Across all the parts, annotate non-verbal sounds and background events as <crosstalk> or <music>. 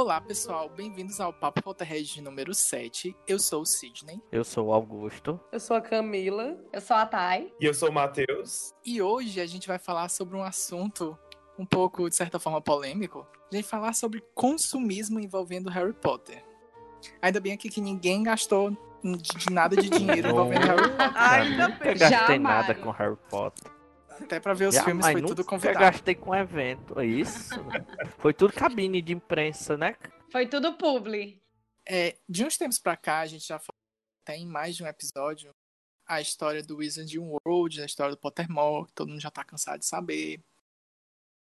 Olá, pessoal. Bem-vindos ao Papo Potterhead número 7. Eu sou o Sidney. Eu sou o Augusto. Eu sou a Camila. Eu sou a Thay. E eu sou o Matheus. E hoje a gente vai falar sobre um assunto um pouco, de certa forma, polêmico. A gente vai falar sobre consumismo envolvendo Harry Potter. Ainda bem aqui que ninguém gastou de nada de dinheiro envolvendo Harry Potter. Ainda Nunca bem. gastei Jamais. nada com Harry Potter. Até pra ver os Jamais, filmes foi nunca tudo convidado. gastei com evento. É Isso. <laughs> Foi tudo cabine de imprensa, né? Foi tudo publi. É, de uns tempos pra cá, a gente já falou até em mais de um episódio a história do Wizard World, a história do Pottermore, que todo mundo já tá cansado de saber.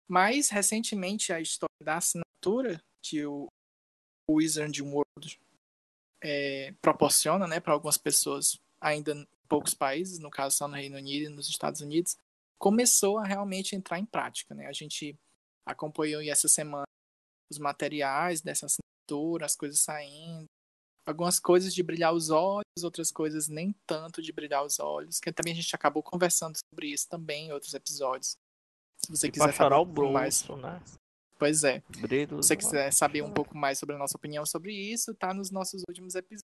Mas, recentemente, a história da assinatura que o Wizard World é, proporciona né, para algumas pessoas, ainda em poucos países, no caso só no Reino Unido e nos Estados Unidos, começou a realmente entrar em prática. Né? A gente acompanhou essa semana os materiais dessa assinatura, as coisas saindo, algumas coisas de brilhar os olhos, outras coisas nem tanto de brilhar os olhos, que também a gente acabou conversando sobre isso também em outros episódios. Se você E quiser saber o um pouco mais, bolso, né? pois é. Brilho Se você olhos. quiser saber um pouco mais sobre a nossa opinião sobre isso, tá nos nossos últimos episódios.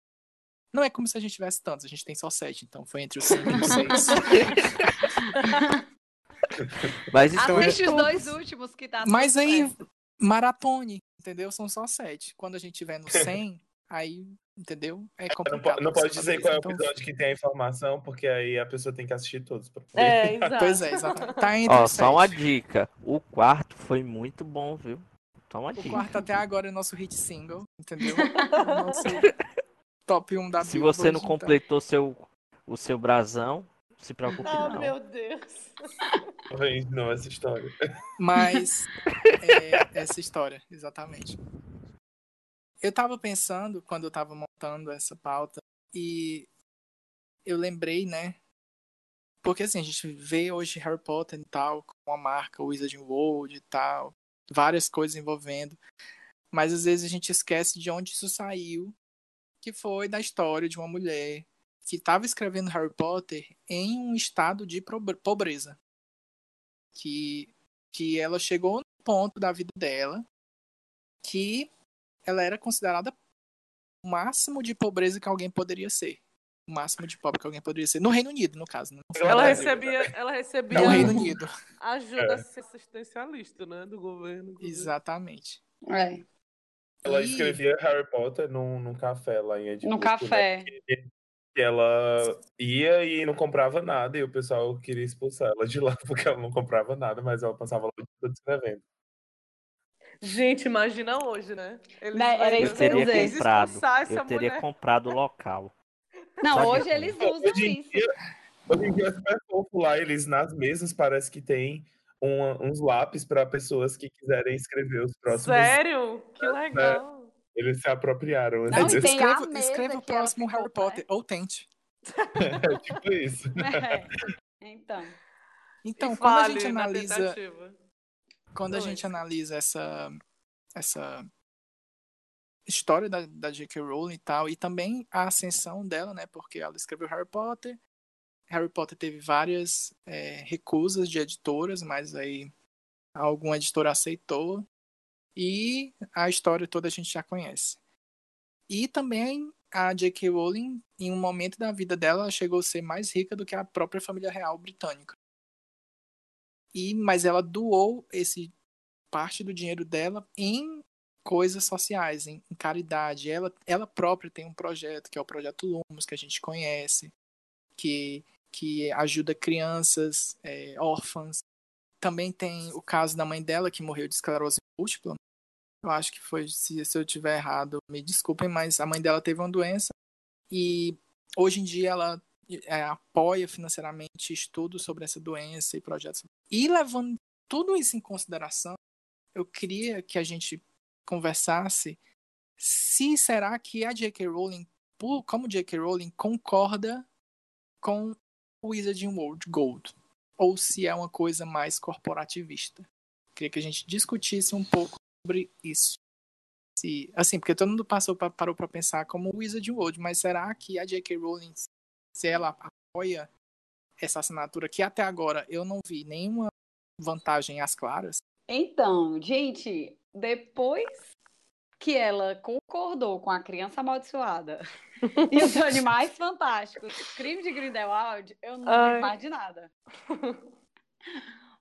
Não é como se a gente tivesse tantos, a gente tem só sete, então foi entre os cinco e os seis. <laughs> Mas Então, Assiste os dois últimos que tá Mas aí, certo. maratone, entendeu? São só sete. Quando a gente tiver no 100, <laughs> aí, entendeu? É Não, complicado. não você pode dizer qual é o Então, episódio que tem a informação, porque aí a pessoa tem que assistir todos. Pra poder... É, <laughs> exato. Pois é, exatamente. Tá <laughs> entre Ó, só uma dica. O quarto foi muito bom, viu? Só uma O dica. quarto até agora é nosso hit single, entendeu? O nosso top 1 da Se Billboard, você não então. completou seu, o seu brasão, se preocupe Oh, não. meu Deus. Vem de novo essa história. Mas <laughs> é essa história, exatamente. Eu tava pensando quando eu tava montando essa pauta e eu lembrei, né? Porque assim, a gente vê hoje Harry Potter e tal, com a marca Wizarding World e tal, várias coisas envolvendo. Mas às vezes a gente esquece de onde isso saiu, que foi da história de uma mulher que estava escrevendo Harry Potter em um estado de pobreza. Que, que ela chegou no ponto da vida dela que ela era considerada o máximo de pobreza que alguém poderia ser. O máximo de pobre que alguém poderia ser. No Reino Unido, no caso. No Ela recebia, ela recebia No Reino Unido. ajuda É. assistencialista, né? Do governo. inclusive. Exatamente. É, Ela E- escrevia Harry Potter num, num café lá em Edimburgo. no café. Né? Que ela ia e não comprava nada, e o pessoal queria expulsar ela de lá, <laughs> porque ela não comprava nada, mas ela passava lá o dia todo escrevendo. Gente, imagina hoje, né? Eles Né, era isso que eu teria eles comprado. expulsar essa Eu teria mulher. comprado o local. Não, Só hoje eles usam Hoje em isso. dia, hoje em dia é super fofo lá, eles nas mesas parece que tem uma- uns lápis para pessoas que quiserem escrever os próximos. Sério? Que legal. Eles se apropriaram. Não, assim, tem a escreva, escreva o é próximo ficou Harry Potter. Ou tente. é tipo isso. <laughs> É. Então, Então, E quando a gente na analisa. Quando a Oi. gente analisa essa, essa história da, da J.K. Rowling e tal, e também a ascensão dela, né? Porque ela escreveu Harry Potter. Harry Potter teve várias é, recusas de editoras, mas aí alguma editora aceitou. E a história toda a gente já conhece. E também a J.K. Rowling, em um momento da vida dela, ela chegou a ser mais rica do que a própria família real britânica. E, mas ela doou esse parte do dinheiro dela em coisas sociais, em, em caridade. Ela, ela própria tem um projeto, que é o Projeto Lumos, que a gente conhece, que, que ajuda crianças é, órfãs. Também tem o caso da mãe dela, que morreu de esclerose múltipla. Eu acho que foi, se, se eu tiver errado, me desculpem, mas a mãe dela teve uma doença e hoje em dia ela é, apoia financeiramente estudos sobre essa doença e projetos. E levando tudo isso em consideração, eu queria que a gente conversasse se será que a J.K. Rowling, como J.K. Rowling, concorda com o Wizarding World Gold, ou se é uma coisa mais corporativista. Queria que a gente discutisse um pouco sobre isso. Se, assim, porque todo mundo passou pra, parou para pensar como Wizarding World, mas será que a J.K. Rowling, se ela apoia essa assinatura, que até agora eu não vi nenhuma vantagem às claras, então, gente, depois que ela concordou com a criança amaldiçoada <laughs> e os animais fantásticos, crime de Grindelwald, eu não vi mais de nada.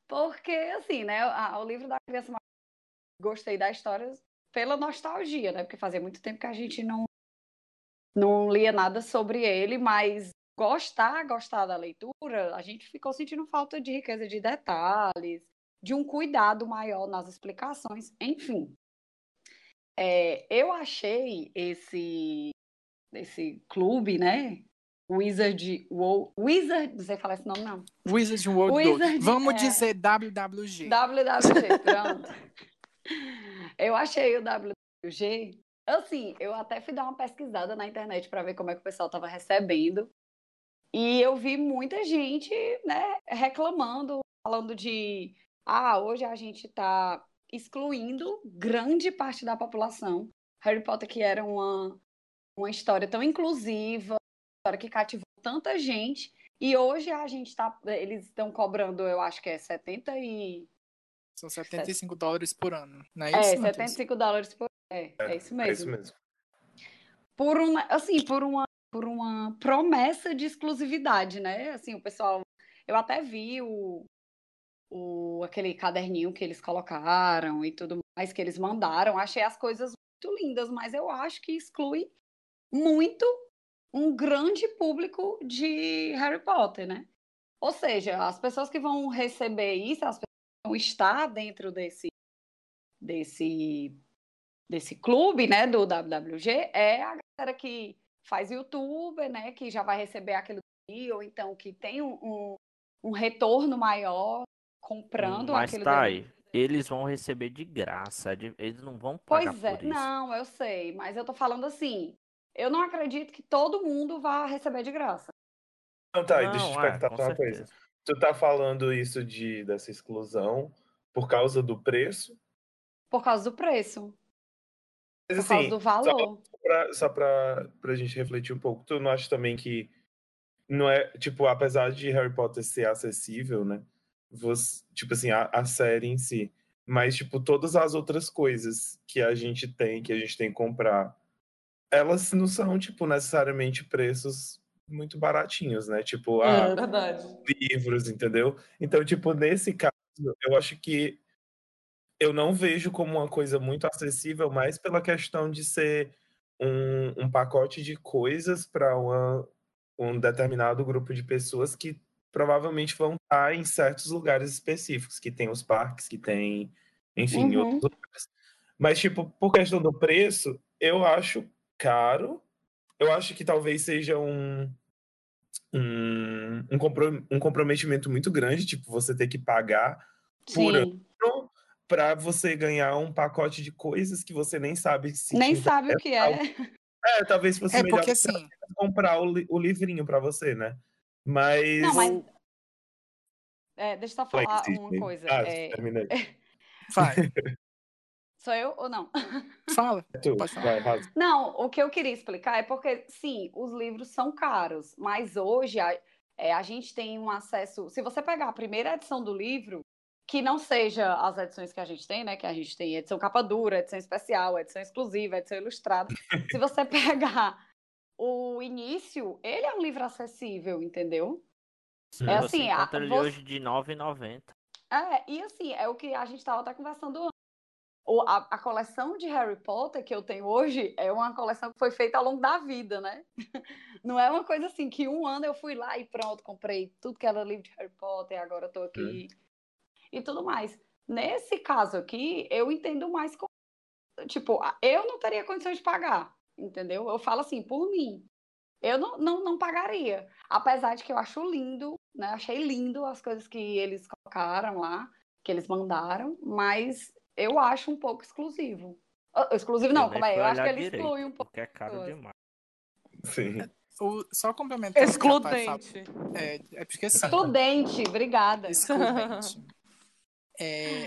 Porque, assim, né, o livro da criança amaldiçoada, gostei da história pela nostalgia, né, porque fazia muito tempo que a gente não, não lia nada sobre ele, mas gostar, gostar da leitura, a gente ficou sentindo falta de riqueza de detalhes, de um cuidado maior nas explicações, enfim. É, eu achei esse, esse clube, né? Wizard World. Wizard, não sei falar esse nome, não. Wizard World Wizard. Vamos é. dizer WWG. WWG, <laughs> pronto. eu achei o WWG. Assim, eu até fui dar uma pesquisada na internet para ver como é que o pessoal estava recebendo. E eu vi muita gente, né, reclamando, falando de ah, hoje a gente está excluindo grande parte da população. Harry Potter, que era uma, uma história tão inclusiva, uma história que cativou tanta gente, e hoje a gente tá. Eles estão cobrando, eu acho que é 70 e. São 75 dólares por ano. Não é É, isso, Matheus? 75 dólares por. É, é isso É isso mesmo. mesmo. Por uma, assim, por uma, por uma promessa de exclusividade, né? Assim, o pessoal. Eu até vi o, o aquele caderninho que eles colocaram e tudo mais que eles mandaram. Achei as coisas muito lindas, mas eu acho que exclui muito um grande público de Harry Potter, né? Ou seja, as pessoas que vão receber isso, as pessoas que vão estar dentro desse desse desse clube, né, do WWG, é a galera que faz youtuber, né, que já vai receber aquilo ou então que tem um, um, um retorno maior comprando Mas aquilo tá aí. Eles vão receber de graça. de- Eles não vão pagar Pois é, por isso. não, eu sei, mas eu tô falando assim, eu não acredito que todo mundo vá receber de graça. Não, tá, Não, deixa eu te é, perguntar com uma coisa. Tu tá falando isso de, dessa exclusão por causa do preço? Por causa do preço, Mas por causa assim, do valor. pra, só pra, pra gente refletir um pouco, tu não acha também que não é, tipo, apesar de Harry Potter ser acessível, né? Você, tipo assim, a, a série em si, mas tipo, todas as outras coisas que a gente tem, que a gente tem que comprar, elas não são, tipo, necessariamente preços muito baratinhos, né? Tipo, ah, É verdade. livros, entendeu? Então, tipo, nesse caso, eu acho que eu não vejo como uma coisa muito acessível, mais pela questão de ser um, um pacote de coisas para um determinado grupo de pessoas que provavelmente vão estar em certos lugares específicos, que tem os parques, que tem, enfim, Uhum. outros lugares. Mas, tipo, por questão do preço, eu acho caro. Eu acho que talvez seja um, um, um, compro- comprometimento muito grande, tipo, você ter que pagar por Sim, para você ganhar um pacote de coisas que você nem sabe se nem sabe o que é. É, talvez fosse É melhor porque você assim, comprar o, li- o livrinho para você, né? Mas. Não, mas é, deixa eu só falar uma coisa. Ah, é, terminei. vai, <laughs> <laughs> sou eu ou não? <laughs> fala. Tu, Pode falar. vai. Não, o que eu queria explicar é porque, sim, os livros são caros, mas hoje a, é, a gente tem um acesso. Se você pegar a primeira edição do livro, que não seja as edições que a gente tem, né? Que a gente tem edição capa dura, edição especial, edição exclusiva, edição ilustrada. Se você pegar o início, ele é um livro acessível, entendeu? É Você assim, a- encontra ele você- hoje de R$ 9,90. É, e assim, é o que a gente estava até conversando antes. O- a, a coleção de Harry Potter que eu tenho hoje é uma coleção que foi feita ao longo da vida, né? <laughs> Não é uma coisa assim que um ano eu fui lá e pronto, comprei tudo que era livro de Harry Potter, agora eu tô aqui e tudo mais. Nesse caso aqui, eu entendo mais como. Tipo, a- eu não teria condições de pagar, entendeu? Eu falo assim, por mim. Eu não, não, não pagaria. Apesar de que eu acho lindo, né? Achei lindo as coisas que eles colocaram lá, que eles mandaram, mas eu acho um pouco exclusivo. Ah, Exclusivo não, como é? Eu acho que ele direito, exclui um pouco. Porque é caro demais. Sim. O, só complementando. Excludente. É, é porque assim, Estudante, obrigada. excludente. <laughs> É,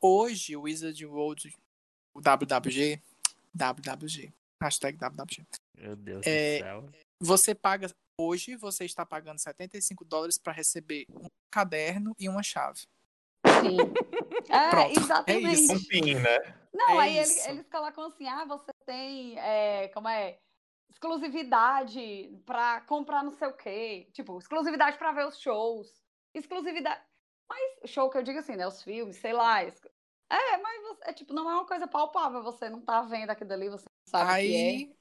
hoje, o Wizard World, o WWG, WWG, hashtag WWG, Meu Deus É, do céu. você paga, hoje você está pagando 75 dólares para receber um caderno e uma chave. Sim. <laughs> É, Pronto, é exatamente. isso. Um né? Não, É aí ele- isso. eles colocam assim, ah, você tem, é, como é, exclusividade pra comprar não sei o quê. Tipo, exclusividade pra ver os shows. Exclusividade... Mas show que eu digo assim, né, os filmes, sei lá. É, mas você, é, tipo, não é uma coisa palpável, você não tá vendo aquilo dali, você não sabe o que é. Aí,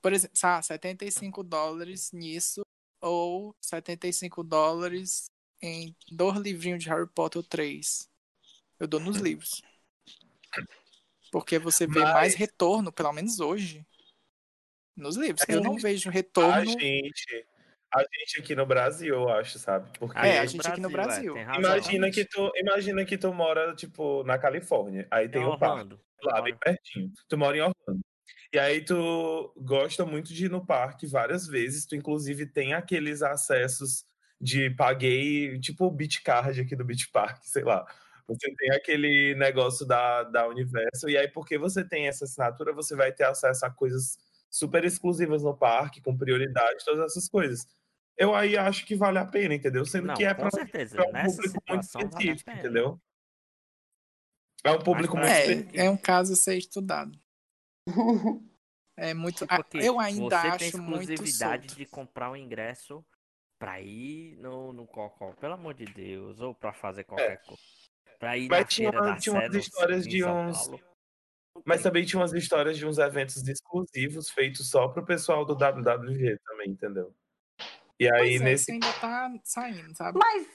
por exemplo, ah, 75 dólares nisso, ou 75 dólares em dois livrinhos de Harry Potter 3. Eu dou nos livros. Porque você vê Mas- mais retorno, pelo menos hoje, nos livros. Eu não vejo A retorno. gente, a gente aqui no Brasil, eu acho, sabe? Porque É, a gente aqui no Brasil. tem razão. imagina que tu, imagina que tu mora tipo na Califórnia, aí tem Em o parque lá bem pertinho. Tu mora em Orlando. E aí tu gosta muito de ir no parque várias vezes, tu inclusive tem aqueles acessos de paguei, tipo o Beach Card aqui do Beach Park, sei lá. Você tem aquele negócio da, da Universo, e aí porque você tem essa assinatura, você vai ter acesso a coisas super exclusivas no parque, com prioridade, todas essas coisas. Eu aí acho que vale a pena, entendeu? Sendo Não, que é com pra, certeza. pra um Nessa público muito específico, entendeu? É um público pra muito É, específico. é um caso a ser estudado. <laughs> É muito. Tipo aqui, eu ainda você tem acho muito exclusividade solto. de comprar um ingresso pra ir no, no Cocó, pelo amor de Deus, ou pra fazer qualquer coisa. Pra ir É. Mas na tinha feira uma- da tinha umas histórias de uns- Mas tem. também tinha umas histórias de uns eventos exclusivos feitos só pro pessoal do WWG também, entendeu? E aí, Pois é, nesse ainda tá saindo, sabe? Mas,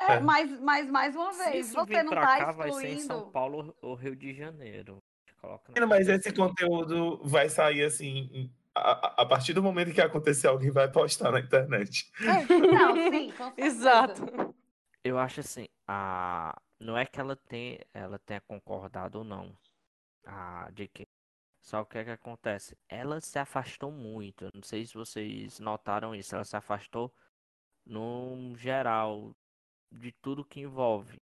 é, É. mas, mas mais uma Se vez, isso você vir não pra tá cá, vai ser em São excluindo. Paulo ou Rio de Janeiro. Coloca Mas esse conteúdo vai sair assim. A, a- partir do momento que acontecer, alguém vai postar na internet. <laughs> Não, sim, com certeza. Exato. Eu acho assim, a... não é que ela tenha, ela tenha concordado ou não, a JK. Só o que é que acontece? Ela se afastou muito. Não sei se vocês notaram isso. Ela se afastou no geral de tudo que envolve.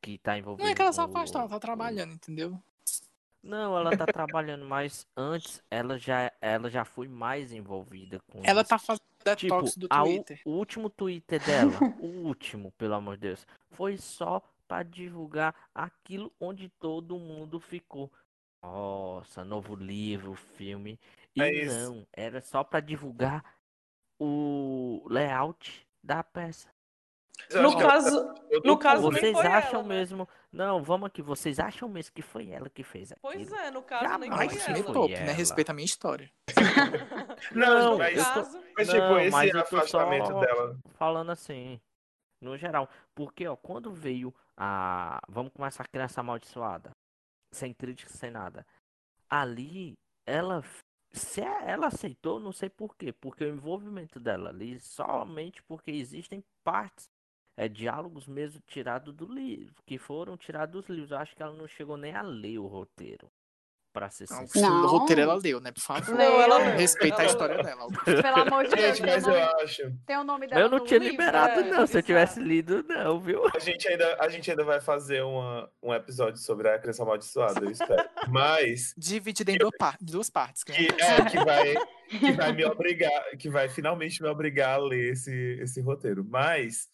Que tá envolvido. Não é que ela se o- afastou, ela tá trabalhando, entendeu? Não, ela tá trabalhando, mas antes ela já, ela já foi mais envolvida com Ela isso. tá fazendo Tipo, detox do a u- Twitter. o último Twitter dela, <laughs> o último, pelo amor de Deus, foi só pra divulgar aquilo onde todo mundo ficou. Nossa, novo livro, filme. E É não, era só pra divulgar o layout da peça. No caso, eu no caso nem Vocês foi acham ela, né? mesmo? Não, vamos aqui. Vocês acham mesmo que foi ela que fez aquilo? Pois é, no caso nem Jamais Ai, foi ela. topo, né? Respeita a minha história. <laughs> Não, Não, mas, eu tô- caso, mas tipo, Não, esse mas afastamento dela. falando assim, no geral. Porque, ó, quando veio a. Vamos começar a criança amaldiçoada. Sem crítica, sem nada. Ali, ela. Se ela aceitou, não sei por quê. Porque o envolvimento dela ali, somente porque existem partes, é, diálogos mesmo tirados do livro. Que foram tirados dos livros. Eu acho que ela não chegou nem a ler o roteiro. Pra ser Não, sincero. Não. o roteiro ela leu, né? Por favor. Não, ela leu. Respeita a história dela. <laughs> Pelo amor de Deus, Gente, mas eu acho. tem o nome dela Eu não no tinha livro. liberado, é, não. Se eu exato. tivesse lido, não, viu? A gente ainda, a gente ainda vai fazer uma, um episódio sobre a criança amaldiçoada, eu espero. Mas Dividida em duas partes. né? que, é, que, vai, que vai me obrigar, que vai finalmente me obrigar a ler esse, esse roteiro. Mas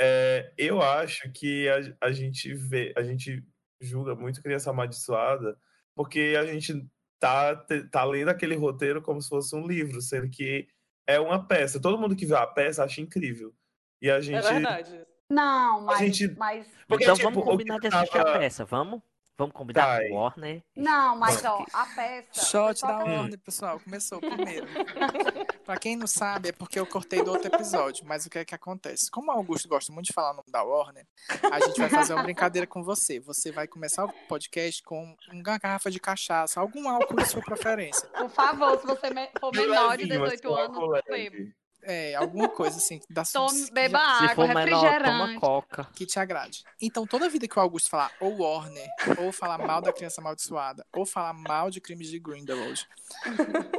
é, eu acho que a, a gente vê, a gente julga muito criança amaldiçoada porque a gente tá, tá lendo aquele roteiro como se fosse um livro, sendo que é uma peça. Todo mundo que vê a peça acha incrível. E a É gente. verdade. Não, mas, gente- mas Porque, então tipo, vamos combinar de assistir tava- a peça, vamos? Vamos combinar Vai. com o Warner? não, mas ó, a peça. Shot da Warner, pessoal. Começou primeiro. <laughs> pra quem não sabe, é porque eu cortei do outro episódio. Mas o que é que acontece? Como o Augusto gosta muito de falar o nome da Warner, a gente vai fazer uma brincadeira com você. Você vai começar o podcast com uma garrafa de cachaça, algum álcool de sua preferência. Por favor, se você for menor de levinho, 18 assim, anos. É, alguma coisa assim da <laughs> sua Tome, beba Se água, for menor, toma refrigerante. coca. que te agrade. Então, toda vida que o Augusto falar ou Warner, ou falar mal da criança amaldiçoada, ou falar mal de crimes de Grindelwald,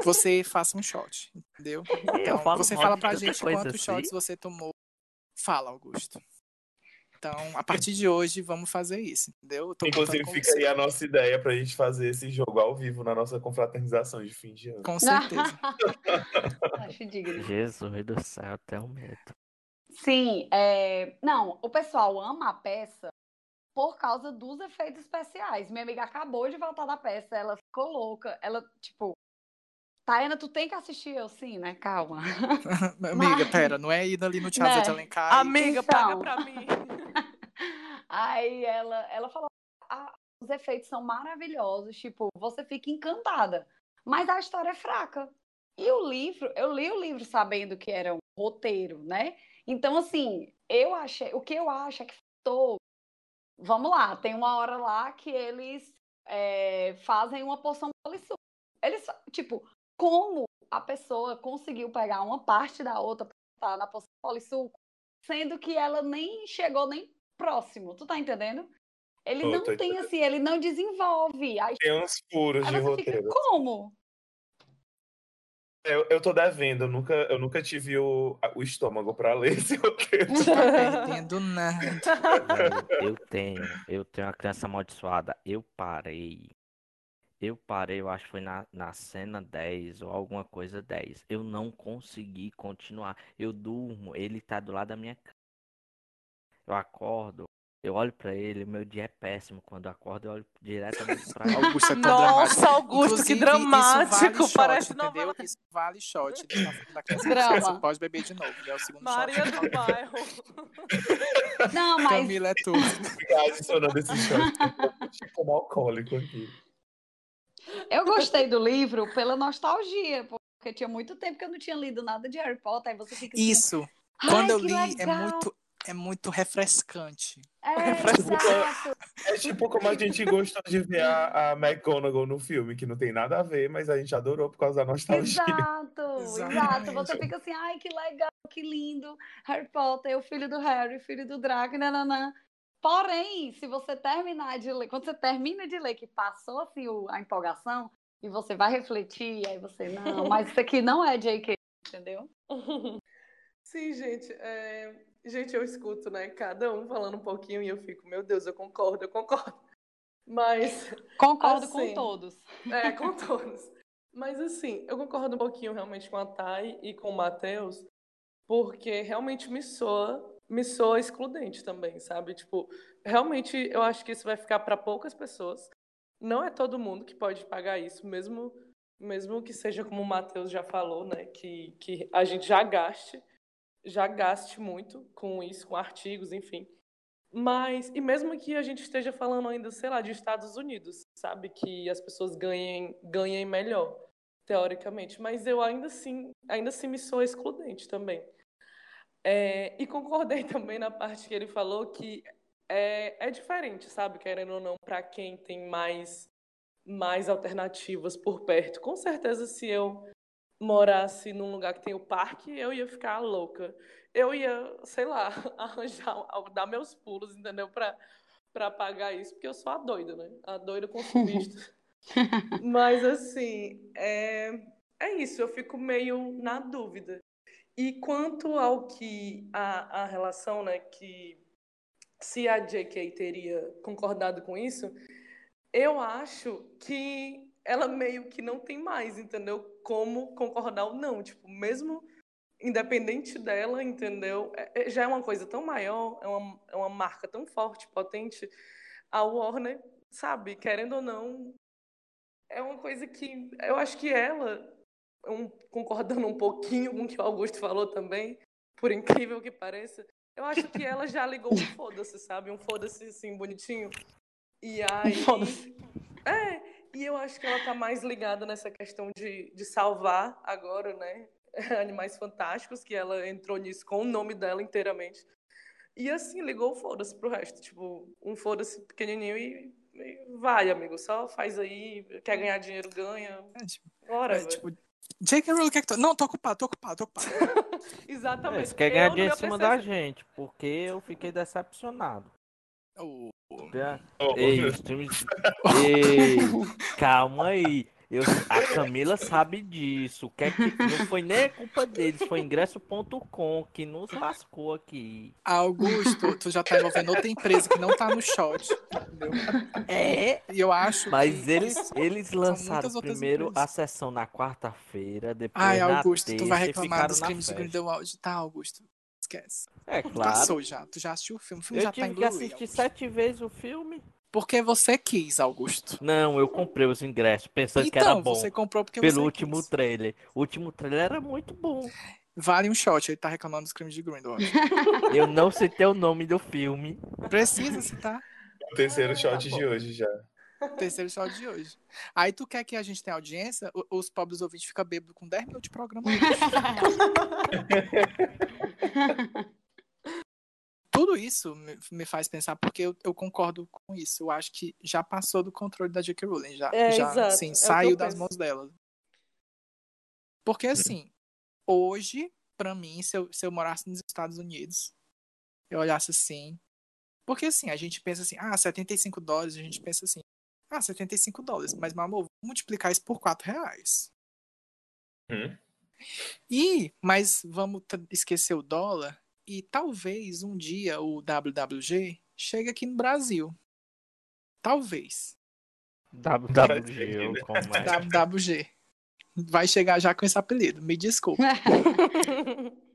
você faça um shot, entendeu? Eu Então, falo você fala pra gente quantos assim. shots você tomou. Fala, Augusto. Então, a partir de hoje, vamos fazer isso, entendeu? Inclusive, fica você. aí a nossa ideia pra gente fazer esse jogo ao vivo na nossa confraternização de fim de ano. Com certeza. <laughs> Acho digno. Jesus do céu, até o medo. Sim, é... não, o pessoal ama a peça por causa dos efeitos especiais. Minha amiga acabou de voltar da peça, ela ficou louca. Ela, tipo, Tayana, tu tem que assistir, eu sim, né? Calma. <laughs> Amiga, Mas- pera, não é ir ali no Teatro Né? de Alencar. Amiga, Então. paga pra mim. Aí ela, ela falou: "Ah, os efeitos são maravilhosos, tipo, você fica encantada. Mas a história é fraca. E o livro, eu li o livro sabendo que era um roteiro, né? Então, assim, eu achei, o que eu acho é que faltou. Vamos lá, tem uma hora lá que eles é, fazem uma poção polissuco. Eles, tipo, como a pessoa conseguiu pegar uma parte da outra pra botar na poção polissuco, sendo que ela nem chegou nem próximo, tu tá entendendo? Ele Tô, não tô tem entendendo. assim, ele não desenvolve. Aí Tem uns furos aí de você fica, roteiro. como? Eu, eu tô devendo, eu nunca, eu nunca tive o, o estômago pra ler esse <laughs> roteiro. Tá perdendo nada. Eu tenho, eu tenho a criança amaldiçoada. Eu parei. Eu parei, eu acho que foi na, na cena 10 ou alguma coisa 10. Eu não consegui continuar. Eu durmo, ele tá do lado da minha cama. Eu acordo, eu olho pra ele, meu dia é péssimo. Quando eu acordo, eu olho diretamente pra <laughs> ele. Augusto é tão dramático. Nossa, Augusto, que dramático. Isso vale Parece shot, novela. entendeu? Isso vale shot <laughs> criança. Drama. Você pode beber de novo. É o segundo Maria shot. do Bairro. <laughs> Não, mas Camila é tudo. Adicionando esse shot. Tipo um alcoólico aqui. eu gostei do livro pela nostalgia, porque tinha muito tempo que eu não tinha lido nada de Harry Potter, aí você fica assim, Isso. "Ai, Quando eu li, é legal." muito, é muito refrescante. É, Refrescante. exato. É tipo como a gente gostou de ver a, a McGonagall no filme, que não tem nada a ver, mas a gente adorou por causa da nostalgia. Exato, exato. Exatamente. Você fica assim, ai, que legal, que lindo. Harry Potter, o filho do Harry, filho do Draco, nananã. Porém, se você terminar de ler, quando você termina de ler, que passou assim o- a empolgação, e você vai refletir, aí você, não, mas isso aqui não é J.K., entendeu? <laughs> Sim, gente. é, Gente, eu escuto, né? Cada um falando um pouquinho e eu fico, meu Deus, eu concordo, eu concordo. Mas, Concordo Assim. com todos. é, com todos. Mas assim, eu concordo um pouquinho realmente com a Thay e com o Matheus, porque realmente me soa, me soa excludente também, sabe? Tipo, realmente eu acho que isso vai ficar para poucas pessoas. Não é todo mundo que pode pagar isso, mesmo mesmo que seja como o Matheus já falou, né, que, que a gente já gaste, já gaste muito com isso, com artigos, enfim. Mas, e mesmo que a gente esteja falando ainda, sei lá, de Estados Unidos, sabe? Que as pessoas ganhem, ganhem melhor, teoricamente. Mas eu ainda assim, ainda assim me sou excludente também. É, e concordei <laughs> também na parte que ele falou que é, é diferente, sabe? Querendo ou não, para quem tem mais, mais alternativas por perto. Com certeza, se eu morasse num lugar que tem o parque, eu ia ficar louca. Eu ia, sei lá, <laughs> arranjar, dar meus pulos, entendeu? Pra, pra pagar isso, porque eu sou a doida, né? A doida consumista. <laughs> Mas, assim, é, é isso, eu fico meio na dúvida. E quanto ao que a, a relação, né, que se a JK teria concordado com isso, eu acho que ela meio que não tem mais, entendeu? Como concordar ou não. Tipo, mesmo independente dela, entendeu? É- é- já é uma coisa tão maior, é uma, é uma marca tão forte, potente. A Warner, sabe, querendo ou não, é uma coisa que eu acho que ela, um, concordando um pouquinho com o que o Augusto falou também, por incrível que pareça, eu acho que ela já ligou um foda-se, sabe? Um foda-se assim, bonitinho. E aí. foda-se. É, e eu acho que ela tá mais ligada nessa questão de, de salvar agora, né? <laughs> Animais Fantásticos, que ela entrou nisso com o nome dela inteiramente. E assim, ligou o foda-se pro resto. Tipo, um foda-se pequenininho e, e vai, amigo. Só faz aí, quer ganhar dinheiro, ganha. É, tipo, Bora, é, tipo J.K. Rowling, o que é tu... Não, tô ocupado, tô ocupado, tô ocupado. <laughs> Exatamente. É, você quer Eu, ganhar dinheiro em cima da gente, porque eu fiquei decepcionado. O- Oh, Ei, <laughs> Ei, calma aí. Eu, a Camila sabe disso. Que é que não foi nem culpa deles, foi ingresso.com que nos lascou aqui. Augusto, tu já tá envolvendo outra empresa que não tá no shot, entendeu? É, E eu acho mas que eles eles lançaram primeiro a sessão na quarta-feira, depois Ai, na Augusto, tu vai terça reclamar dos crimes de. Grindelwald. Tá, Augusto. Esquece. É Passou claro. já. Tu já assistiu o filme? O filme Eu já tá em tive que Blu-ray. assistir Augusto. sete vezes o filme. Porque você quis, Augusto. Não, eu comprei os ingressos pensando que era Então, bom. você comprou porque Pelo você último quis. trailer. O último trailer era muito bom. Vale um shot, ele tá reclamando dos crimes de Grindelwald. <laughs> Eu não citei o nome do filme. Precisa citar. O terceiro shot tá de hoje já. Terceiro shot de hoje. Aí tu quer que a gente tenha audiência, o- os pobres ouvintes ficam bêbados com 10 minutos de programa. <laughs> Tudo isso me, me faz pensar, porque eu, eu concordo com isso. Eu acho que já passou do controle da J.K. Rowling. Já, É, já exato. assim, É saiu das penso. mãos dela. Porque assim, hoje, pra mim, se eu, se eu morasse nos Estados Unidos, eu olhasse assim. Porque assim, a gente pensa assim, ah, 75 dólares, a gente pensa assim, ah, 75 dólares, mas meu amor, vamos multiplicar isso por 4 reais. Hum. E, mas vamos esquecer o dólar e talvez um dia o WWG chegue aqui no Brasil. Talvez. WWG, como é? WWG. Vai chegar já com esse apelido, me desculpa. <laughs>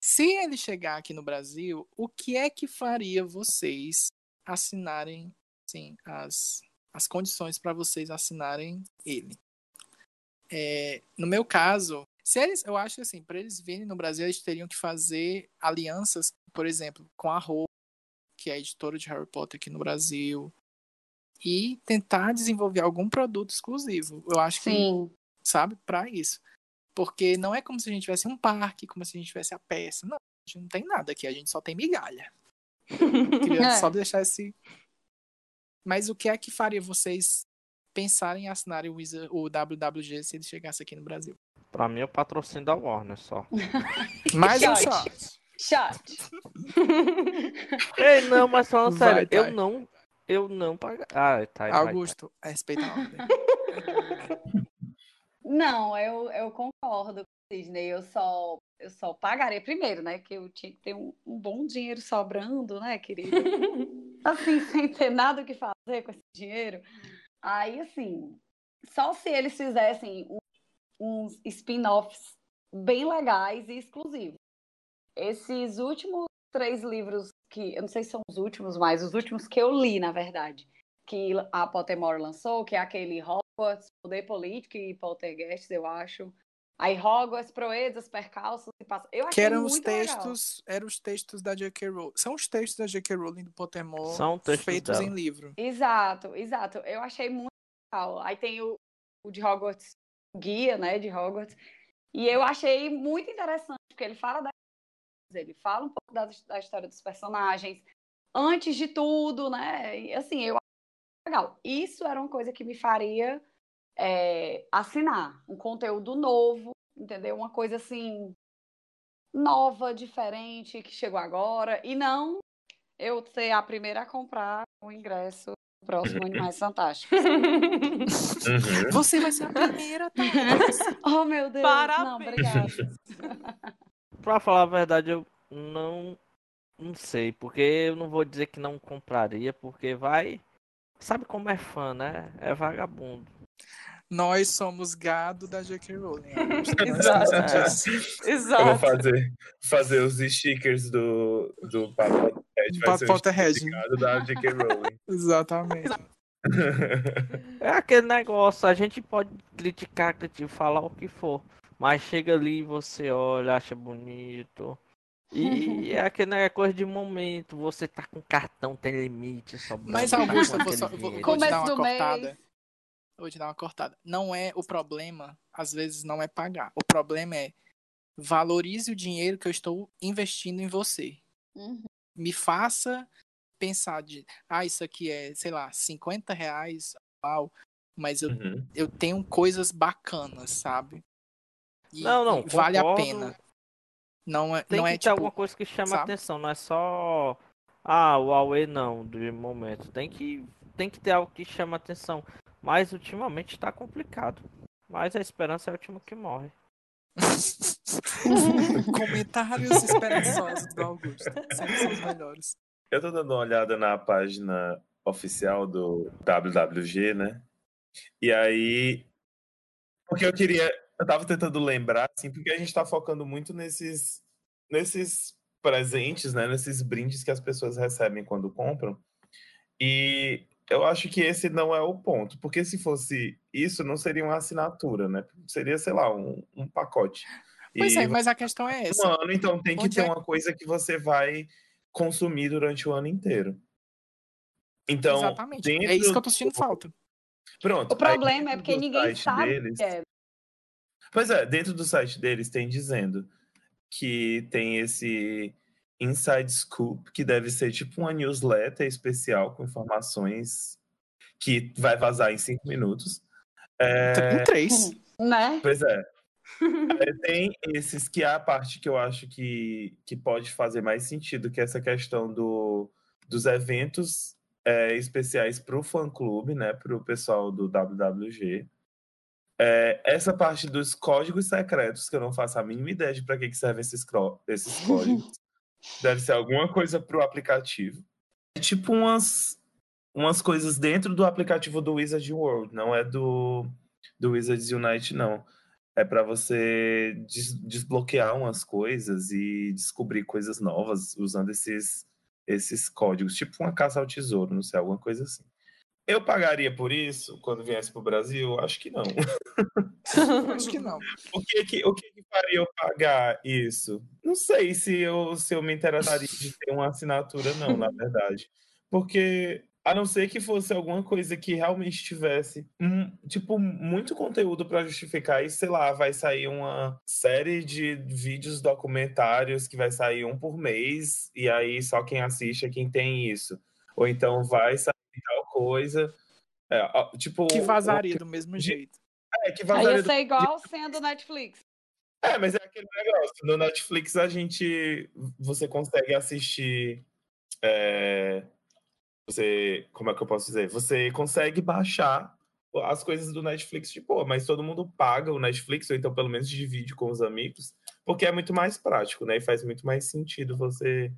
Se ele chegar aqui no Brasil, o que é que faria vocês assinarem assim, as, as condições para vocês assinarem ele? É, no meu caso, se eles, eu acho que assim, para eles virem no Brasil, eles teriam que fazer alianças, por exemplo, com a Rô, que é a editora de Harry Potter aqui no Brasil, e tentar desenvolver algum produto exclusivo. Eu acho que Sim. sabe? Para isso. Porque não é como se a gente tivesse um parque, como se a gente tivesse a peça. Não, a gente não tem nada aqui, a gente só tem migalha. <laughs> Queria É. só deixar esse. Mas o que é que faria vocês pensarem em assinarem o, Wizard- o WWG se ele chegasse aqui no Brasil? Pra mim é o patrocínio da Warner só. <laughs> Mais um Shot. shot. Chat. Ei, não, mas falando Vai, sério, eu Thay. não. Eu não pagar. Ah, tá. vai, Augusto, respeita a <laughs> ordem. Não, eu, eu concordo com o Sidney. Eu só, eu só pagaria primeiro, né? Que eu tinha que ter um, um bom dinheiro sobrando, né, querido? <laughs> Assim, sem ter nada o que fazer com esse dinheiro. Aí, assim, só se eles fizessem um- uns spin-offs bem legais e exclusivos. Esses últimos três livros que, eu não sei se são os últimos, mas os últimos que eu li, na verdade, que a Pottermore lançou, que é aquele Hogwarts, Poder Político e Poltergeist, eu acho. Aí Hogwarts, Proezas, Percalços e Passa. Eu Que eram os muito legal. textos, eram os textos da J.K. Rowling. São os textos da J.K. Rowling do Pottermore São textos feitos dela. em livro. Exato, exato. Eu achei muito legal. Aí tem o, o de Hogwarts, guia, né, de Hogwarts. E eu achei muito interessante, porque ele fala da ele fala um pouco da, da história dos personagens, antes de tudo, né? Assim, eu legal. Isso era uma coisa que me faria é, assinar um conteúdo novo, entendeu? Uma coisa assim nova, diferente, que chegou agora, e não eu ser a primeira a comprar o ingresso próximo Animais Fantásticos. Uhum. Você vai ser a primeira, tá? <laughs> oh, meu Deus. Não, Parabéns. obrigada. Pra falar a verdade, eu não. Não sei, porque eu não vou dizer que não compraria, porque vai. Sabe como é fã, né? É vagabundo. Nós somos gado da J.K. Rowling. <laughs> Exato. somos disso. Eu vou Exato. fazer, fazer os stickers do, do Papo Potterhead. Vai ser Potterhead. certificado da J.K. Rowling. <laughs> Exatamente. É aquele negócio, a gente pode criticar, criticar, falar o que for. Mas chega ali, você olha, acha bonito. E <laughs> é aquele negócio coisa de momento. Você tá com cartão, tem limite, só Mas, Augusto, eu vou, só, vou, vou te dar uma cortada. mês. Vou te dar uma cortada. Não é o problema, às vezes não é pagar. O problema é valorize o dinheiro que eu estou investindo em você. Uhum. Me faça pensar de, ah, isso aqui é, sei lá, 50 reais, uau, mas eu, Uhum. eu tenho coisas bacanas, sabe? E- Não, não, vale a concordo. pena. Não é, Tem não que é ter tipo, alguma coisa que chama sabe? atenção, não é só. Ah, o Huawei não, de momento. Tem que, tem que ter algo que chama atenção. Mas ultimamente tá complicado. Mas a esperança é o último que morre. <laughs> <laughs> comentários esperançosos do Augusto. Sempre são os melhores. Eu tô dando uma olhada na página oficial do WWG, né? E aí. Porque eu queria. Eu tava tentando lembrar, assim, porque a gente tá focando muito nesses. nesses presentes, né, nesses brindes que as pessoas recebem quando compram. E eu acho que esse não é o ponto, porque se fosse isso, não seria uma assinatura, né? Seria, sei lá, um, um pacote. Pois E é, mas a questão é essa. um ano, então tem que Onde ter é- uma coisa que você vai consumir durante o ano inteiro. Então, Exatamente. É dentro isso que eu tô sentindo do- falta. Pronto. O problema é porque ninguém sabe deles- que é. Pois é, dentro do site deles tem dizendo que tem esse Inside Scoop, que deve ser tipo uma newsletter especial com informações que vai vazar em cinco minutos. É, Em três. Né? Pois é. Tem esses que é a parte que eu acho que, que pode fazer mais sentido, que é essa questão do, dos eventos é, especiais para o fã-clube, né? Para o pessoal do WWG. É, essa parte dos códigos secretos, que eu não faço a mínima ideia de para que, que servem esses, esses códigos. <laughs> Deve ser alguma coisa para o aplicativo. É tipo umas, umas coisas dentro do aplicativo do Wizard World, não é do, do Wizards Unite, não. É para você des- desbloquear umas coisas e descobrir coisas novas usando esses, esses códigos. Tipo uma caça ao tesouro, não sei, alguma coisa assim. Eu pagaria por isso quando viesse para o Brasil? Acho que não. <laughs> Acho que não. <laughs> O que que, o que faria eu pagar isso? Não sei se eu, se eu me interessaria de ter uma assinatura, não, na <laughs> verdade. Porque, a não ser que fosse alguma coisa que realmente tivesse, hum, tipo, muito conteúdo para justificar, e sei lá, vai sair uma série de vídeos documentários que vai sair um por mês, e aí só quem assiste é quem tem isso. Ou então vai sair tal coisa. É, tipo, Que vazaria do mesmo de- jeito. É, que Aí vazaria ia do ser igual sendo Netflix. é, mas é aquele negócio. No Netflix a gente. Você consegue assistir. é, você. Como é que eu posso dizer? Você consegue baixar as coisas do Netflix de boa, mas todo mundo paga o Netflix, ou então pelo menos divide com os amigos, porque é muito mais prático, né? E faz muito mais sentido você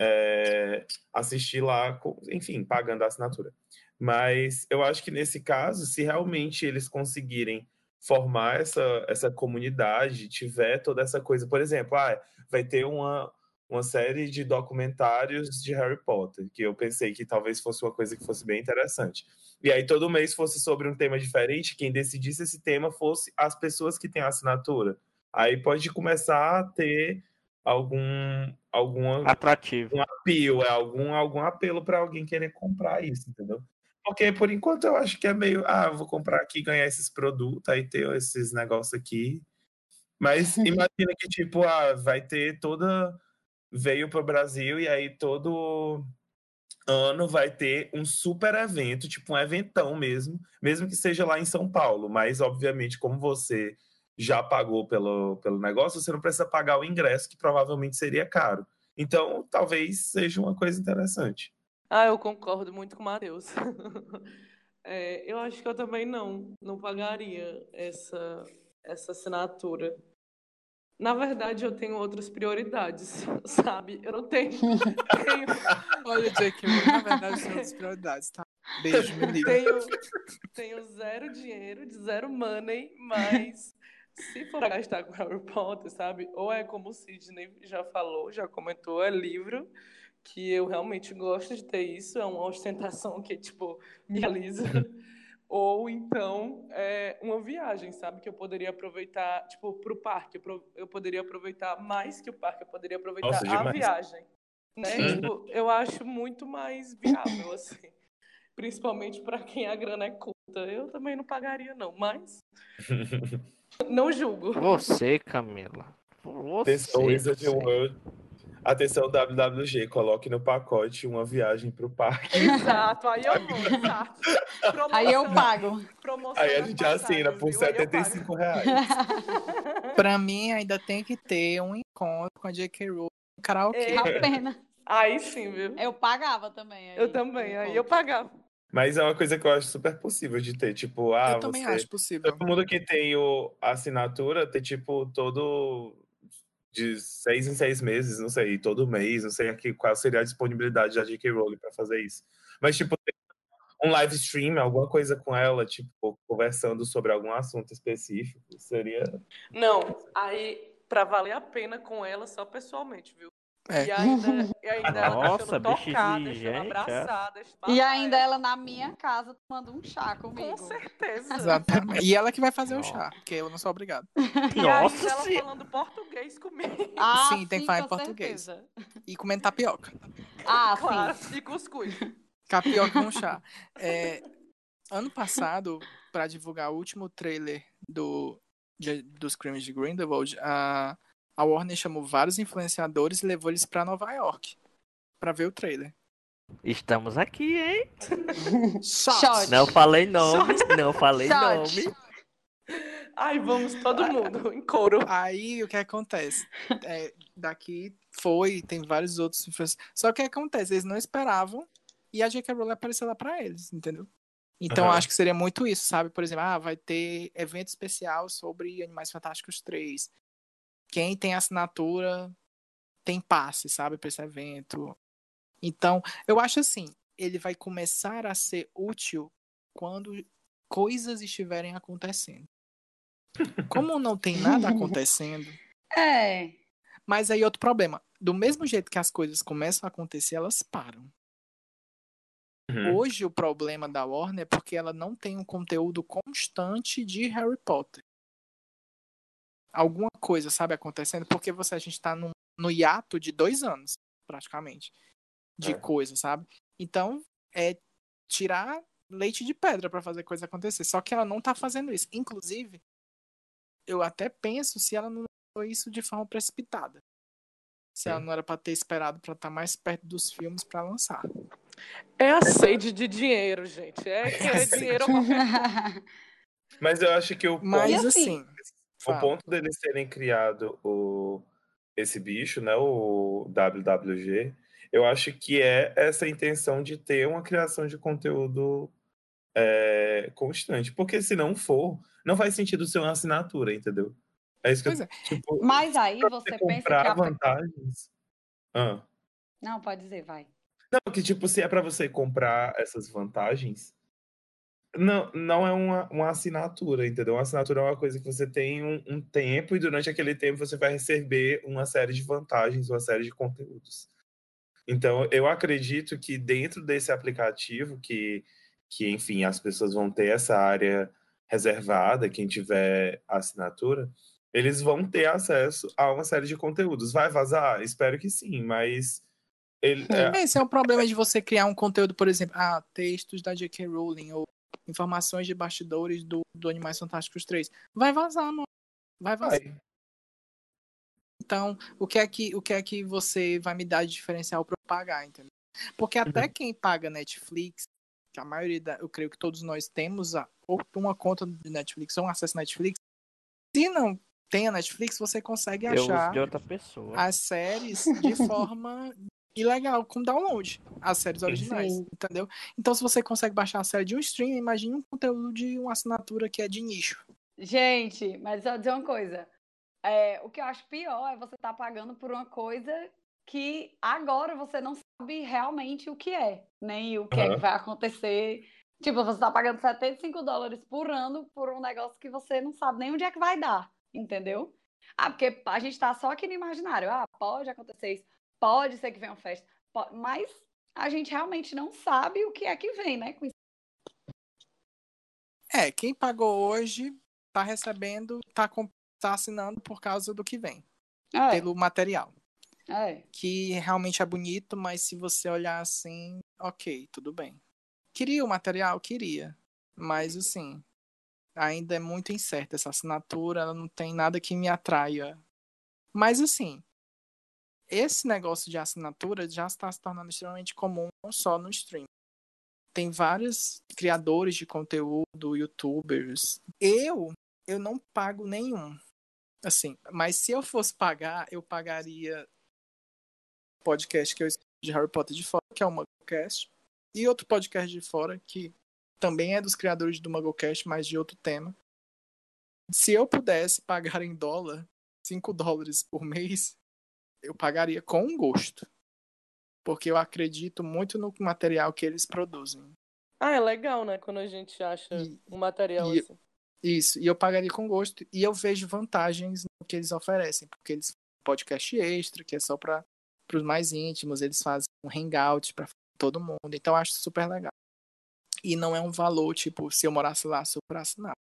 é, assistir lá, enfim, pagando a assinatura. Mas eu acho que nesse caso, se realmente eles conseguirem formar essa, essa comunidade, tiver toda essa coisa, por exemplo, ah, vai ter uma, uma série de documentários de Harry Potter, que eu pensei que talvez fosse uma coisa que fosse bem interessante. E aí todo mês fosse sobre um tema diferente, quem decidisse esse tema fosse as pessoas que têm a assinatura. Aí pode começar a ter algum alguma Atrativo. apelo, é algum, algum apelo para alguém querer comprar isso, entendeu? Porque por enquanto eu acho que é meio, ah, vou comprar aqui, ganhar esses produtos, aí ter esses negócios aqui. Mas imagina que, tipo, ah, vai ter toda. Veio para o Brasil e aí todo ano vai ter um super evento, tipo um eventão mesmo, mesmo que seja lá em São Paulo. Mas, obviamente, como você já pagou pelo, pelo negócio, você não precisa pagar o ingresso, que provavelmente seria caro. Então, talvez seja uma coisa interessante. Ah, eu concordo muito com o Matheus. <laughs> É, eu acho que eu também não, não pagaria essa, essa assinatura. Na verdade, eu tenho outras prioridades, <laughs> sabe? Eu não tenho. tenho, <laughs> Olha, Jake, na verdade são as prioridades, tá? Beijo, menino. <laughs> tenho, tenho zero dinheiro, de zero money, mas se for gastar com Harry Potter, sabe? Ou é como o Sidney já falou, já comentou, é livro, que eu realmente gosto de ter isso, é uma ostentação que, tipo, me realiza. Ou então é uma viagem, sabe? Que eu poderia aproveitar, tipo, pro parque. Eu pro- Eu poderia aproveitar mais que o parque, eu poderia aproveitar Nossa, a demais. viagem. Né? Uhum. Tipo, eu acho muito mais viável, assim. Principalmente para quem a grana é curta. Eu também não pagaria, não, mas. <laughs> Não julgo. Você, Camila. Você. Wizard você. World. Atenção, WWG, coloque no pacote uma viagem para o parque. Exato, aí eu <laughs> vou, exato. Aí eu pago. promoção Aí a gente assina por viu? Aí eu pago. 75 reais. <laughs> Pra mim, ainda tem que ter um encontro com a J.K. Rowling no karaokê. É. Apenas. Aí sim, viu? Eu pagava também. aí, Eu também, aí eu pagava. Mas é uma coisa que eu acho super possível de ter. Tipo, ah, eu também você... acho possível. Todo mundo que tem o, a assinatura ter, tipo, todo de seis em seis meses, não sei, todo mês, não sei aqui qual seria a disponibilidade da J.K. Rowling para fazer isso. Mas, tipo, um live stream, alguma coisa com ela, tipo, conversando sobre algum assunto específico, seria. Não, aí, pra valer a pena com ela, só pessoalmente, viu? É. E ainda, e <laughs> ainda ela Nossa, deixando exigente, é? abraçada. E esbarrar ainda ela. ela na minha casa tomando um chá comigo. Com certeza. Exatamente. E ela que vai fazer o Nossa. chá, porque eu não sou obrigado. E <laughs> Nossa ela falando português comigo. Ah, <laughs> Sim, tem que falar em português. certeza. E comendo tapioca. Ah, Claro. sim. E cuscuz. Tapioca com chá. É, ano passado, para divulgar o último trailer do, de- dos crimes de Grindelwald, a, a Warner chamou vários influenciadores e levou eles para Nova York para ver o trailer. Estamos aqui, hein? Shot. Não falei nome, não falei Shot. nome. Ai, vamos todo mundo em coro. Aí o que acontece? É, daqui foi, tem vários outros influenciadores. Só que o que acontece? Eles não esperavam e a J.K. Rowling apareceu lá para eles, entendeu? Então Aham. acho que seria muito isso, sabe? Por exemplo, ah, vai ter evento especial sobre Animais Fantásticos 3. Quem tem assinatura tem passe, sabe, para esse evento. Então, eu acho assim, ele vai começar a ser útil quando coisas estiverem acontecendo. Como não tem nada acontecendo, <laughs> É. mas aí outro problema, do mesmo jeito que as coisas começam a acontecer, elas param. Uhum. Hoje o problema da Warner é porque ela não tem um conteúdo constante de Harry Potter. Alguma coisa, sabe, acontecendo, porque você, a gente tá num, no hiato de dois anos, praticamente, de É. coisa, sabe? Então, é tirar leite de pedra pra fazer coisa acontecer. Só que ela não tá fazendo isso. Inclusive, eu até penso se ela não foi isso de forma precipitada. Se ela Sim. não era pra ter esperado pra estar mais perto dos filmes pra lançar. É a sede de dinheiro, gente. É que é dinheiro. <laughs> Mas eu acho que o ponto, Mas E assim, assim, o fala. ponto deles terem criado o, esse bicho, né, o WWG, eu acho que é essa intenção de ter uma criação de conteúdo é, constante. Porque se não for, não faz sentido ser uma assinatura, entendeu? É isso que Pois eu, é. tipo, Mas aí você você pensa que comprar a... vantagens. Ah. Não, pode dizer, vai. Não, que tipo, se é pra você comprar essas vantagens, não, não é uma, uma assinatura, entendeu? Uma assinatura é uma coisa que você tem um, um tempo e durante aquele tempo você vai receber uma série de vantagens, uma série de conteúdos. Então, eu acredito que dentro desse aplicativo, que, que enfim, as pessoas vão ter essa área reservada, quem tiver assinatura, eles vão ter acesso a uma série de conteúdos. Vai vazar? Espero que sim, mas ele, é, Esse é o problema de você criar um conteúdo, por exemplo, ah, textos da J.K. Rowling ou informações de bastidores do, do Animais Fantásticos 3. Vai vazar, mano. Vai vazar. vai. Então, o que é que o que é que você vai me dar de diferencial para eu pagar, entendeu? Porque até quem paga Netflix, que a maioria, da, eu creio que todos nós temos a, ou uma conta de Netflix ou um acesso Netflix, se não tem a Netflix, você consegue Eu achar de outra pessoa. as séries de <laughs> forma ilegal, com download, as séries originais, Sim. entendeu? Então, se você consegue baixar a série de um stream, imagine um conteúdo de uma assinatura que é de nicho. Gente, mas só dizer uma coisa. É, o que eu acho pior é você estar pagando por uma coisa que agora você não sabe realmente o que é, nem o que é que vai acontecer. Tipo, você está pagando 75 dólares por ano por um negócio que você não sabe nem onde é que vai dar, entendeu? Ah, porque a gente tá só aqui no imaginário. Ah, pode acontecer isso, pode ser que venha uma festa, po- mas a gente realmente não sabe o que é que vem, né? É, quem pagou hoje tá recebendo, tá, tá assinando por causa do que vem, É, pelo material. é. Que realmente é bonito, mas se você olhar assim, ok, tudo bem. Queria o material? Queria. Mas assim, ainda é muito incerta essa assinatura, ela não tem nada que me atraia. Mas assim, esse negócio de assinatura já está se tornando extremamente comum, não só no stream. Tem vários criadores de conteúdo, youtubers. Eu, eu não pago nenhum. Assim, mas se eu fosse pagar, eu pagaria podcast que eu de Harry Potter de fora, que é o MuggleCast, e outro podcast de fora, que também é dos criadores do MuggleCast, mas de outro tema. Se eu pudesse pagar em dólar, 5 dólares por mês, eu pagaria com gosto. Porque eu acredito muito no material que eles produzem. Ah, é legal, né? Quando a gente acha E- um material e- assim. Isso, e eu pagaria com gosto. E eu vejo vantagens no que eles oferecem, porque eles podcast extra, que é só para os mais íntimos, eles fazem um hangout para todo mundo. Então eu acho super legal. E não é um valor, tipo, se eu morasse lá, super assinado.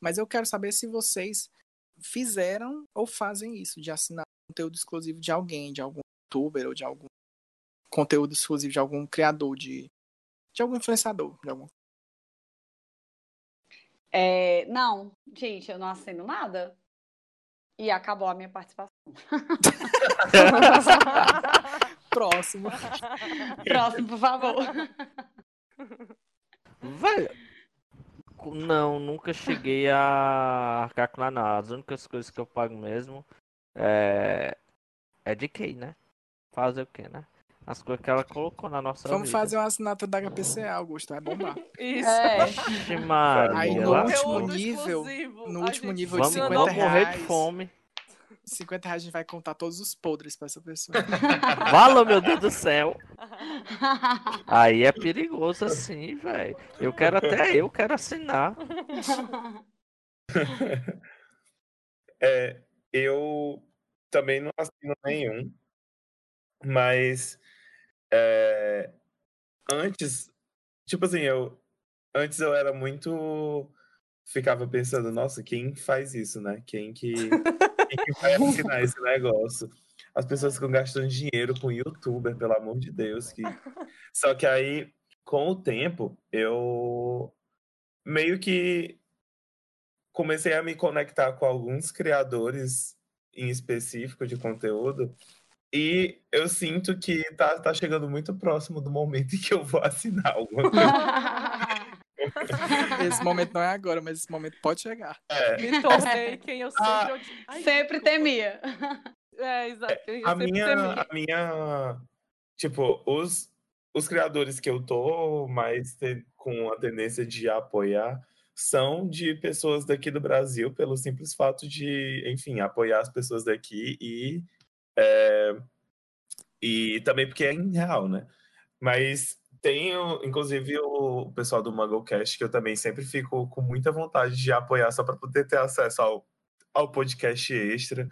Mas eu quero saber se vocês fizeram ou fazem isso, de assinar conteúdo exclusivo de alguém, de algum youtuber ou de algum conteúdo exclusivo de algum criador, de, de algum influenciador, de algum. É, não, gente, eu não assino nada. E acabou a minha participação. <laughs> Próximo. Próximo, por favor. Velho. Não, nunca cheguei a arcar com nada. As únicas coisas que eu pago mesmo é. É de quem, né? Fazer o quê, né? As coisas que ela colocou na nossa Vamos vida. fazer uma assinatura da HPCA, Augusto, vai bombar. <laughs> Isso. É. <laughs> Vixe, Maria. Aí no último nível- exclusivo. no último gente nível de Vamos, 50 vamos morrer de reais. fome. 50 reais a gente vai contar todos os podres pra essa pessoa. <laughs> Fala, meu Deus do céu. Aí é perigoso assim, velho. Eu quero até eu quero assinar. É, eu também não assino nenhum, mas é, antes, tipo assim, eu antes eu era muito ficava pensando, nossa, quem faz isso, né? Quem que, quem que vai assinar esse negócio? As pessoas ficam gastando dinheiro com youtuber, pelo amor de Deus, que <laughs> só que aí com o tempo eu meio que comecei a me conectar com alguns criadores em específico de conteúdo e eu sinto que tá, tá chegando muito próximo do momento em que eu vou assinar alguma coisa. <laughs> Esse momento não é agora, mas esse momento pode chegar. É, Me tornei quem eu sempre Ah, Ai, Sempre temia. É, exato. a minha, temia. a minha, tipo, os, os criadores que eu tô mais te- com a tendência de apoiar são de pessoas daqui do Brasil, pelo simples fato de, enfim, apoiar as pessoas daqui e, é, e também porque é real, né? Mas tenho, inclusive, o pessoal do MuggleCast, que eu também sempre fico com muita vontade de apoiar só para poder ter acesso ao, ao podcast extra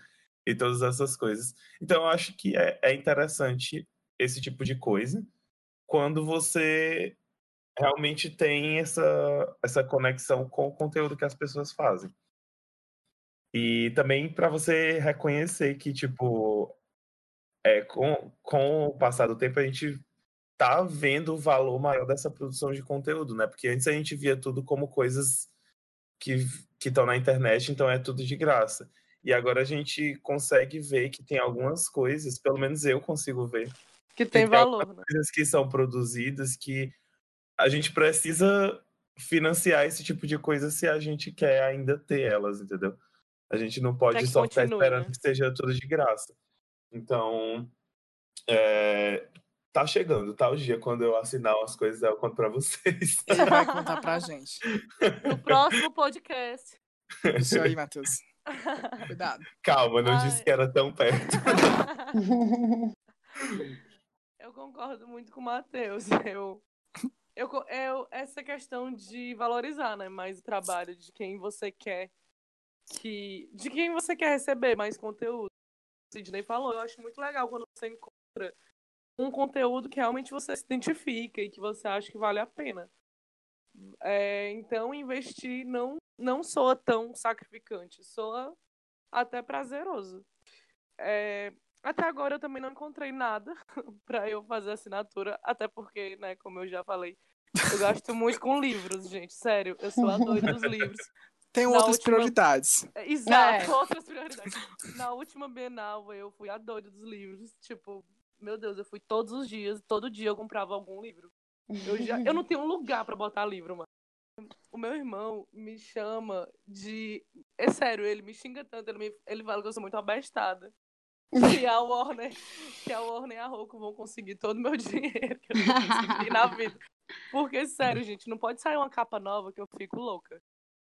e todas essas coisas. Então, eu acho que é, é interessante esse tipo de coisa quando você realmente tem essa, essa conexão com o conteúdo que as pessoas fazem. E também para você reconhecer que, tipo, é, com, com o passar do tempo, a gente tá vendo o valor maior dessa produção de conteúdo, né? Porque antes a gente via tudo como coisas que estão na internet, então é tudo de graça. E agora a gente consegue ver que tem algumas coisas, pelo menos eu consigo ver, Que tem tem valor, né? coisas que são produzidas que a gente precisa financiar esse tipo de coisa se a gente quer ainda ter elas, entendeu? A gente não pode só ficar continue, esperando né? que seja tudo de graça. Então, é, tá chegando, tá o dia quando eu assinar umas coisas, eu conto pra vocês. Ele <laughs> vai contar pra gente. No próximo podcast. Isso aí, Matheus. Cuidado. Calma, não Ai. disse que era tão perto. <laughs> <laughs> Eu concordo muito com o Matheus. Eu, eu, eu, essa questão de valorizar, né, mais o trabalho de quem você quer que, de quem você quer receber mais conteúdo. O Sidney falou, eu acho muito legal quando você encontra um conteúdo que realmente você se identifica e que você acha que vale a pena. É, então, investir não, não soa tão sacrificante, soa até prazeroso. É, até agora eu também não encontrei nada <laughs> pra eu fazer assinatura, até porque, né, como eu já falei, eu gasto muito com livros, gente, sério, eu sou a doida dos livros. Tem Na outras última- prioridades. É, Exato, É. outras prioridades. Na última Bienal, eu fui a doida dos livros, tipo, meu Deus, eu fui todos os dias, todo dia eu comprava algum livro. Eu, já, eu não tenho um lugar pra botar livro, mano. O meu irmão me chama de. É sério, ele me xinga tanto, ele, me... ele fala que eu sou muito abestada. <laughs> Que a Warner, que a Warner e a Roku vão conseguir todo o meu <laughs> dinheiro que eu não consegui na <laughs> vida. Porque, sério, gente, não pode sair uma capa nova que eu fico louca.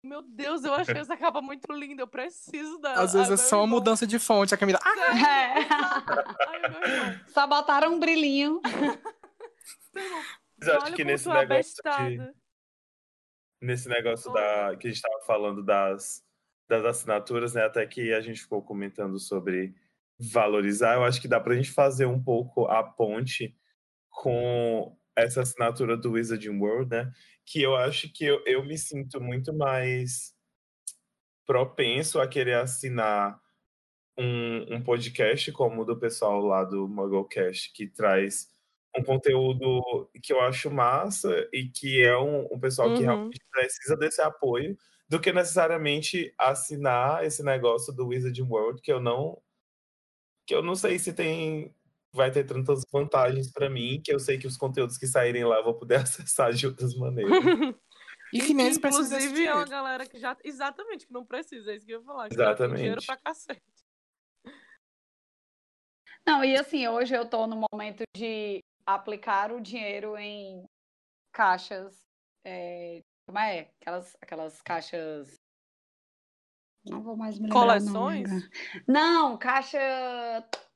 Meu Deus, eu achei essa capa muito linda, eu preciso da. Às vezes Ai, é só uma irmão, mudança de fonte. A Camila. Ah, sério, É. Ai. Só botaram um brilhinho. Mas acho que nesse é negócio de, nesse negócio da que a gente estava falando das, das assinaturas, né? Até que a gente ficou comentando sobre valorizar, eu acho que dá pra gente fazer um pouco a ponte com essa assinatura do Wizarding World, né? Que eu acho que eu, eu me sinto muito mais propenso a querer assinar um, um podcast como o do pessoal lá do Mugglecast, que traz um conteúdo que eu acho massa e que é um, um pessoal Uhum. que realmente precisa desse apoio, do que necessariamente assinar esse negócio do Wizarding World, que eu não que eu não sei se tem vai ter tantas vantagens para mim, que eu sei que os conteúdos que saírem lá eu vou poder <laughs> acessar de outras maneiras. E que nem Inclusive, é uma galera que já. Exatamente, que não precisa, é isso que eu ia falar. Tem dinheiro Exatamente. pra cacete. Não, e assim, hoje eu tô no momento de aplicar o dinheiro em caixas. é, como é? Aquelas, aquelas caixas. Não vou mais me lembrar. Coleções? agora. Não, caixa.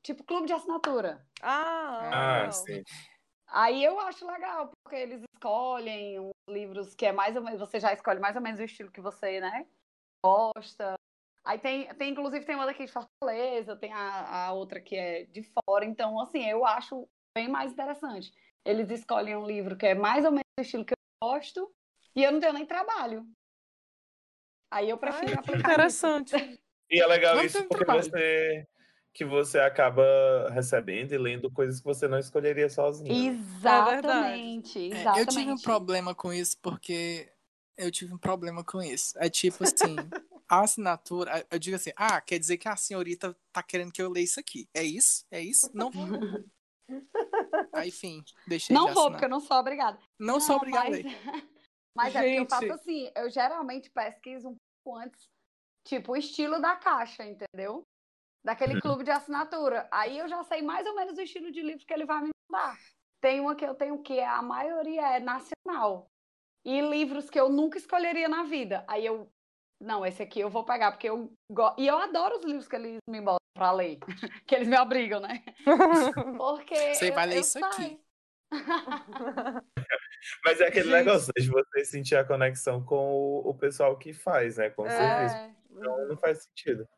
Tipo clube de assinatura. Ah, Ah, sim. Aí eu acho legal, porque eles escolhem uns livros que é mais ou menos. Você já escolhe mais ou menos o estilo que você, né? Gosta. Aí tem, tem inclusive, tem uma daqui de Fortaleza, tem a, a outra que é de fora. Então, assim, eu acho bem mais interessante. Eles escolhem um livro que é mais ou menos o estilo que eu gosto e eu não tenho nem trabalho. Aí eu prefiro Ai, aplicar. Interessante. <laughs> E é legal Não isso tem porque trabalho. você que você acaba recebendo e lendo coisas que você não escolheria sozinho. né? Exatamente, É, exatamente. eu tive um problema com isso porque eu tive um problema com isso. É tipo assim, <laughs> a assinatura, eu digo assim, ah, quer dizer que a senhorita tá querendo que eu leia isso aqui. É isso? É isso? Não vou. <laughs> Aí, enfim, deixei Não de vou, porque eu não sou obrigada. Não sou obrigado a mas... mas é porque eu Gente. faço assim, eu geralmente pesquiso um pouco antes, tipo, o estilo da caixa, entendeu? Daquele Uhum. clube de assinatura. Aí eu já sei mais ou menos o estilo de livro que ele vai me mandar. Tem uma que eu tenho que a maioria é nacional. E livros que eu nunca escolheria na vida. Aí eu, não, esse aqui eu vou pegar, porque eu gosto. E eu adoro os livros que eles me botam pra ler. <laughs> que eles me obrigam, né? <laughs> Porque. Você eu- vai ler isso saio. aqui. Mas é aquele Gente. negócio de você sentir a conexão com o, o pessoal que faz, né? Com o serviço. É, Então não faz sentido.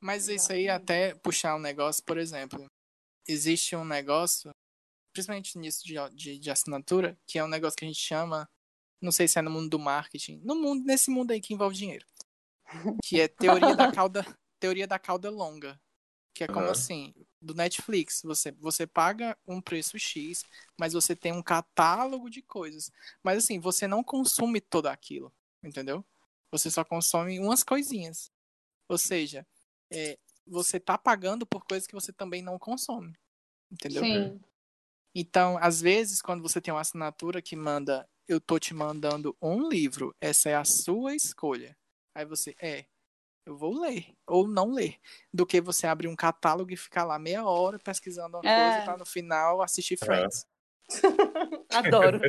Mas isso aí até puxar um negócio, por exemplo, existe um negócio, principalmente nisso de, de, de assinatura, que é um negócio que a gente chama, não sei se é no mundo do marketing, no mundo, nesse mundo aí que envolve dinheiro. Que é teoria da <laughs> cauda, teoria da cauda longa. Que é como Aham. assim, do Netflix, você, você paga um preço X, mas você tem um catálogo de coisas. Mas assim, você não consome tudo aquilo, entendeu? Você só consome umas coisinhas. Ou seja, é, você tá pagando por coisas que você também não consome. Entendeu? sim. Então, às vezes, quando você tem uma assinatura que manda, eu tô te mandando um livro, essa é a sua escolha. Aí você, é, eu vou ler, ou não ler, do que você abrir um catálogo e ficar lá meia hora pesquisando uma É. coisa pra no final assistir Friends. <laughs> Adoro.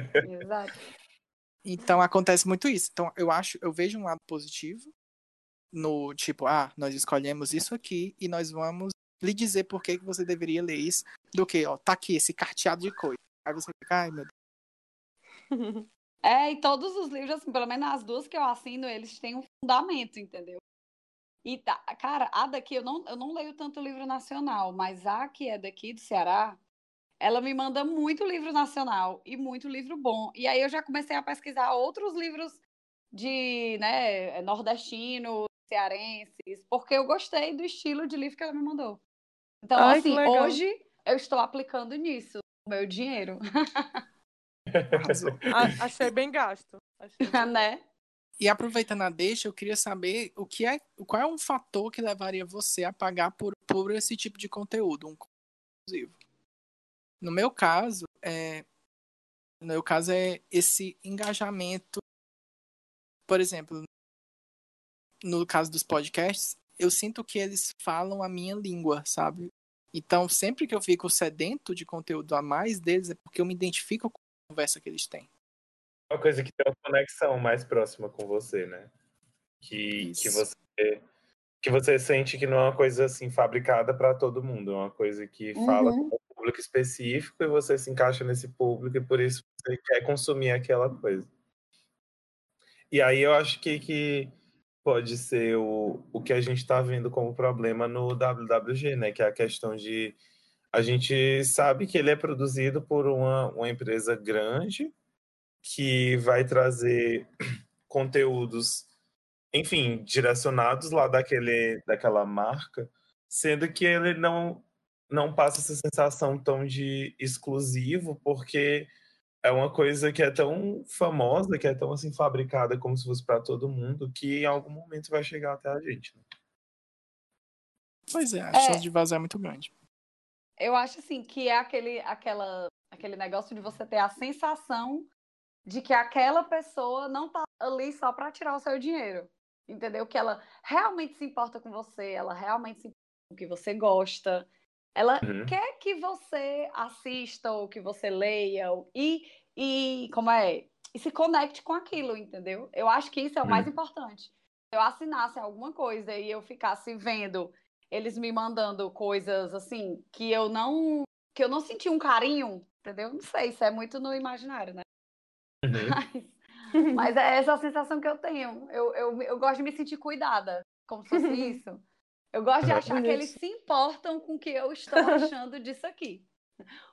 Exato. Então acontece muito isso. Então eu acho, eu vejo um lado positivo no tipo, ah, nós escolhemos isso aqui e nós vamos lhe dizer por que, que você deveria ler isso, do que, ó, tá aqui esse carteado de coisa. Aí você fica, ai meu Deus. <laughs> É, e todos os livros, assim, pelo menos as duas que eu assino, eles têm um fundamento, entendeu? E, tá, cara, a daqui, eu não, eu não leio tanto livro nacional, mas a que é daqui do Ceará, ela me manda muito livro nacional e muito livro bom. E aí eu já comecei a pesquisar outros livros de, né, nordestino, cearenses, porque eu gostei do estilo de livro que ela me mandou. Então, Ai, assim, hoje eu estou aplicando nisso, o meu dinheiro, <laughs> achei bem gasto. Achei bem- <laughs> né? E aproveitando a deixa, eu queria saber o que é, qual é um fator que levaria você a pagar por, por esse tipo de conteúdo, um exclusivo. No meu caso, é, no meu caso é esse engajamento. Por exemplo, no caso dos podcasts, eu sinto que eles falam a minha língua, sabe? Então, sempre que eu fico sedento de conteúdo a mais deles, é porque eu me identifico com a conversa que eles têm. Uma coisa que tem uma conexão mais próxima com você, né? Que, que você que você sente que não é uma coisa assim fabricada para todo mundo, é uma coisa que fala Uhum. com um público específico e você se encaixa nesse público e por isso você quer consumir aquela coisa. E aí eu acho que, que pode ser o, o que a gente está vendo como problema no WWG, né? Que é a questão de a gente sabe que ele é produzido por uma, uma empresa grande que vai trazer conteúdos, enfim, direcionados lá daquele, daquela marca, sendo que ele não não passa essa sensação tão de exclusivo, porque é uma coisa que é tão famosa, que é tão assim fabricada como se fosse para todo mundo, que em algum momento vai chegar até a gente. Né? Pois é, a é, chance de vazar é muito grande. Eu acho assim que é aquele, aquela, aquele negócio de você ter a sensação de que aquela pessoa não tá ali só para tirar o seu dinheiro. Entendeu? Que ela realmente se importa com você, ela realmente se importa com o que você gosta, ela uhum. quer que você assista ou que você leia e, e como é e se conecte com aquilo, entendeu? Eu acho que isso é o uhum. mais importante. Se eu assinasse alguma coisa e eu ficasse vendo eles me mandando coisas assim que eu não que eu não senti um carinho, entendeu? Não sei, isso é muito no imaginário, né? Uhum. Mas, mas, é essa a sensação que eu tenho. Eu, eu, eu gosto de me sentir cuidada, como se fosse <laughs> isso. Eu gosto de achar que eles se importam com o que eu estou achando disso aqui.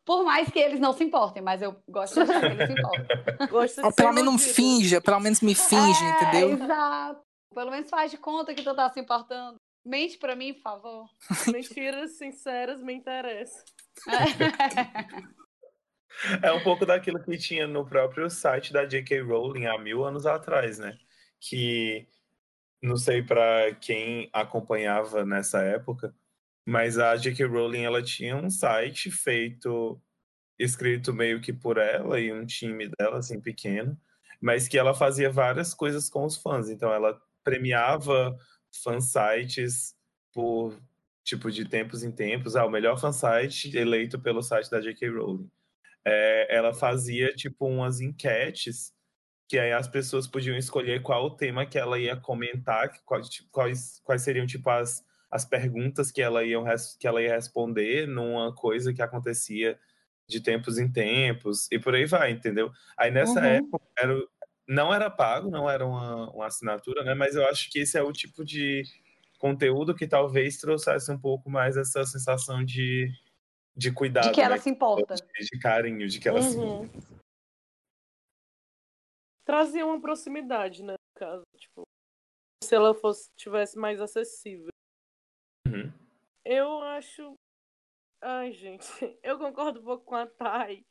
Por mais que eles não se importem, mas eu gosto de achar que eles se importam. <laughs> Ou pelo menos finja, pelo menos me finge, é, entendeu? Exato. Pelo menos faz de conta que tu tá se importando. Mente pra mim, por favor. Mentiras sinceras me interessam. É <laughs> um pouco daquilo que tinha no próprio site da J.K. Rowling há mil anos atrás, né? Que não sei para quem acompanhava nessa época, mas a J.K. Rowling ela tinha um site feito escrito meio que por ela e um time dela assim pequeno, mas que ela fazia várias coisas com os fãs. Então ela premiava fansites por tipo de tempos em tempos, ah, o melhor fansite eleito pelo site da J.K. Rowling. É, ela fazia tipo umas enquetes que aí as pessoas podiam escolher qual o tema que ela ia comentar, quais, tipo, quais, quais seriam tipo as, as perguntas que ela, iam, que ela ia responder numa coisa que acontecia de tempos em tempos e por aí vai, entendeu? Aí nessa uhum. época era, não era pago, não era uma, uma assinatura, né? Mas eu acho que esse é o tipo de conteúdo que talvez trouxesse um pouco mais essa sensação de, de cuidado. De que ela né? se importa. De, de, carinho, de que ela uhum. se trazia uma proximidade, né? No caso, tipo, se ela fosse tivesse mais acessível. Uhum. Eu acho. Ai, gente, <laughs> eu concordo um pouco com a Thay,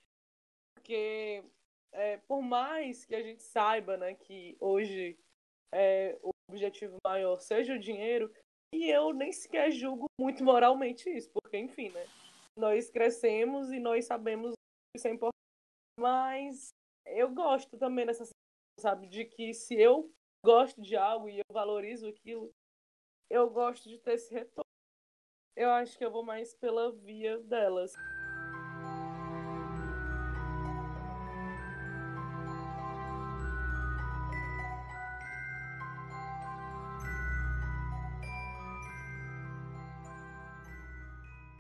porque é, por mais que a gente saiba, né, que hoje é, o objetivo maior seja o dinheiro, e eu nem sequer julgo muito moralmente isso, porque, enfim, né, nós crescemos e nós sabemos que isso é importante, mas eu gosto também dessa sabe? De que se eu gosto de algo e eu valorizo aquilo, eu gosto de ter esse retorno. Eu acho que eu vou mais pela via delas.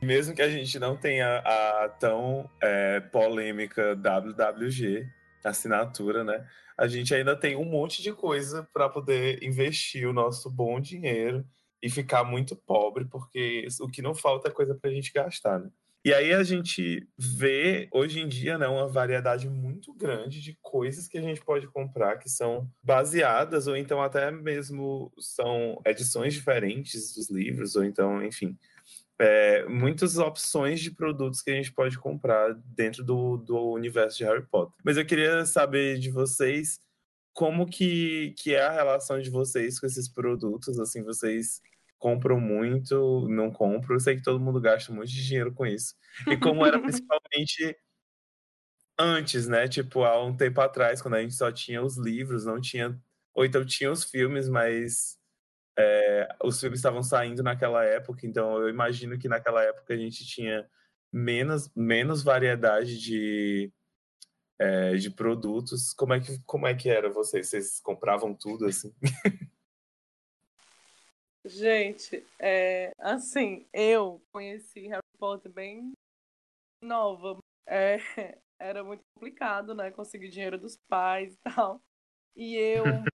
Mesmo que a gente não tenha a tão é, polêmica WWG assinatura, né? a gente ainda tem um monte de coisa para poder investir o nosso bom dinheiro e ficar muito pobre, porque o que não falta é coisa para a gente gastar, né? E aí a gente vê hoje em dia né, uma variedade muito grande de coisas que a gente pode comprar que são baseadas ou então até mesmo são edições diferentes dos livros ou então, enfim, é, muitas opções de produtos que a gente pode comprar dentro do, do universo de Harry Potter. Mas eu queria saber de vocês como que, que é a relação de vocês com esses produtos, assim, vocês compram muito, não compram, eu sei que todo mundo gasta muito de dinheiro com isso. E como era <laughs> principalmente antes, né? Tipo, há um tempo atrás, quando a gente só tinha os livros, não tinha. Ou então tinha os filmes, mas é, os filmes estavam saindo naquela época, então eu imagino que naquela época a gente tinha menos, menos variedade de, é, de produtos. Como é, que, como é que era vocês? Vocês compravam tudo assim? <laughs> Gente, é, assim, eu conheci Harry Potter bem nova. É, <laughs> era muito complicado, né? Conseguir dinheiro dos pais e tal. E eu <laughs>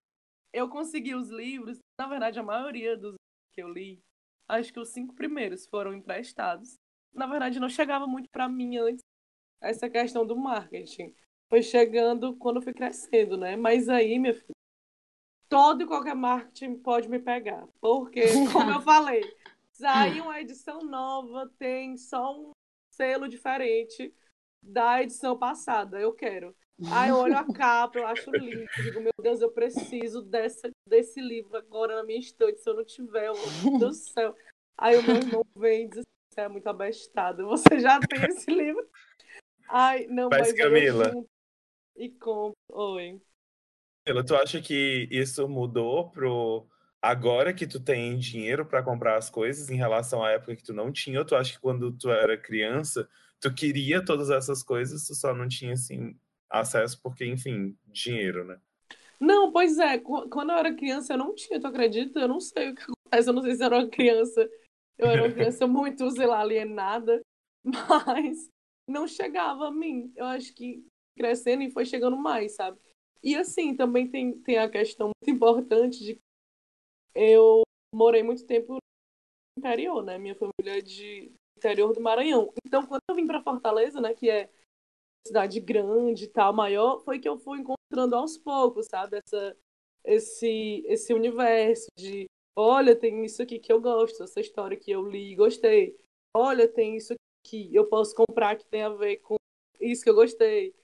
eu consegui os livros, na verdade, a maioria dos que eu li, acho que os cinco primeiros foram emprestados. Na verdade, não chegava muito para mim antes essa questão do marketing. Foi chegando quando eu fui crescendo, né? Mas aí, minha filha, todo e qualquer marketing pode me pegar. Porque, como eu falei, sai uma edição nova, tem só um selo diferente da edição passada. Eu quero. Aí eu olho a capa, eu acho lindo. Digo, meu Deus, eu preciso dessa, desse livro agora na minha estante. Se eu não tiver, meu Deus do céu. Aí o meu irmão vem e diz: Você é muito abestado. Você já tem esse livro? Ai, não, Mas, mas Camila. e compro. Oi. Camila, tu acha que isso mudou pro agora que tu tem dinheiro para comprar as coisas em relação à época que tu não tinha? Ou tu acha que quando tu era criança, tu queria todas essas coisas, tu só não tinha assim acesso porque, enfim, dinheiro, né? Não, pois é. qu- Quando eu era criança, eu não tinha, tu acredita? Eu não sei o que acontece. Eu não sei se eu era uma criança. Eu era uma criança <laughs> muito, sei lá, alienada. Mas não chegava a mim. Eu acho que crescendo e foi chegando mais, sabe? E assim, também tem, tem a questão muito importante de que eu morei muito tempo no interior, né? Minha família é de interior do Maranhão. Então, quando eu vim para Fortaleza, né, que é cidade grande e tal, maior, foi que eu fui encontrando aos poucos, sabe? Essa, esse, esse universo de, olha, tem isso aqui que eu gosto, essa história que eu li e gostei. Olha, tem isso que eu posso comprar que tem a ver com isso que eu gostei.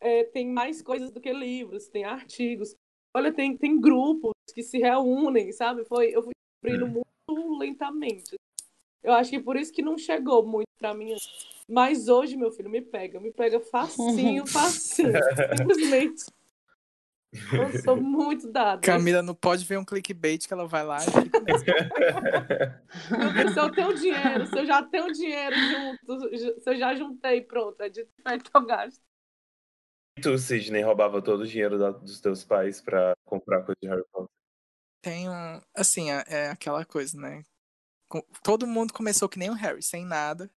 É, tem mais coisas do que livros, tem artigos. Olha, tem, tem grupos que se reúnem, sabe? Foi, eu fui descobrindo muito lentamente. Eu acho que por isso que não chegou muito pra mim. Mas hoje, meu filho, me pega. Me pega facinho, <laughs> facinho. Simplesmente. Eu sou muito dada. Camila não pode ver um clickbait que ela vai lá e fica nessa. Meu Deus, se eu tenho dinheiro, se eu já tenho dinheiro junto, se eu já juntei, pronto, é de feito eu gasto. E tu, Sidney, roubava todo o dinheiro da- dos teus pais pra comprar coisa de Harry Potter? Tem um. Assim, é, é aquela coisa, né? Com- Todo mundo começou que nem o Harry, sem nada,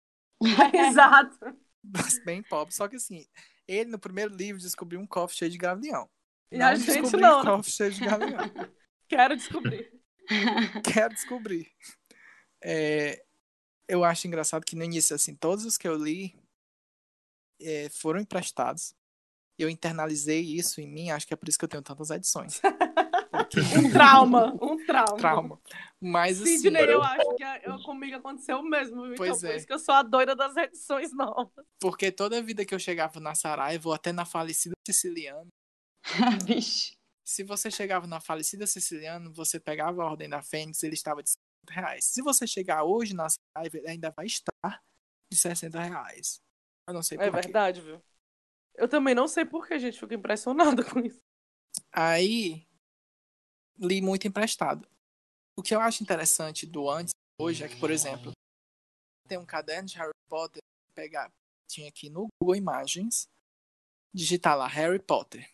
<laughs> Exato. bem pobre. Só que assim, ele no primeiro livro descobriu um cofre cheio de gavião. E a Não gente descobri não, um cofre cheio de gavião. <laughs> Quero descobrir. <laughs> Quero descobrir. É, eu acho engraçado que no início, assim, todos os que eu li é, foram emprestados. Eu internalizei isso em mim, acho que é por isso que eu tenho tantas edições. Um trauma, um trauma. Trauma. Mas assim, Sidney, eu acho que a- eu, comigo aconteceu o mesmo. Então, Pois por é. isso que eu sou a doida das edições novas. porque toda vida que eu chegava na Saraiva, ou até na falecida Siciliana, <laughs> Vixe. se você chegava na falecida Siciliana, você pegava a Ordem da Fênix, ele estava de 60 reais. Se você chegar hoje na Saraiva, ele ainda vai estar de 60 reais. Eu não sei É porquê. verdade, viu? Eu também não sei por que a gente fica impressionado <laughs> com isso. Aí, li muito emprestado. O que eu acho interessante do antes hoje é que, por exemplo, tem um caderno de Harry Potter, pegar, tinha aqui no Google Imagens, digitar lá Harry Potter.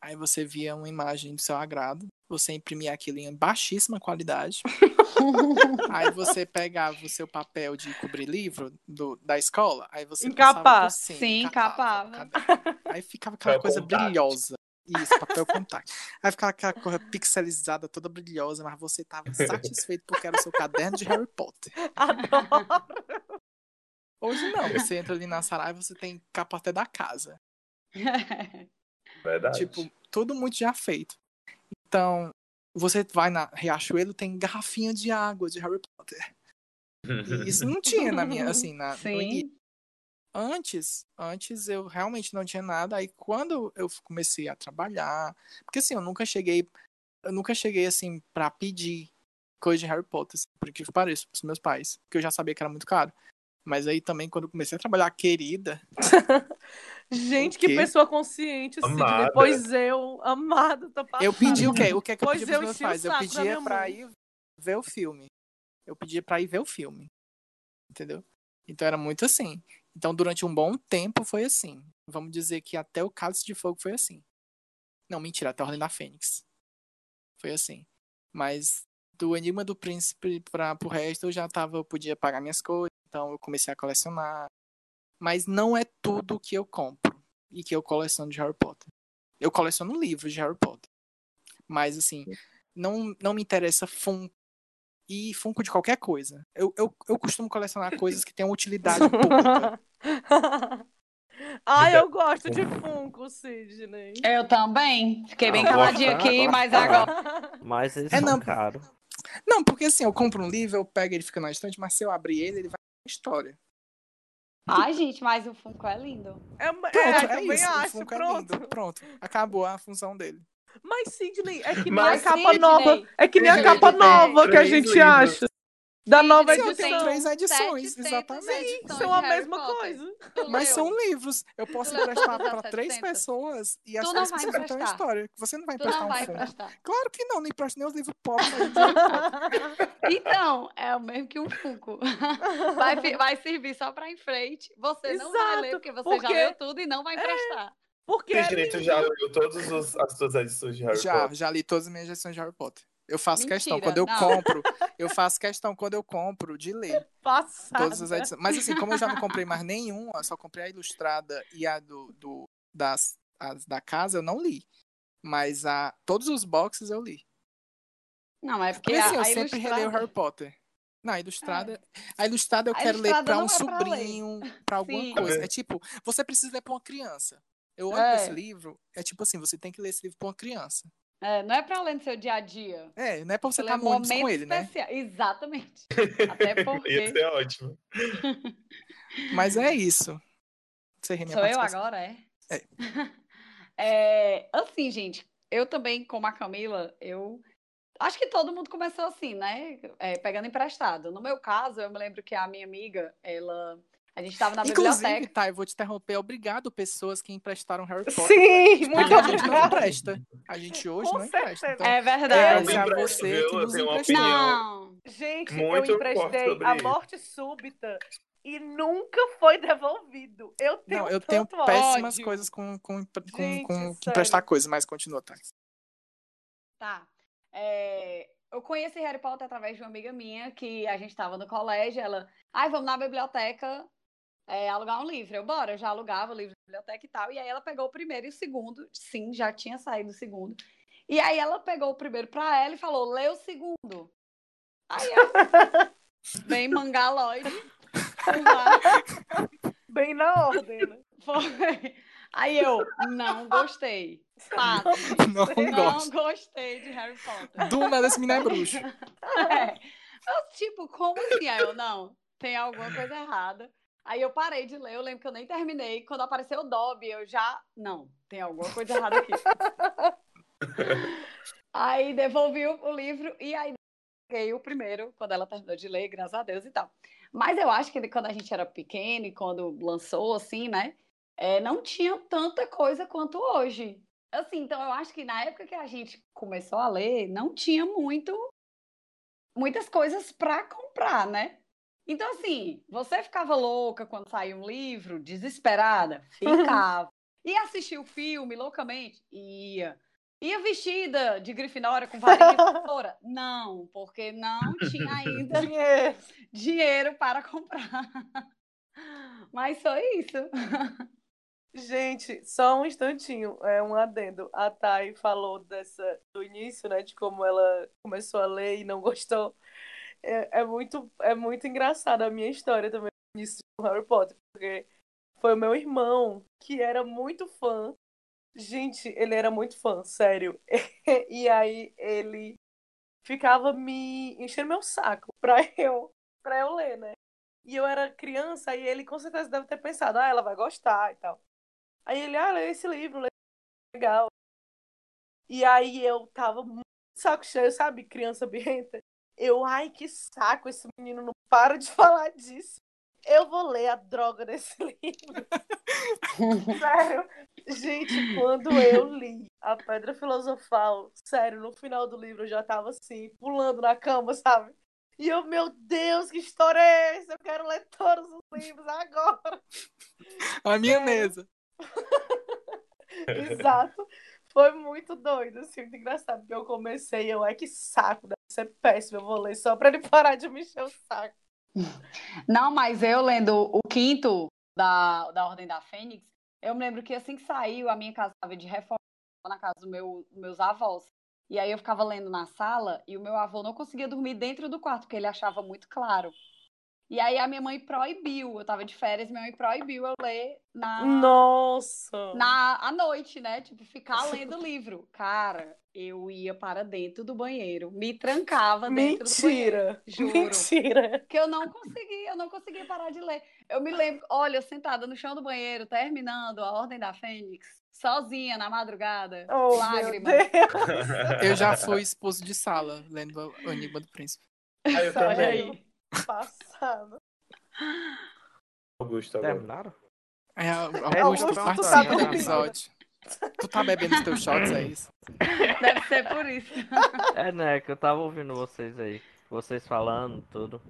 Aí você via uma imagem do seu agrado, você imprimia aquilo em baixíssima qualidade. <laughs> Aí você pegava o seu papel de cobrir livro do, da escola, aí você cima, Sim, encapava encapava. Aí ficava aquela coisa brilhosa. Isso, papel contact. Aí ficava aquela coisa pixelizada, toda brilhosa, mas você tava satisfeito porque era o seu caderno de Harry Potter. Adoro. Hoje não, você entra ali na Saraiva, você tem capa até da casa. <laughs> Verdade. Tipo, tudo muito já feito. Então, você vai na Riachuelo, tem garrafinha de água de Harry Potter. E isso não tinha na minha, assim, na. Sim. Antes, antes eu realmente não tinha nada. Aí quando eu comecei a trabalhar, porque assim, eu nunca cheguei, eu nunca cheguei assim pra pedir coisa de Harry Potter, assim, por que pareça, pros meus pais, porque eu já sabia que era muito caro. Mas aí também quando eu comecei a trabalhar querida, <laughs> Gente, que pessoa consciente, Sidney. Amada. Pois eu, amado, tô passada. eu pedi o quê? O que é que eu Pois pedi pros eu meus pais? Eu pedia pra ir ver o filme. Eu pedia pra ir ver o filme. Entendeu? Então era muito assim. Então durante um bom tempo foi assim. Vamos dizer que até o Cálice de Fogo foi assim. Não, mentira, até a Ordem da Fênix. Foi assim. Mas do Enigma do Príncipe para pro resto eu já tava, eu podia pagar minhas coisas, então eu comecei a colecionar. Mas não é tudo que eu compro e que eu coleciono de Harry Potter. Eu coleciono livros de Harry Potter. Mas, assim, não, não me interessa Funko e Funko de qualquer coisa. Eu, eu, eu costumo colecionar coisas que tenham utilidade <laughs> pública. <laughs> Ai, eu gosto de Funko, Sidney. Eu também. Fiquei bem Ah, caladinha aqui, gosta. mas agora. <laughs> Mas eles É, são não. caros. Não, porque assim, eu compro um livro, eu pego ele fica na estante, mas se eu abrir ele, ele vai na história. Ai, gente, mas o Funko é lindo. É, Pronto, é, é, também isso. acho, o Funko é pronto. lindo. Pronto. Acabou a função dele. Mas, Sidney, é que nem Mas, a capa Sidney, nova. É que nem a capa nova que a gente acha. Da nova Sim, eu edição. tenho três edições, 700 exatamente. edições São de a Harry mesma Potter. coisa. Tu Mas leu? são livros. Eu posso Tu emprestar para três 700? pessoas e as Tu três pessoas contam a história. Você não vai emprestar não um vai emprestar. Claro que não, nem empresta nem os livros pobres. <laughs> Então, é o mesmo que um Funko. <laughs> Vai, vai servir só pra enfeite. Você não vai Exato, ler, porque você porque- já leu tudo e não vai emprestar. Porque é Sidney, tu já leu todas as tuas edições de Harry já, Potter? já li todas as minhas edições de Harry Potter. Eu faço Mentira, questão, quando eu não. compro, <laughs> eu faço questão quando eu compro de ler passada. todas as edições. Mas assim, como eu já não comprei mais nenhuma, só comprei a ilustrada e a do, do das as da casa, eu não li. Mas a todos os boxes eu li. Não, é porque Porque assim, a, eu a sempre releio. Harry Potter. Não, a ilustrada, a ilustrada eu A quero ler ilustrada pra não um é pra ler. sobrinho, pra alguma Sim. coisa. É tipo, você precisa ler pra uma criança. Eu olho pra É. esse livro, é tipo assim, você tem que ler esse livro pra uma criança. É, não é pra ler no seu dia a dia. É, não é pra você estar no ônibus com momentos ele, né? especiais. Exatamente. <laughs> Até porque... ser ótimo. <laughs> Mas é isso. Sou eu agora, é? É. <laughs> É, Assim, gente, eu também, como a Camila, eu acho que todo mundo começou assim, né? É, pegando emprestado. No meu caso, eu me lembro que a minha amiga, ela. A gente estava na Inclusive, biblioteca. tá, eu vou te interromper. Obrigado, pessoas que emprestaram Harry Potter. Sim, Porque muito a gente não empresta. A gente hoje Com não empresta. Então, É verdade. empresto, você viu? que Eu nos tenho uma emprestou. opinião. Não. Gente, Muito eu emprestei a morte súbita e nunca foi devolvido. Eu tenho Não, eu tenho péssimas ódio. coisas com, com, com, Gente, com emprestar coisas, mas continua, tá? Tá. É, eu conheci Harry Potter através de uma amiga minha que a gente estava no colégio. Ela, ai, vamos na biblioteca é, alugar um livro. Eu, bora, eu já alugava o livro na biblioteca e tal. E aí ela pegou o primeiro e o segundo. Sim, já tinha saído o segundo. E aí ela pegou o primeiro pra ela e falou: lê o segundo. Aí eu, <laughs> bem mangaloide. <laughs> Bem na ordem, né? foi. Aí eu, não gostei. Passo. Não Não gosto. gostei de Harry Potter. Do nada esse menino é bruxo. <laughs> É. Eu, tipo, como assim? Aí eu, não, tem alguma coisa errada. Aí eu parei de ler, eu lembro que eu nem terminei. Quando apareceu o Dobby, eu já. Não, tem alguma coisa errada aqui. <laughs> aí devolvi o, livro e aí peguei o primeiro, quando ela terminou de ler, graças a Deus e tal. Mas eu acho que quando a gente era pequeno e quando lançou, assim, né? é, não tinha tanta coisa quanto hoje. Assim, então eu acho que na época que a gente começou a ler, não tinha muito muitas coisas para comprar, né? Então, assim, você ficava louca quando saía um livro, desesperada? Ficava. Ia assistir o filme loucamente? Ia. Ia vestida de grifinória com varinha vassoura? Não, porque não tinha ainda <laughs> Dinheiro. dinheiro para comprar. Mas foi isso. Gente, só um instantinho, é um adendo. A Thay falou dessa do início, né, de como ela começou a ler e não gostou. É, é muito, é muito engraçada a minha história também início do Harry Potter, porque foi o meu irmão que era muito fã. Gente, ele era muito fã, sério. <laughs> E aí ele ficava me enchendo meu saco pra eu, pra eu ler, né? E eu era criança e ele com certeza deve ter pensado, ah, ela vai gostar e tal. Aí ele, ah, lê esse livro, lê, legal. E aí eu tava muito saco cheio, sabe? Criança <laughs> birrenta. Eu, ai, que saco, esse menino não para de <laughs> falar disso. Eu vou ler a droga desse <laughs> livro. sério. Gente, quando eu li a Pedra Filosofal, sério, no final do livro eu já tava assim, pulando na cama, sabe? E eu, meu Deus, que história é essa? Eu quero ler todos os livros agora. A minha Sério? mesa. <laughs> Exato. Foi muito doido, assim, muito engraçado. Porque eu comecei, eu, ai, que saco, deve ser péssimo, eu vou ler só pra ele <laughs> parar de me encher o saco. Não, mas eu lendo o quinto da, da Ordem da Fênix, eu me lembro que assim que saiu, a minha casa estava de reforma na casa dos meu, meus avós. E aí eu ficava lendo na sala e o meu avô não conseguia dormir dentro do quarto, porque ele achava muito claro. E aí a minha mãe proibiu, eu tava de férias, minha mãe proibiu eu ler na, Nossa! na à noite, né? Tipo, ficar lendo <laughs> livro. Cara, eu ia para dentro do banheiro, me trancava dentro do banheiro. Mentira! Juro. Mentira! Que eu não conseguia, eu não conseguia parar de ler. Eu me lembro, olha, eu sentada no chão do banheiro, terminando a Ordem da Fênix, sozinha na madrugada, Oh, lágrimas. meu Deus! Eu já fui expulso de sala lendo o Enigma do Príncipe. Ah, eu Olha também. aí. Passado. Augusto agora. Terminaram? É, Augusto, Augusto, tu tá participa do episódio. Tu tá bebendo os teus shots, é isso? Deve ser por isso. É, né, que eu tava ouvindo vocês aí, vocês falando tudo.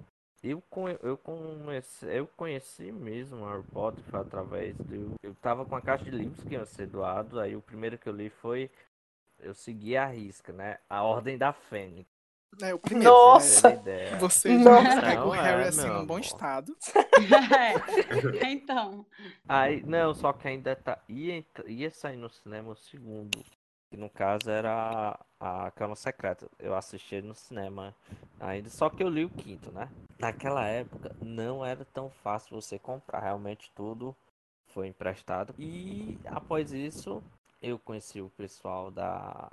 Eu, eu, conheci, eu conheci mesmo Harry Potter foi através do. Eu tava com a caixa de livros que iam ser doados, aí o primeiro que eu li foi. Eu segui a risca, né? A Ordem da Fênix. É o primeiro. Nossa! né? Você Não. já pega o Não, Harry é, assim num bom amor. estado. <laughs> É. Então, Aí, não, só que ainda tá. Ia, ia sair no cinema o segundo. Que no caso era a, a Cama Secreta. Eu assisti no cinema ainda. Só que eu li o quinto, né? Naquela época não era tão fácil você comprar. Realmente tudo foi emprestado. E após isso, eu conheci o pessoal da.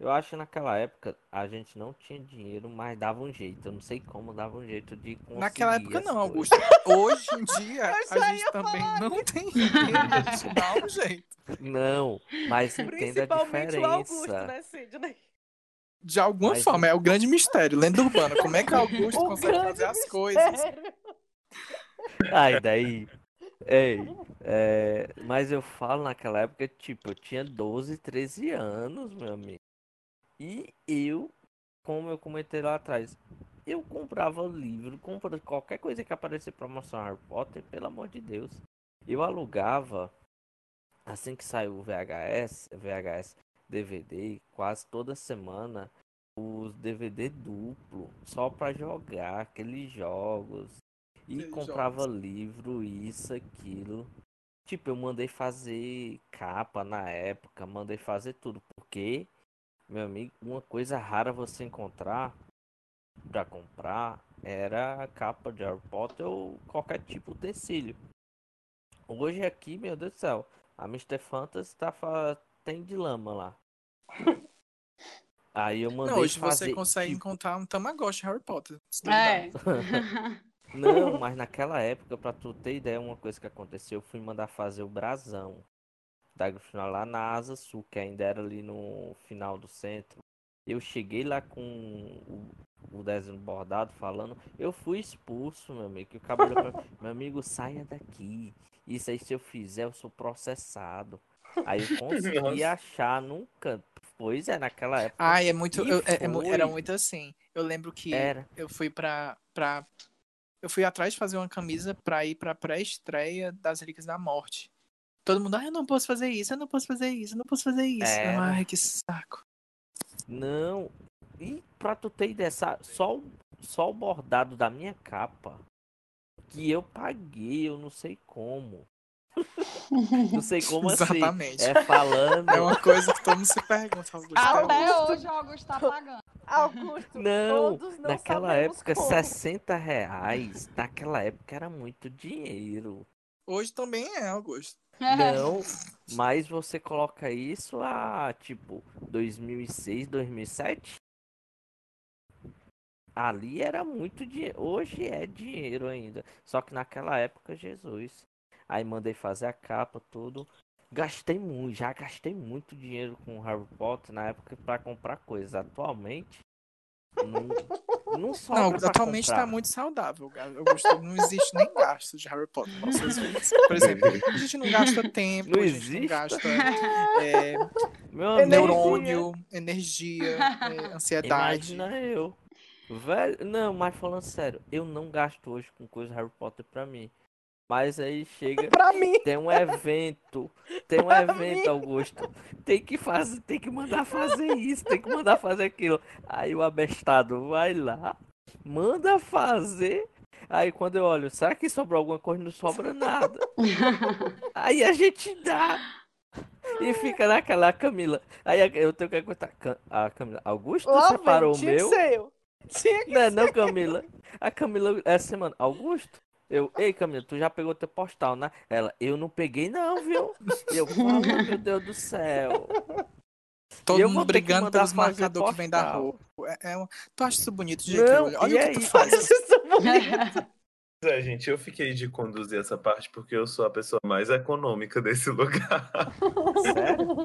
Eu acho que naquela época a gente não tinha dinheiro, mas dava um jeito. Eu não sei como dava um jeito de conseguir. Naquela época não, coisas. Augusto. Hoje em dia, <laughs> a gente também falar não tem dinheiro, a gente dá um jeito. Não, mas entenda a Principalmente o Augusto, diferença. né, Sidney? De alguma Mas- forma, é o grande mistério. Lenda urbana. Como é que <laughs> Augusto O consegue fazer as coisas? Ai, daí. Ei, é, mas eu falo naquela época, tipo, eu tinha 12, 13 anos, meu amigo. E eu, como eu comentei lá atrás, eu comprava livro, comprava qualquer coisa que aparecer promoção Harry Potter, pelo amor de Deus. Eu alugava, assim que saiu o VHS, VHS, DVD, quase toda semana, os DVD duplo, só pra jogar aqueles jogos. E comprava livro, isso, aquilo. Tipo, eu mandei fazer capa na época, mandei fazer tudo, porque, meu amigo, uma coisa rara você encontrar pra comprar era a capa de Harry Potter ou qualquer tipo de utensílio. Hoje aqui, meu Deus do céu, a Mr. Fantasy tá fa... tem de lama lá. Aí eu mandei Não, hoje fazer, você consegue tipo, encontrar um Tamagotchi Harry Potter. é. <laughs> Não, <laughs> mas naquela época, pra tu ter ideia, uma coisa que aconteceu, eu fui mandar fazer o brasão Grifinória lá na Asa Sul, que ainda era ali no final do centro. Eu cheguei lá com o, o desenho bordado falando, eu fui expulso, meu amigo, o cabelo <laughs> meu amigo, saia daqui. Isso aí se eu fizer, eu sou processado. Aí eu consegui <laughs> Nossa. achar num canto. Pois é, naquela época. Ai, é muito. Eu- é- é era muito assim. Eu lembro que Era. eu fui pra, pra. Eu fui atrás de fazer uma camisa pra ir pra pré-estreia das Relíquias da Morte. Todo mundo, ah, eu não posso fazer isso, eu não posso fazer isso, eu não posso fazer isso. Era. Ai, que saco. Não. E pra tu ter ideia, sa- só, o- só o bordado da minha capa que eu paguei, eu não sei como. <laughs> Não sei como assim. Exatamente. É falando. É uma coisa que todo mundo se pergunta, Augusto. Até Augusto. hoje o Augusto tá pagando. Augusto, Não, todos não naquela época, como. 60 reais. Naquela época era muito dinheiro. Hoje também é, Augusto. Não, <laughs> mas você coloca isso a tipo 2006, 2007. Ali era muito dinheiro. Hoje é dinheiro ainda. Só que naquela época, Jesus. Aí mandei fazer a capa, tudo. Gastei muito, já gastei muito dinheiro com Harry Potter na época para comprar coisas. Atualmente, não, não sobra Não, atualmente comprar. tá muito saudável, Augusto. Não existe nem gasto de Harry Potter. Por exemplo, a gente não gasta tempo, Não a gente existe? não gasta <laughs> é, neurônio, energia, é, <laughs> ansiedade. Imagina eu. Velho, não, mas falando sério, eu não gasto hoje com coisa Harry Potter pra mim. Mas aí chega, Pra mim, tem um evento, tem um Pra evento, mim. Augusto. Tem que fazer, tem que mandar fazer isso, tem que mandar fazer aquilo. Aí o abestado vai lá, manda fazer. Aí quando eu olho, será que sobrou alguma coisa? Não sobra nada. <laughs> Aí a gente dá. E fica naquela Camila. Aí eu tenho que aguentar. A Camila. Augusto Lá separou o meu. que ser eu. Tinha que Não, é não, Camila. A Camila, essa semana, Augusto. Eu, ei, Camila, tu já pegou teu postal, né? Ela, eu não peguei, não, viu? Eu, falo, meu Deus do céu. Todo eu mundo brigando pelos marcadores que vem da rua. É, é um- Tu acha isso bonito, Não, J.K. Rowling? Olha e o que aí? tu <laughs> faz. Vocês estão bonito. Pois <laughs> É, gente, eu fiquei de conduzir essa parte porque eu sou a pessoa mais econômica desse <laughs> lugar. Sério?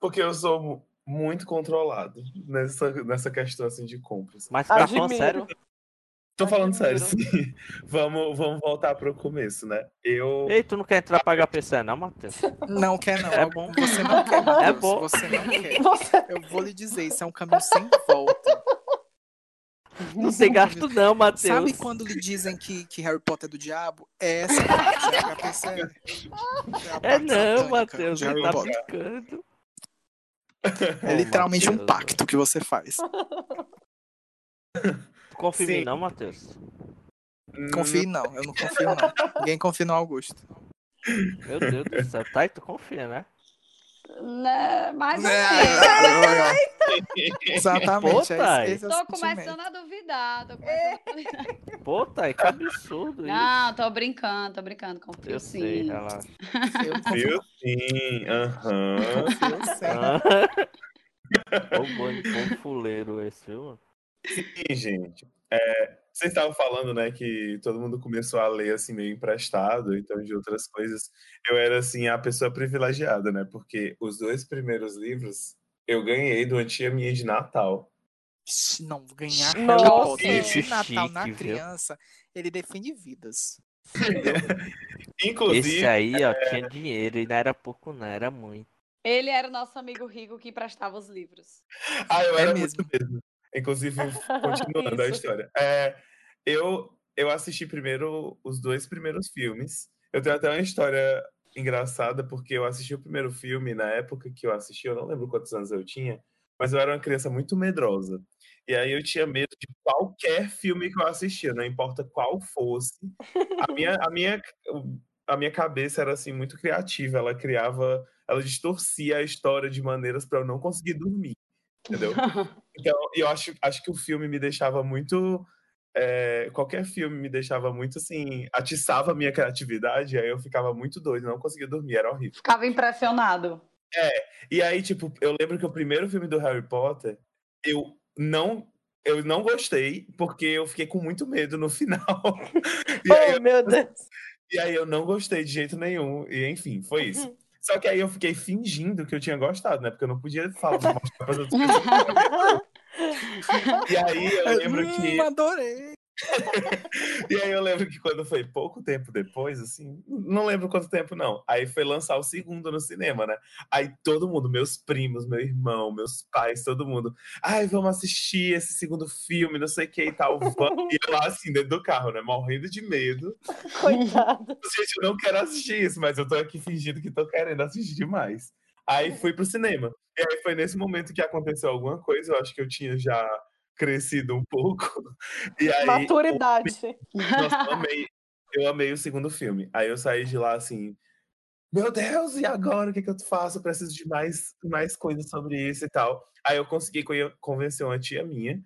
Porque eu sou mu- muito controlado nessa, nessa questão assim de compras. Mas tá falando sério? Tô falando sério, sim. <laughs> Vamos, vamos voltar pro começo, né? Eu. Ei, tu não quer entrar pra HPC, não, Matheus? Não quer, não. É bom. Você não quer, Matheus. É bom. Você não <laughs> quer. Você Eu vou lhe dizer, isso é um caminho sem volta. Não tem <laughs> gasto, não, Matheus. Sabe quando lhe dizem que, que Harry Potter é do diabo? É essa parte, a HPC. É, a É não, Matheus, você Harry tá Potter. brincando. É literalmente um pacto que você faz. Tu confia em não, Matheus? Confie não, eu não confio não. Ninguém confia no Augusto. Meu Deus do céu. Tá, e tu confia, né? Né, ou É, menos. Exatamente. Pô, é esse, esse é Tô sentimento. começando a duvidar. Tô começando a duvidar. Pô, que absurdo isso. Não, tô brincando, tô brincando. Confio Eu sim. sei, relaxa. Eu não confio? Sim, aham. confio sim. Ô, bom, bom fuleiro esse, viu? Sim, gente. É, vocês estavam falando, né, que todo mundo começou a ler assim meio emprestado, então de outras coisas. Eu era assim a pessoa privilegiada, né? Porque os dois primeiros livros eu ganhei de uma tia minha de Natal. Não, ganhar Harry Nossa. Potter Esse de Natal chique, na viu? criança, ele define vidas. <laughs> Inclusive, Esse aí, ó, tinha dinheiro e não era pouco, não, era muito. Ele era o nosso amigo rico que emprestava os livros. Ah, eu É era mesmo. muito mesmo. Inclusive, <laughs> continuando a história. É, eu, eu assisti primeiro os dois primeiros filmes. Eu tenho até uma história engraçada, porque eu assisti o primeiro filme na época que eu assisti, eu não lembro quantos anos eu tinha, mas eu era uma criança muito medrosa. E aí eu tinha medo de qualquer filme que eu assistia, não importa qual fosse. A minha, a minha, a minha cabeça era assim muito criativa, ela criava, ela distorcia a história de maneiras para eu não conseguir dormir, entendeu? <laughs> Então, eu acho, acho que o filme me deixava muito. é, qualquer filme me deixava muito assim, atiçava a minha criatividade, aí eu ficava muito doido, não conseguia dormir, era horrível. Ficava impressionado. E aí, tipo, eu lembro que o primeiro filme do Harry Potter, eu não. Eu não gostei, porque eu fiquei com muito medo no <laughs> final. Oh, meu Deus. e aí eu não gostei de jeito nenhum. E enfim, foi isso. <laughs> Só que aí eu fiquei fingindo que eu tinha gostado, né? Porque eu não podia falar mostrar pras outras pessoas. E aí eu lembro que. Hum, adorei. <laughs> E aí eu lembro que quando foi pouco tempo depois, assim, não lembro quanto tempo não. Aí foi lançar o segundo no cinema, né? Aí todo mundo, meus primos, meu irmão, meus pais, todo mundo, ai, vamos assistir esse segundo filme, não sei o que e tal. Vamos. <laughs> E eu lá assim, dentro do carro, né? Morrendo de medo. <laughs> Coitado. Gente, eu não quero assistir isso, mas eu tô aqui fingindo que tô querendo assistir demais. Aí fui pro cinema. E aí foi nesse momento que aconteceu alguma coisa, eu acho que eu tinha já crescido um pouco. <laughs> E aí, Maturidade. nossa, eu amei, eu amei o segundo filme. Aí eu saí de lá assim, meu Deus, e agora o que, que eu faço? Eu preciso de mais, mais coisas sobre isso e tal. Aí eu consegui co- convencer uma tia minha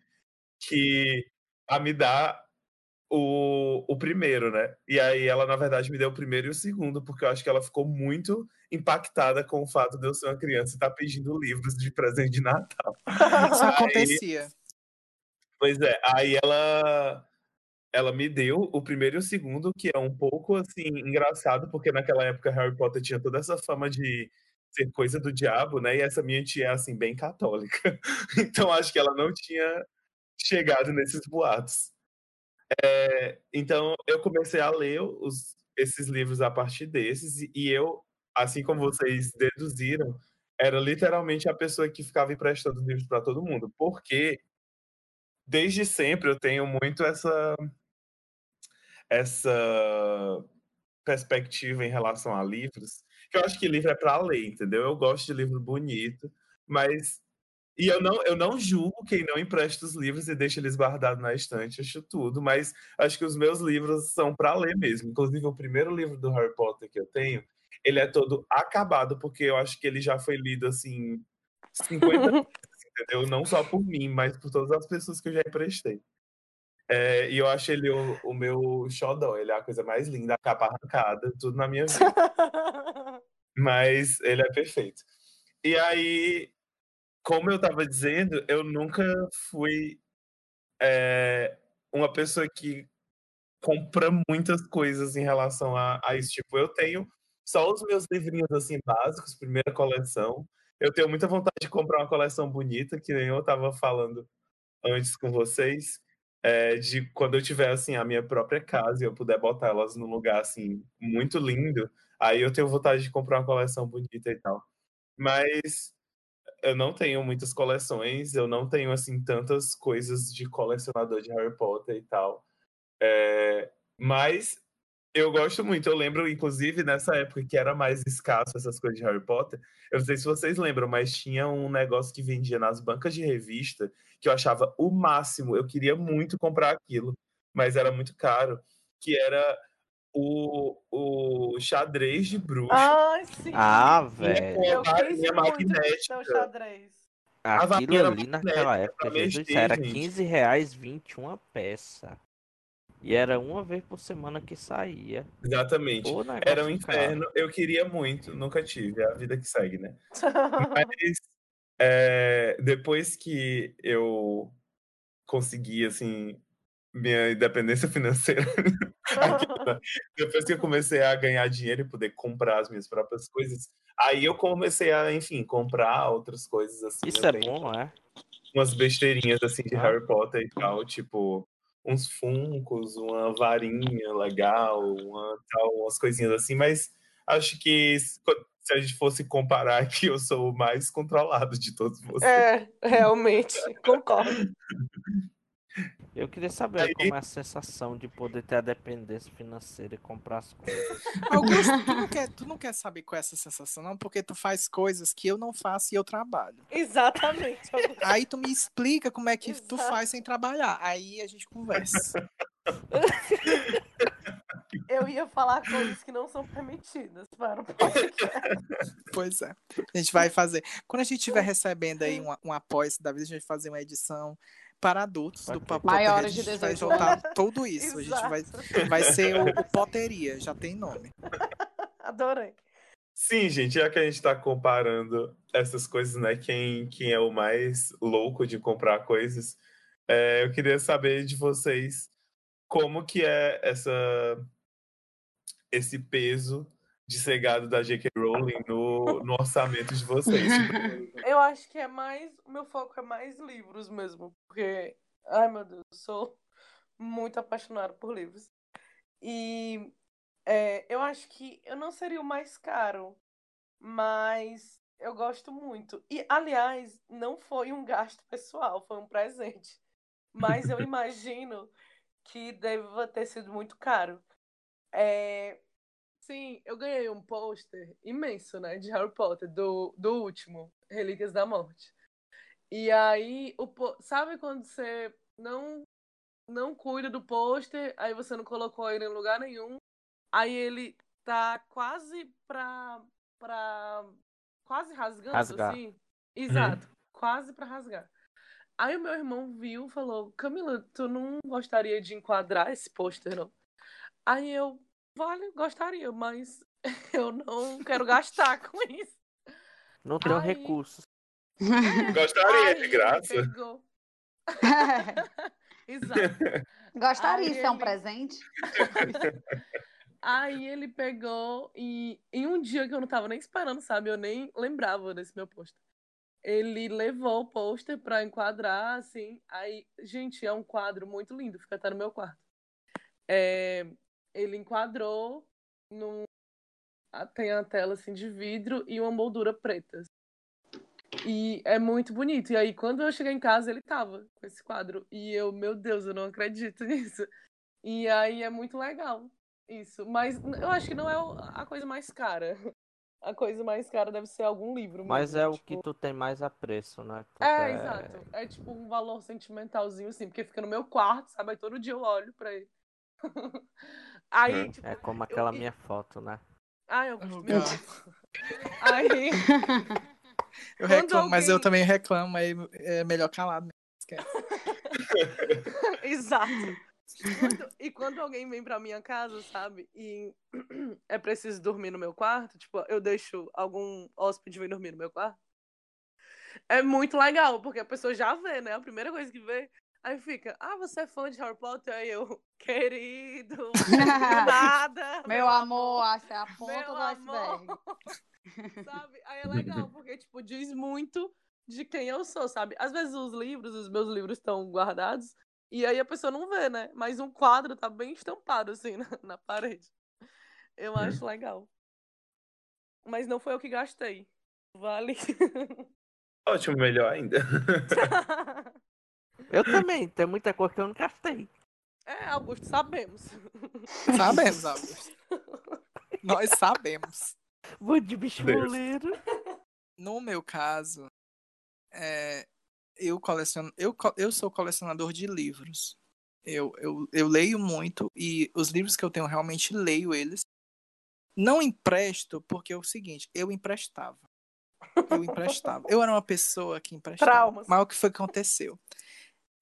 que a me dar o, o primeiro, né? E aí ela, na verdade, me deu o primeiro e o segundo, porque eu acho que ela ficou muito impactada com o fato de eu ser uma criança e estar pedindo livros de presente de Natal. <laughs> Isso acontecia. Pois é, aí ela ela me deu o primeiro e o segundo, que é um pouco assim engraçado, porque naquela época Harry Potter tinha toda essa fama de ser coisa do diabo, né? E essa minha tia é assim bem católica. <laughs> Então acho que ela não tinha chegado nesses boatos. É, então eu comecei a ler os, esses livros a partir desses e, eu, assim como vocês deduziram, era literalmente a pessoa que ficava emprestando os livros para todo mundo, porque desde sempre eu tenho muito essa essa perspectiva em relação a livros, que eu acho que livro é para ler, entendeu? Eu gosto de livro bonito, mas e eu não eu não julgo quem não empresta os livros e deixa eles guardados na estante, acho tudo, mas acho que os meus livros são para ler mesmo. Inclusive o primeiro livro do Harry Potter que eu tenho, ele é todo acabado, porque eu acho que ele já foi lido assim 50 <laughs> vezes, entendeu? Não só por mim, mas por todas as pessoas que eu já emprestei. É, e eu acho ele o, o meu xodó, ele é a coisa mais linda, a capa arrancada, tudo na minha vida. Mas ele é perfeito. E aí, como eu tava dizendo, eu nunca fui é, uma pessoa que compra muitas coisas em relação a, a isso. Tipo, eu tenho só os meus livrinhos assim básicos, primeira coleção. Eu tenho muita vontade de comprar uma coleção bonita, que nem eu tava falando antes com vocês, é, de quando eu tiver assim a minha própria casa e eu puder botar elas num lugar assim muito lindo, aí eu tenho vontade de comprar uma coleção bonita e tal. Mas eu não tenho muitas coleções, eu não tenho assim tantas coisas de colecionador de Harry Potter e tal. É, mas eu gosto muito. Eu lembro, inclusive, nessa época que era mais escasso essas coisas de Harry Potter. Eu não sei se vocês lembram, mas tinha um negócio que vendia nas bancas de revista que eu achava o máximo. Eu queria muito comprar aquilo, mas era muito caro. Que era o, o xadrez de bruxa. Ai, sim. Ah, velho. Eu a muito magnética. seu xadrez. a Aquilo ali naquela época, Jesus, era gente. 15 reais 21 peça. E era uma vez por semana que saía. Exatamente. Era um inferno. Eu queria muito, nunca tive. É a vida que segue, né? <laughs> Mas é, depois que eu consegui, assim, minha independência financeira, <laughs> aquela- depois que eu comecei a ganhar dinheiro e poder comprar as minhas próprias coisas, aí eu comecei a, enfim, comprar outras coisas assim. Isso é bom, é? Umas besteirinhas assim de Ah. Harry Potter e tal, tipo uns funcos, uma varinha legal, uma, tal, umas coisinhas assim, mas acho que se se a gente fosse comparar aqui, eu sou o mais controlado de todos vocês. É, realmente, concordo. <laughs> Eu queria saber Aí- como é a sensação de poder ter a dependência financeira e comprar as coisas. <laughs> Augusto, tu não, quer, tu não quer saber qual é essa sensação, não? Porque tu faz coisas que eu não faço e eu trabalho. Exatamente. Augusto. Aí tu me explica como é que tu Exato. faz sem trabalhar. Aí a gente conversa. <laughs> Eu ia falar coisas que não são permitidas para o podcast. Pois é. A gente vai fazer. Quando a gente estiver recebendo aí um, um apoio da vida, a gente vai fazer uma edição para adultos do Papo Maiores de A gente vai 18 juntar tudo <laughs> isso. A gente vai, vai ser o, o Poteria, já tem nome. <laughs> Adorei. Sim, gente, já que a gente tá comparando essas coisas, né? Quem, quem é o mais louco de comprar coisas, é, eu queria saber de vocês como que é essa esse peso de ser gado da J.K. Rowling no, no orçamento de vocês. <laughs> Eu acho que é mais. O meu foco é mais livros mesmo. Porque, ai meu Deus, eu sou muito apaixonada por livros. E é, eu acho que eu não seria o mais caro, mas eu gosto muito. E, aliás, não foi um gasto pessoal, foi um presente. Mas eu <laughs> imagino que deva ter sido muito caro. É, Sim, eu ganhei um pôster imenso, né, de Harry Potter, do, do último, Relíquias da Morte. E aí, o, sabe quando você não, não cuida do pôster, aí você não colocou ele em lugar nenhum, aí ele tá quase pra, pra quase rasgando, Rasgar. assim? Exato, quase pra rasgar. Aí o meu irmão viu e falou, Camila, tu não gostaria de enquadrar esse pôster, não? Aí eu, vale, gostaria, mas <laughs> eu não quero gastar <laughs> com isso. Não tenho Aí- recursos. <laughs> Gostaria, Aí de ele graça. pegou. Exato. Gostaria, isso é um presente? Aí ele pegou e em um dia que eu não tava nem esperando, sabe? Eu nem lembrava desse meu pôster. Ele levou o pôster pra enquadrar, assim. Aí, gente, é um quadro muito lindo, fica até no meu quarto. É, ele enquadrou num. Tem a tela assim de vidro e uma moldura preta. E é muito bonito. E aí, quando eu cheguei em casa, ele tava com esse quadro. E eu, meu Deus, eu não acredito <laughs> nisso. E aí é muito legal isso. Mas eu acho que não é o- a coisa mais cara. <laughs> A coisa mais cara deve ser algum livro Mas mesmo, é o tipo- que tu tem mais apreço, né? Porque É, exato. É tipo um valor sentimentalzinho, assim, porque fica no meu quarto, sabe? Aí todo dia eu olho pra ele. <laughs> Aí, tipo, É como aquela eu- minha foto, né? Me God. passa. Aí, <laughs> Eu reclamo, mas eu alguém- também reclamo, aí é melhor calado. Esquece. <laughs> exato. Quando- e quando alguém vem pra minha casa, sabe? E <clears throat> é preciso dormir no meu quarto, tipo, eu deixo algum hóspede vir dormir no meu quarto. É muito legal, porque a pessoa já vê, né? A primeira coisa que vê. Aí fica, ah, você é fã de Harry Potter? Aí eu, querido, <laughs> nada. Meu amor, essa é a ponta do amor. iceberg. <laughs> sabe? Aí é legal, <laughs> porque, tipo, diz muito de quem eu sou, sabe? Às vezes os livros, os meus livros estão guardados, e aí a pessoa não vê, né? Mas um quadro tá bem estampado, assim, na, na parede. Eu acho legal. Mas não foi eu que gastei. Vale. Ótimo, melhor ainda. Eu também, tem muita coisa que eu não gastei. é, Augusto, sabemos. Sabemos, Augusto. Nós sabemos. Vou de bicho boleiro. No meu caso, é, eu coleciono, eu, eu sou colecionador de livros. Eu, eu, eu leio muito e os livros que eu tenho realmente leio eles. Não empresto porque é o seguinte, eu emprestava. Eu emprestava. Eu era uma pessoa que emprestava. Traumas. Mas o que foi que aconteceu?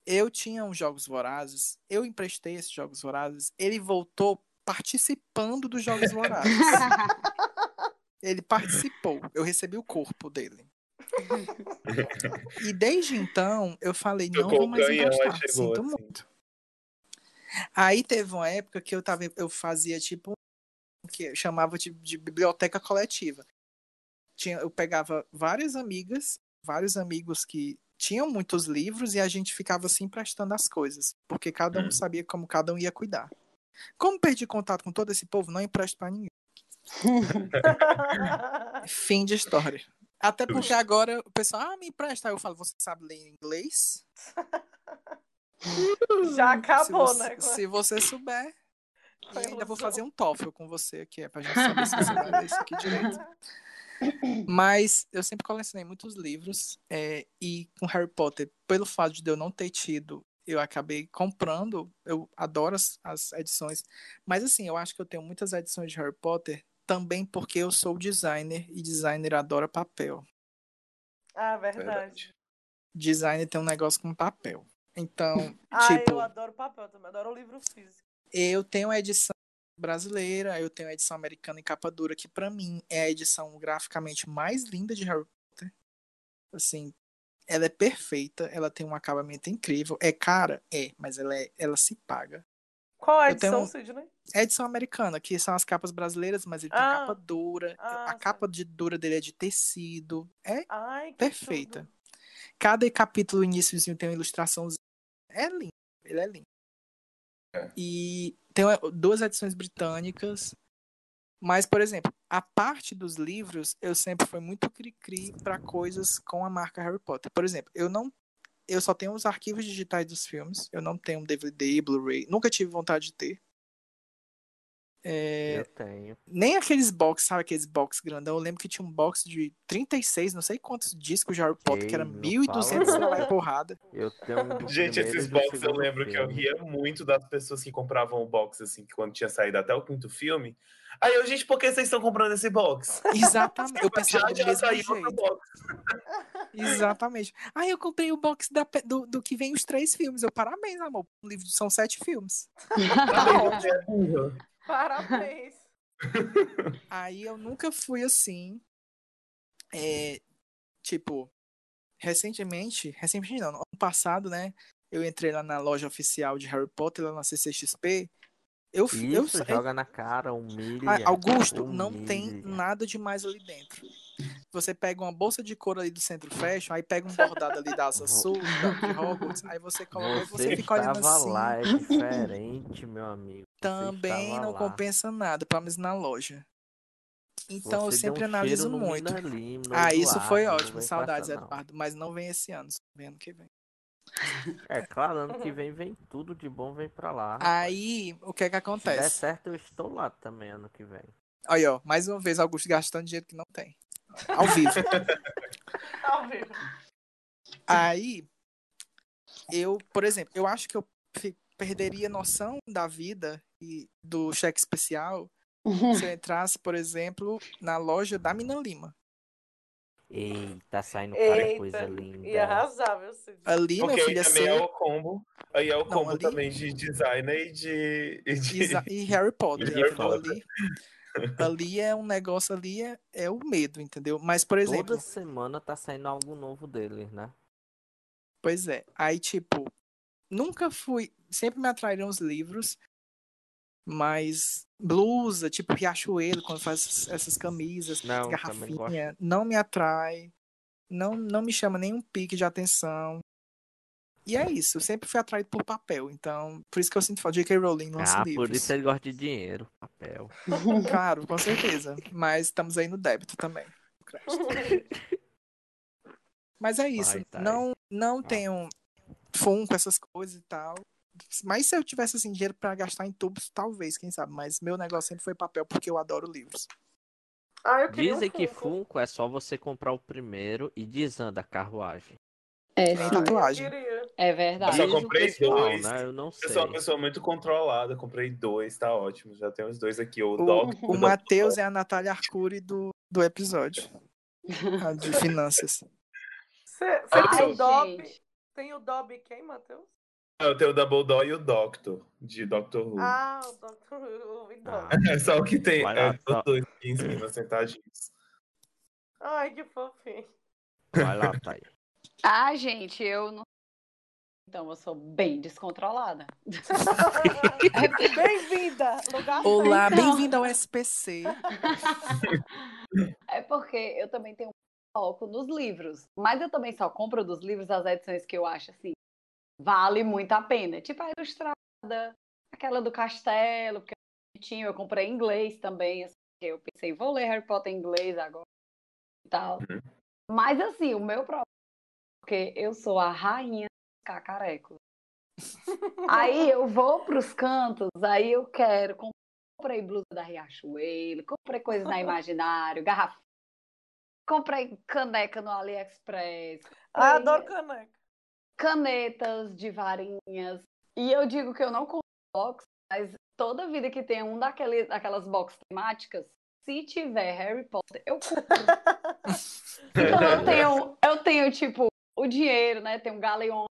Eu tinha uns jogos vorazes, eu emprestei esses jogos vorazes, ele voltou participando dos jogos vorazes. <laughs> Ele participou. Eu recebi o corpo dele. <laughs> E desde então, eu falei, não vou mais emprestar. Sinto assim. muito. Aí teve uma época que eu tava, eu fazia tipo o que eu chamava de, de biblioteca coletiva. Tinha, eu pegava várias amigas, vários amigos que tinham muitos livros e a gente ficava assim emprestando as coisas, porque cada um Hum. sabia como cada um ia cuidar. Como perdi contato com todo esse povo, não empresto pra ninguém. <laughs> Fim de história. Até porque agora o pessoal, ah, me empresta. Aí eu falo, você sabe ler inglês? <laughs> Já acabou, se você, né? Se você souber. E ainda vou fazer um TOEFL com você, que é pra gente saber se você vai ler isso aqui direito. <laughs> Mas eu sempre colecionei muitos livros. é, e com Harry Potter, pelo fato de eu não ter tido, eu acabei comprando. Eu adoro as, as edições. Mas assim, eu acho que eu tenho muitas edições de Harry Potter também porque eu sou designer e designer adora papel. Ah, verdade. Verdade. Designer tem um negócio com papel. Então, Ah, tipo, eu adoro papel também, adoro livro físico. eu tenho a edição brasileira, eu tenho a edição americana em capa dura, que pra mim é a edição graficamente mais linda de Harry Potter. Assim, ela é perfeita, ela tem um acabamento incrível. É cara? É, mas ela, é, ela se paga. Qual é a tenho edição, um- Sidney? É edição americana, que são as capas brasileiras, mas ele tem Ah. capa dura. Ah, a capa de dura dele é de tecido. É Ai, perfeita. tudo. Cada capítulo iníciozinho tem uma ilustração. É lindo. Ele é lindo. É. E tem uma- duas edições britânicas. Mas, por exemplo, a parte dos livros, eu sempre fui muito cri-cri para coisas com a marca Harry Potter. Por exemplo, eu não. Eu só tenho os arquivos digitais dos filmes. Eu não tenho um DVD, Blu-ray. Nunca tive vontade de ter. É, Eu tenho. nem aqueles box, sabe aqueles box grandão? Eu lembro que tinha um box de 36, não sei quantos discos de Harry Potter, que era Ei, não 1.200 fala lá e porrada. Eu tenho um Gente, esses e do box eu lembro que eu filme. ria muito das pessoas que compravam o box, assim, que quando tinha saído até o quinto filme. Aí eu, gente, por que vocês estão comprando esse box? Exatamente. Eu <laughs> pensava já do já mesmo saiu outro box. Exatamente. Ah, eu comprei o box da do, do que vem os três filmes. Eu, parabéns, amor. O livro são sete filmes. Você é burra. <laughs> Parabéns. Aí eu nunca fui assim. É, tipo, recentemente, recentemente não, no ano passado, né? Eu entrei lá na loja oficial de Harry Potter, lá na CCXP. Eu, eu, Isso, sa- joga na cara, humilha. Ah, Augusto, não tem humilha. nada demais ali dentro. Você pega uma bolsa de couro ali do centro fashion, aí pega um bordado ali da Asa Sul, da, de Hogwarts, aí você coloca, Você, você fica olhando estava assim. lá, é diferente, meu amigo. Você Também não lá. compensa nada, pelo menos na loja. Então eu Você deu sempre um analiso muito. No Ah, isso foi Eduardo, não ótimo. Saudades, não. Eduardo. Mas não vem esse ano, só vem ano que vem. É claro, ano que <laughs> vem vem tudo de bom, vem pra lá. Aí, o que é que Se der acontece? certo, eu estou lá também ano que vem. Aí, ó, mais uma vez, Augusto gastando dinheiro que não tem. Ao vivo. <laughs> Ao vivo. Aí, eu, por exemplo, eu acho que eu perderia noção da vida e do cheque especial se eu <laughs> entrasse, por exemplo, na loja da Mina Lima. Eita, tá saindo cada Eita, coisa linda. E arrasar, viu, Cid? Ali, Porque meu aí filho, ia também ser... é o combo. Aí é o Não, combo ali- também de designer e de. E de... E Harry Potter. <laughs> E entendeu? Potter. Ali, ali é um negócio ali, é, é o medo, entendeu? Mas, por exemplo, Toda semana tá saindo algo novo dele, né? Pois é. Aí, tipo, nunca fui. Sempre me atraíram os livros, mas blusa, tipo Riachuelo, quando faz essas- camisas, Não, garrafinha, não me atrai. Não, não me chama nenhum pique de atenção. E é isso, eu sempre fui atraído por papel. Então, por isso que eu sinto falta. J.K. Rowling lança ah, livros. por isso ele gosta de dinheiro, papel. <laughs> <laughs> Claro, com certeza. Mas estamos aí no débito também. no crédito. <laughs> Mas é isso. Vai, Thay. não não Ah. tenho Funko, essas coisas e tal. Mas se eu tivesse assim, dinheiro pra gastar em tubos, talvez, quem sabe. Mas meu negócio sempre foi papel porque eu adoro livros. Ah, eu Dizem um que Funko. É só você comprar o primeiro e desanda a carruagem. É, Ah, tatuagem. Eu é Eu verdade. só Diz o comprei pessoal, dois. Né? Eu não Eu sei. sou uma pessoa muito controlada, comprei dois, tá ótimo. Já tenho os dois aqui, o, O, Doc. o Matheus é a Natália Arcuri do, do episódio. <laughs> A de finanças. Você Ai, tem o gente. Tem o Dobby quem, Matheus? Eu tenho o Dumbledore e o Doctor, de Doctor Who. Ah, o Dr. o Dobby. Ah, É <laughs> só o que tem. É, os dois aqui em cima, sentadinhos. Ai, que fofinho. vai lá, Thay. Ah, gente, eu não. Então, eu sou bem descontrolada. <laughs> Bem-vinda! Lugar Olá, Então. bem-vindo ao SPC. É porque eu também tenho um foco nos livros. Mas eu também só compro dos livros as edições que eu acho assim. Vale muito a pena. Tipo a ilustrada, aquela do castelo, porque é bonitinho. Eu comprei em inglês também. Assim, eu pensei, vou ler Harry Potter em inglês agora e tal. Uhum. Mas assim, o meu problema é porque eu sou a rainha dos cacarecos. aí eu vou pros cantos, aí eu quero. Comprei blusa da Riachuelo, comprei coisas na <laughs> Imaginário, garrafa. Comprei caneca no AliExpress. Ah, adoro caneca. Canetas de varinhas. E eu digo que eu não compro box, mas toda vida que tem um daquele, daquelas box temáticas, se tiver Harry Potter, eu compro. <laughs> Então eu tenho, eu tenho, tipo, o dinheiro, né? Tem um galeão,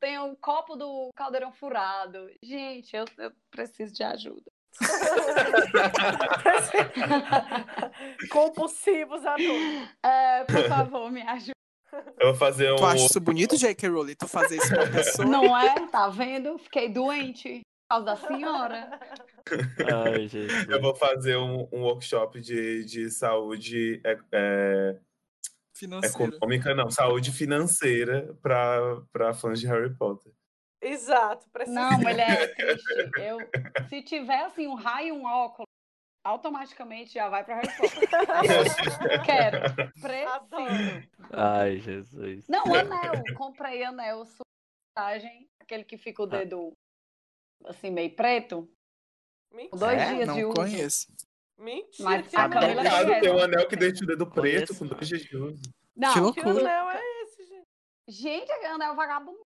tenho um copo do caldeirão furado. Gente, eu, eu preciso de ajuda. <laughs> Compulsivos adultos. É, por favor, me ajude. Eu vou fazer um. Tu acha isso bonito, J.K. Rowling? Tu fazer isso pra <laughs> pessoa? Não é? Tá vendo? Fiquei doente por causa da senhora. Ai, gente. Eu vou fazer um, um workshop de, de saúde é, é, Financeira. econômica, não, saúde financeira para fãs de Harry Potter. Exato, precisa. Não, mulher, é <laughs> triste. Eu, se tiver assim um raio e um óculos, automaticamente já vai pra Harry Potter. Eu <laughs> quero. Preciso. Ai, Jesus. Não, anel. Comprei anel, surtagem, aquele que fica o dedo assim, meio preto. Mentira. Dois É? dias de Não uso. conheço. Mentira. Mas que a Camila é Caso conhece. tem um anel que deixa o dedo preto Conheço. com dois dias de uso. Não, Que Que loucura. anel é esse, gente? gente, anel vagabundo.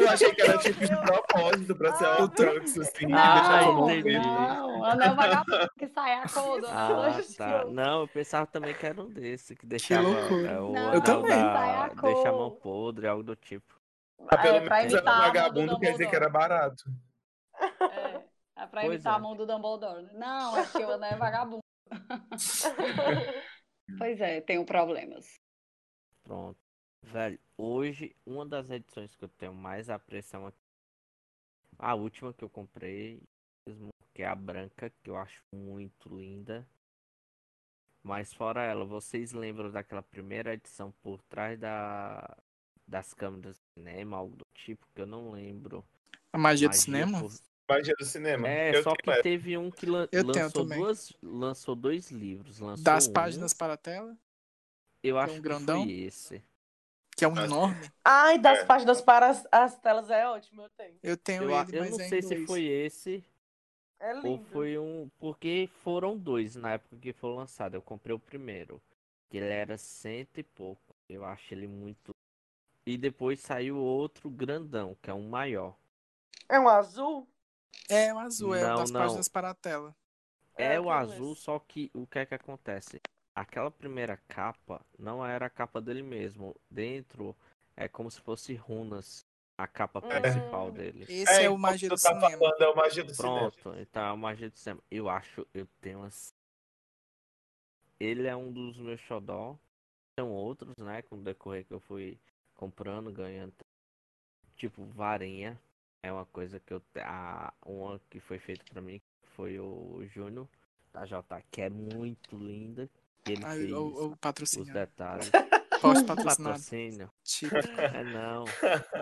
Eu achei que era tipo de propósito pra ser Ah, um Trunks assim. e Ah, deixar não, não, anel vagabundo que sai a cor do Ah, tá. Não, eu pensava também que era um desse, que deixava loucura. é, o Não, anel também. A da... cor. deixa a mão podre, algo do tipo. Ah, pelo É, menos era a do vagabundo quer dizer que era barato. É, é pra Pois imitar é. a mão do Dumbledore. né? Não, é que o anel é vagabundo. <laughs> Pois é, tenho problemas. Pronto. Velho, hoje, uma das edições que eu tenho mais apreensão aqui. A última que eu comprei, mesmo, que é a branca, que eu acho muito linda. Mas fora ela, vocês lembram daquela primeira edição por trás da, das câmeras de cinema, algo do tipo, que eu não lembro. A magia do Magia cinema? por- Magia do cinema. É, Eu só que teve um que lan- lançou duas, lançou dois livros. Lançou Das um, páginas para a tela, eu é acho um que grandão? foi esse. Que é um Ah, enorme. Ai, das É. páginas para as, as telas é ótimo, eu tenho. Eu tenho Eu, ele, eu mas não é sei se foi esse É ou lindo. foi um. Porque foram dois na época que foi lançado. Eu comprei o primeiro. Que ele era cento e pouco. Eu acho ele muito. E depois saiu outro grandão, que é um maior. É um azul? É o azul, é o Não, das não. páginas para a tela. É, É, o azul, esse. só que o que é que acontece? Aquela primeira capa não era a capa dele mesmo. Dentro é como se fosse runas. A capa principal Hum. dele. Esse é, o enquanto magia do tá cinema. falando, é o magia do cinema. Pronto, então é a magia do cinema. Eu acho, eu tenho umas. Ele é um dos meus xodó. São outros, né? Com o decorrer que eu fui comprando, ganhando. Tipo, varinha. É uma coisa que eu. A, uma que foi feita pra mim foi o Júnior da JK, que é muito linda. Ele Ai, fez o, o os patrocínio. detalhes. <laughs> Pós-patrocinado. Patrocínio. Tipo, <laughs> É não.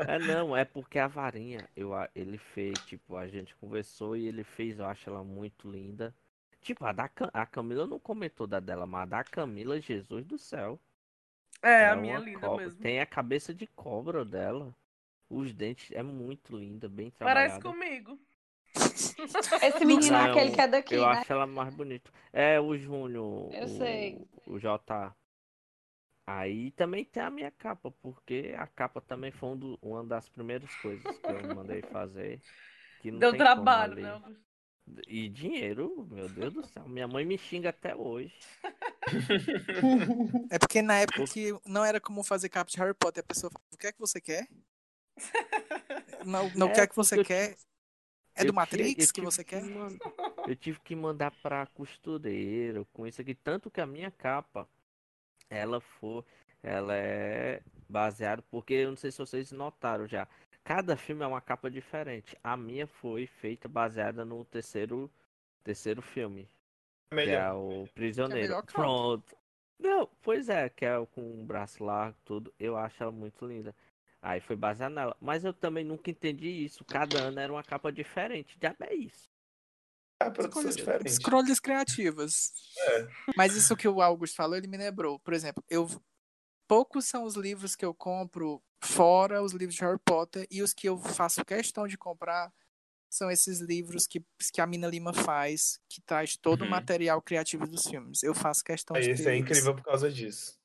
É não, é porque a varinha, eu, a- ele fez, tipo, a gente conversou e ele fez, eu acho ela muito linda. Tipo, a da Cam- a Camila não comentou da dela, mas a da Camila, Jesus do céu. É, a é minha é linda cobra. mesmo. Tem a cabeça de cobra dela. Os dentes é muito linda, bem Parece trabalhada. comigo. <laughs> Esse menino é aquele que é daqui, Eu né? acho ela mais bonita. É o Júnior. Eu o, sei. O J. Aí também tem a minha capa, porque a capa também foi um do- uma das primeiras coisas que eu mandei fazer. Que não Deu tem como trabalho, né? E dinheiro, meu Deus do céu. Minha mãe me xinga até hoje. <laughs> é porque na época que não era comum fazer capa de Harry Potter, a pessoa falava, o que é que você quer? <laughs> Não, não É, quer que você quer? É Eu do ti- Matrix eu que você quer? man- Eu tive que mandar pra costureiro com isso aqui. Tanto que a minha capa, ela foi. Ela é baseada. Porque eu não sei se vocês notaram já. Cada filme é uma capa diferente. A minha foi feita baseada no terceiro, terceiro filme. Que é Melhor. o Prisioneiro. melhor capa. Pronto. Não, pois é, que é com o braço largo, tudo. Eu acho ela muito linda. Aí foi baseado nela. Mas eu também nunca entendi isso. Cada ano era uma capa diferente. Já é isso. É produção Escolhas, escolhas criativas. É. Mas isso que o Augusto falou, ele me lembrou. Por exemplo, eu poucos são os livros que eu compro fora os livros de Harry Potter e os que eu faço questão de comprar são esses livros que, que a Mina Lima faz, que traz todo o Uhum. material criativo dos filmes. Eu faço questão de Isso é incrível por causa disso.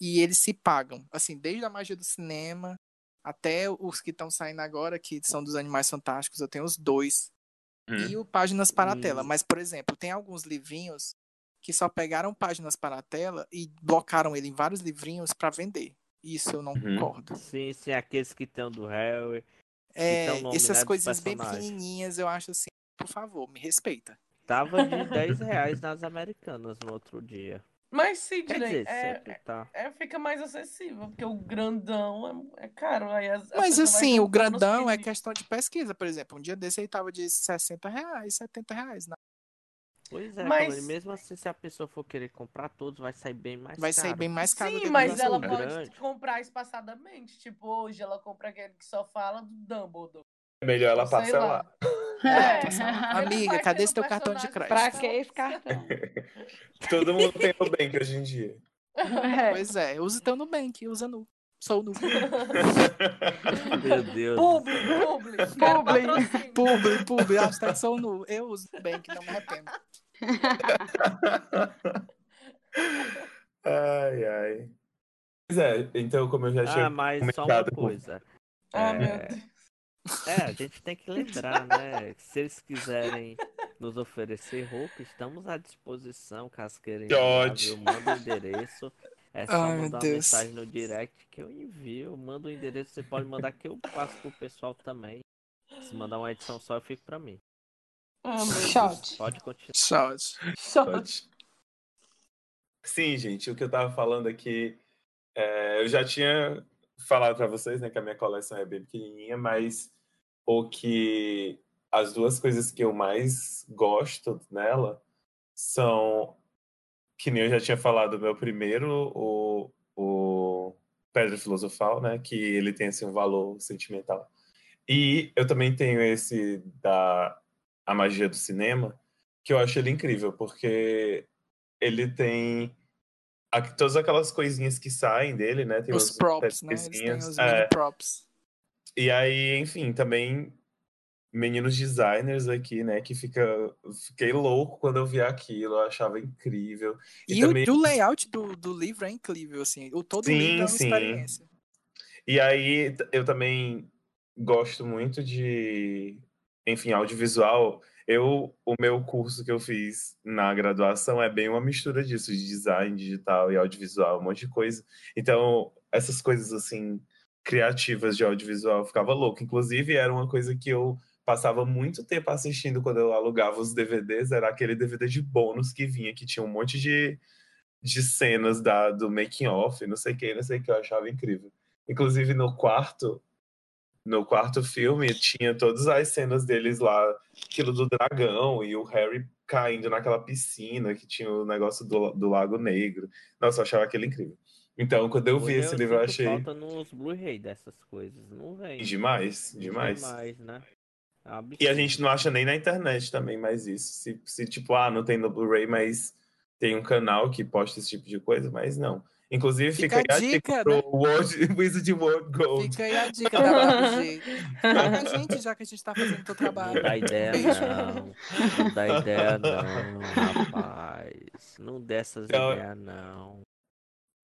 E eles se pagam, assim, desde a magia do cinema até os que estão saindo agora, que são dos Animais Fantásticos, eu tenho os dois. E o Páginas para a Tela. Hum. Mas, por exemplo, tem alguns livrinhos que só pegaram páginas para a tela e blocaram ele em vários livrinhos para vender. Isso eu não Uhum. concordo. Sim, sim, aqueles que tem o do Harry. É, nome, essas dos coisinhas bem pequenininhas, eu acho assim, por favor, me respeita. Tava de 10 reais nas americanas no outro dia. Mas, Quer Sidney, dizer, é, sempre tá. é, fica mais acessível, porque o grandão é, é caro. Aí as, Mas vai assim, o grandão é questão de pesquisa, por exemplo. Um dia desse aí tava de 60 reais, 70 reais. né? Pois é, Mas- Camille, mesmo assim, se a pessoa for querer comprar todos, vai sair bem mais Vai caro. sair bem mais caro Sim, mas ela outros. pode grande. comprar espaçadamente. Tipo, hoje ela compra aquele que só fala do Dumbledore. É melhor ela sei parcelar. É. Ele Amiga, vai cadê esse teu cartão de crédito? Pra que esse cartão? <laughs> Todo mundo tem o Nubank hoje em dia. É. Pois é, usa teu Nubank, usa nu. Sou nu. <laughs> Meu Deus. Publi, publi. <laughs> Publi. Publi, publi, hashtag sou nu. Eu uso Nubank, não me arrependo. ai, ai. Pois é, então, como eu já tinha Ah, mas só uma coisa. Ah, É, meu Deus. É, a gente tem que lembrar, né? Se eles quiserem nos oferecer roupa, estamos à disposição, caso queiram viu? Manda o endereço. É só Ai, mandar uma mensagem no direct que eu envio. Manda o endereço, você pode mandar que eu passo pro pessoal também. Se mandar uma edição só, eu fico pra mim. Ah. Shot. Pode continuar. Shot. Shot. Sim, gente, o que eu tava falando aqui, é, eu já tinha falado pra vocês, né, que a minha coleção é bem pequenininha, mas o que as duas coisas que eu mais gosto nela são que nem eu já tinha falado, o meu primeiro, o, o Pedra Filosofal, né, que ele tem assim um valor sentimental. E eu também tenho esse da A Magia do Cinema, que eu acho ele incrível, porque ele tem todas aquelas coisinhas que saem dele, né? Tem Os props, né? Eles têm os é. props. E aí, enfim, também meninos designers aqui, né? Que fica. Fiquei louco quando eu vi aquilo, eu achava incrível. E, E, também. o, o layout do, do livro é incrível, assim. O todo Sim, livro é uma sim. experiência. E aí, eu também gosto muito de enfim, audiovisual, eu, o meu curso que eu fiz na graduação é bem uma mistura disso, de design digital e audiovisual, um monte de coisa. Então, essas coisas assim, criativas de audiovisual, ficava louco. Inclusive, era uma coisa que eu passava muito tempo assistindo quando eu alugava os DVDs, era aquele DVD de bônus que vinha, que tinha um monte de, de cenas da, do making off, não sei o que, não sei o que, eu achava incrível. Inclusive, no quarto, no quarto filme tinha todas as cenas deles lá, aquilo do dragão e o Harry caindo naquela piscina que tinha o negócio do, do Lago Negro. Nossa, eu achava aquilo incrível. Então, quando eu vi Hoje esse livro, eu achei falta nos Blu-ray dessas coisas. Não vem. demais, demais. Demais, né? É E a gente não acha nem na internet também mais isso. Se, se tipo, ah, não tem no Blu-ray, mas tem um canal que posta esse tipo de coisa, mas não. Inclusive, fica, Fica a aí a dica dica, pro né? World, <laughs> Wizard World Gold. Fica aí a dica da Barbie. Paga a gente, já que a gente tá fazendo o teu Não trabalho. dá ideia, não. Não dá ideia, <laughs> não, rapaz. Não dê essas Então, ideias, não.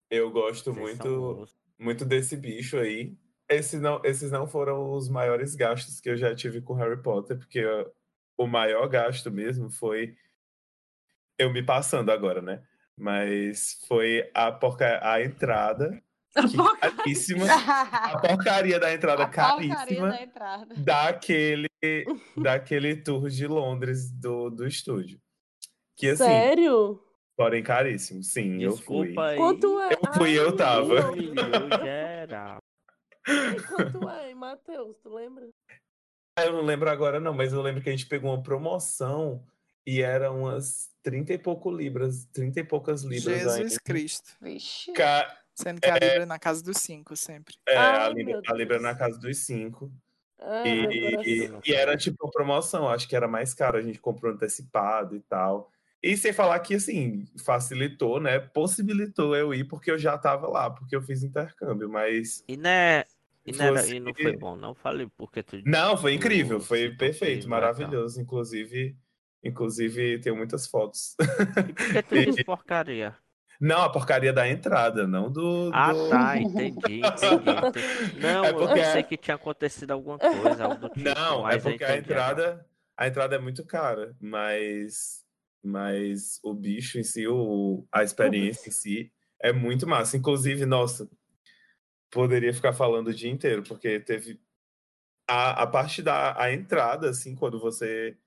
Eu gosto Vocês muito, muito desse bicho aí. Esse não, esses não foram os maiores gastos que eu já tive com Harry Potter, porque o maior gasto mesmo foi eu me passando agora, né? Mas foi a, porca... a entrada, <laughs> que caríssima. A <laughs> porcaria da entrada A caríssima da entrada. daquele, <laughs> daquele tour de Londres do, do estúdio. Que assim, Sério? Porém caríssimo. Sim, eu fui. Desculpa aí. Quanto é? Eu fui, eu tava. Geral. E quanto é, Matheus? Tu lembra? Ah, Eu não lembro agora, não, mas eu lembro que a gente pegou uma promoção e era umas 30 e pouco libras, 30 e poucas libras Jesus ainda. Cristo. Vixe. Ca- Sendo que a Libra é na casa dos cinco sempre. É, a, Ai, libra, meu a libra Deus. na casa dos 5. Ai, E, e- e era tipo promoção, acho que era mais caro, a gente comprou antecipado e tal. E sem falar que, assim, facilitou, né? Possibilitou eu ir porque eu já tava lá, porque eu fiz intercâmbio, mas. E, né, e, não era- e não foi bom, não falei porque tu. Não, foi incrível, foi perfeito, que não é tão- maravilhoso. Inclusive, inclusive, tenho muitas fotos. E por que tu <laughs> disse porcaria? Não, a porcaria da entrada, não do. Ah, do- tá, entendi, entendi. entendi. Não, É eu porque- pensei que tinha acontecido alguma coisa, algo do <laughs> tipo. Não, é eu porque a entrada, a entrada é muito cara, mas, mas o bicho em si, o, a experiência em si é muito massa. Inclusive, nossa, poderia ficar falando o dia inteiro, porque teve a, a parte da a entrada, assim, quando você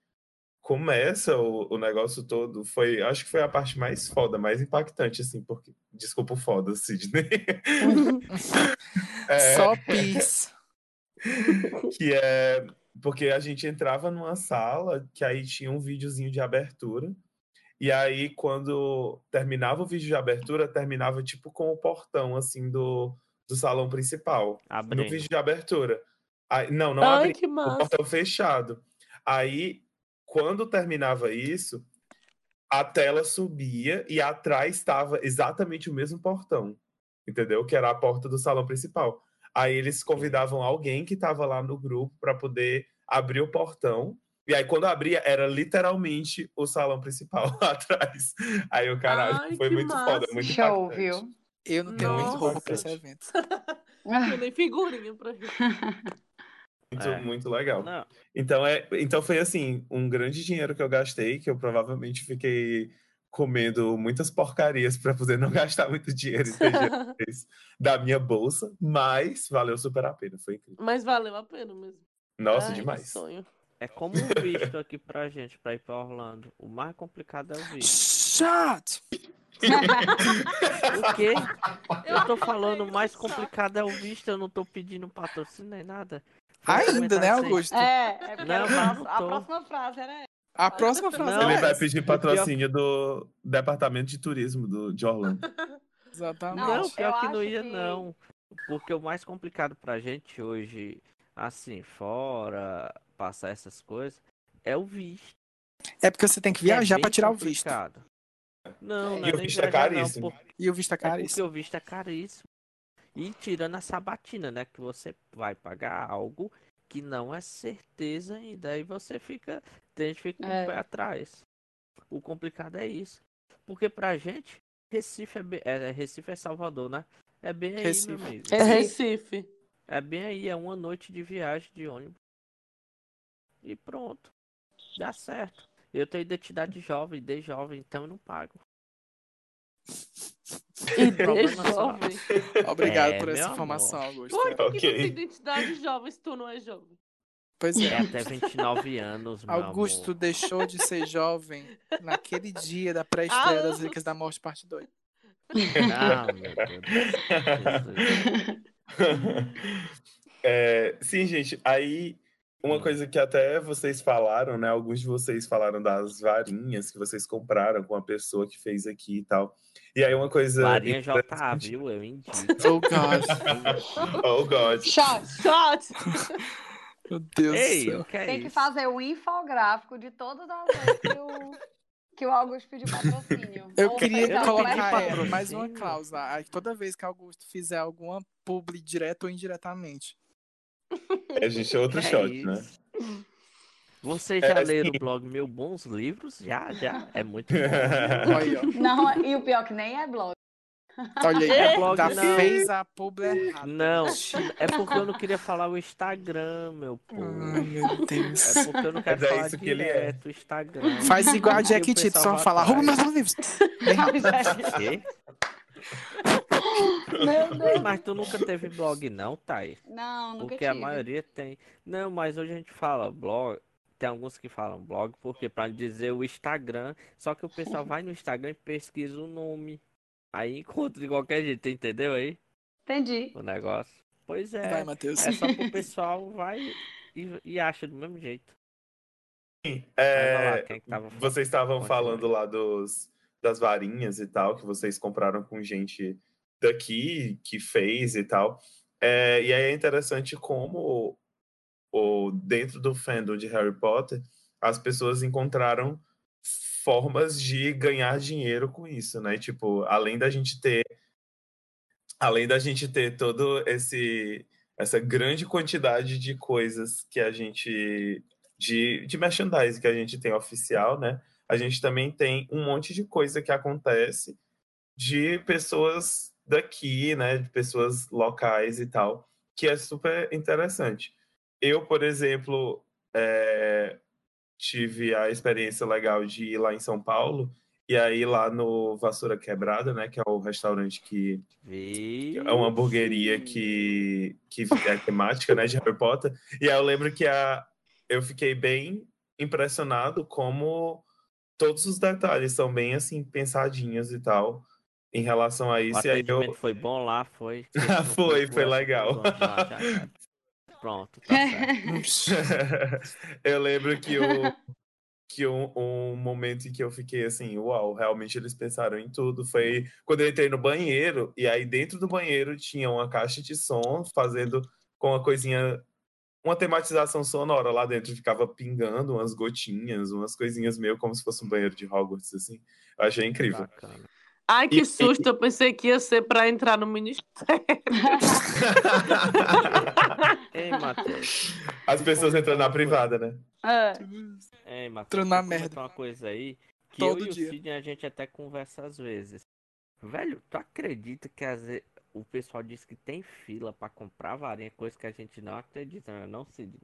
começa o, o negócio todo, foi, acho que foi a parte mais foda, mais impactante, assim, porque, desculpa o foda, Sidney. <laughs> <laughs> É, Só pis. <laughs> que é porque a gente entrava numa sala que aí tinha um videozinho de abertura. E aí quando terminava o vídeo de abertura terminava tipo com o portão assim do, do salão principal. No Abrindo. vídeo de abertura. Aí, não não Ai, que o portão fechado. Aí quando terminava isso a tela subia e atrás estava exatamente o mesmo portão entendeu? Que era a porta do salão principal Aí eles convidavam alguém que estava lá no grupo para poder abrir o portão. E aí, quando abria, era literalmente o salão principal lá <laughs> atrás. Aí o caralho Ai, foi muito foda, massa. muito Show, impactante. viu? Eu não tenho muito Nossa. roubo pra esse evento. <laughs> Não nem figurinha pra ver. <laughs> Muito, É. muito legal. Não, Então, é, então foi assim, um grande dinheiro que eu gastei, que eu provavelmente fiquei comendo muitas porcarias para poder não <laughs> gastar muito dinheiro <laughs> da minha bolsa, mas valeu super a pena, foi incrível. Mas valeu a pena mesmo. Nossa, Ai, demais. sonho. é como um visto aqui pra gente, pra ir pra Orlando. O mais complicado é o visto. Shut! O quê? <laughs> Eu tô falando, o mais complicado é o visto, eu não tô pedindo patrocínio nem nada. Ainda, né. Augusto? É, é porque Não, a, próxima, a próxima frase era essa. A próxima frase Não. é Ele vai pedir patrocínio do Departamento de Turismo do, de Orlando. <laughs> Exatamente. Não, Não, pior que não ia, que- não. Porque o mais complicado pra gente hoje, assim, fora passar essas coisas, é o visto. É porque você tem que é viajar bem pra tirar o visto. complicado. Não, não E é o visto é não, caríssimo. por- E o visto é É porque caríssimo. o visto é caríssimo. E tirando a sabatina, né? Que você vai pagar algo que não é certeza ainda. Aí você fica. Tem gente que fica com É. o pé atrás. O complicado é isso. Porque pra gente, Recife é, bem- é, Recife é Salvador, né? É bem aí, Recife. meu amigo. É Recife. É bem aí, é uma noite de viagem de ônibus. E pronto. Dá certo. Eu tenho identidade jovem, de jovem, então eu não pago. E <laughs> jovem. Obrigado É, por essa informação, Augusto. Por que, que Ok. tu tem identidade jovem se tu não é jovem? Pois É é. até 29 anos, meu Augusto amor. deixou de ser jovem naquele dia da pré-estreia Ah. das Relíquias da Morte, parte 2. Não, meu Deus. <laughs> <laughs> É, sim, gente, aí uma Hum. coisa que até vocês falaram, né? Alguns de vocês falaram das varinhas que vocês compraram com a pessoa que fez aqui e tal. E aí uma coisa. Varinha JA, interessante- viu? Eu indico. <laughs> Oh, God. Oh, God. Shot. Shot! <laughs> Meu Deus Ei, do céu. o que é Tem que isso? fazer o infográfico de todas as vezes que o, que o Augusto pediu patrocínio. Eu Ou queria colocar é, mais uma cláusula. Toda vez que Augusto fizer alguma publi direto ou indiretamente. É, gente, é outro é shot, né? isso? Vocês já É, leram sim. o blog Meu Bons Livros? Já, já. É muito bom. <laughs> Não, e o pior que nem é blog. Olha aí, É já blog, não. fez a publi errada. Não, é porque eu não queria falar o Instagram, meu povo. Ai, meu Deus. É porque eu não quero Mas é falar isso que ele é. direto o Instagram. Faz igual a Jack Tito, só falar, rouba meus livros. <laughs> Quê? Meu Deus. Mas tu nunca teve blog não, Thay? Não, nunca Porque tive. a maioria tem. Não, mas hoje a gente fala blog. Tem alguns que falam blog, porque para dizer o Instagram, só que o pessoal vai no Instagram e pesquisa o nome. Aí encontra de qualquer jeito, entendeu aí? Entendi. O negócio. Pois é. Vai, Matheus. É só pro pessoal vai e, e acha do mesmo jeito. Sim, vai lá, é, quem que tava vocês estavam falando lá dos, das varinhas e tal, que vocês compraram com gente daqui que fez e tal. É, e aí é interessante como o, dentro do fandom de Harry Potter, as pessoas encontraram formas de ganhar dinheiro com isso, né? Tipo, além da gente ter além da gente ter todo esse essa grande quantidade de coisas que a gente de, de merchandising que a gente tem oficial, né? A gente também tem um monte de coisa que acontece de pessoas daqui, né? De pessoas locais e tal, que é super interessante. Eu, por exemplo, é, tive a experiência legal de ir lá em São Paulo e aí lá no Vassoura Quebrada, né? Que é o restaurante que é uma hamburgueria que, que é temática, né, de Harry Potter. E aí eu lembro que a, eu fiquei bem impressionado como todos os detalhes são bem, assim, pensadinhos e tal, em relação a O isso. E aí eu... foi bom lá, foi. <laughs> Foi, foi legal. Pronto, tá <laughs> eu lembro que, o, que um, um momento em que eu fiquei assim, uau, realmente eles pensaram em tudo. Foi quando eu entrei no banheiro, e aí dentro do banheiro tinha uma caixa de som fazendo com uma coisinha, uma tematização sonora lá dentro, ficava pingando umas gotinhas, umas coisinhas meio como se fosse um banheiro de Hogwarts, assim. Eu achei incrível. Bacana. Ai, que E- susto, eu pensei que ia ser pra entrar no ministério. <laughs> Ei, Matheus. As pessoas entrando na privada, né? É. Ei, Matheus. Entrando na merda. uma coisa aí. Que Todo eu e dia. o Sidney a gente até conversa às vezes. Velho, tu acredita que às vezes o pessoal diz que tem fila pra comprar varinha, coisa que a gente não acredita, né? Não, Sidney.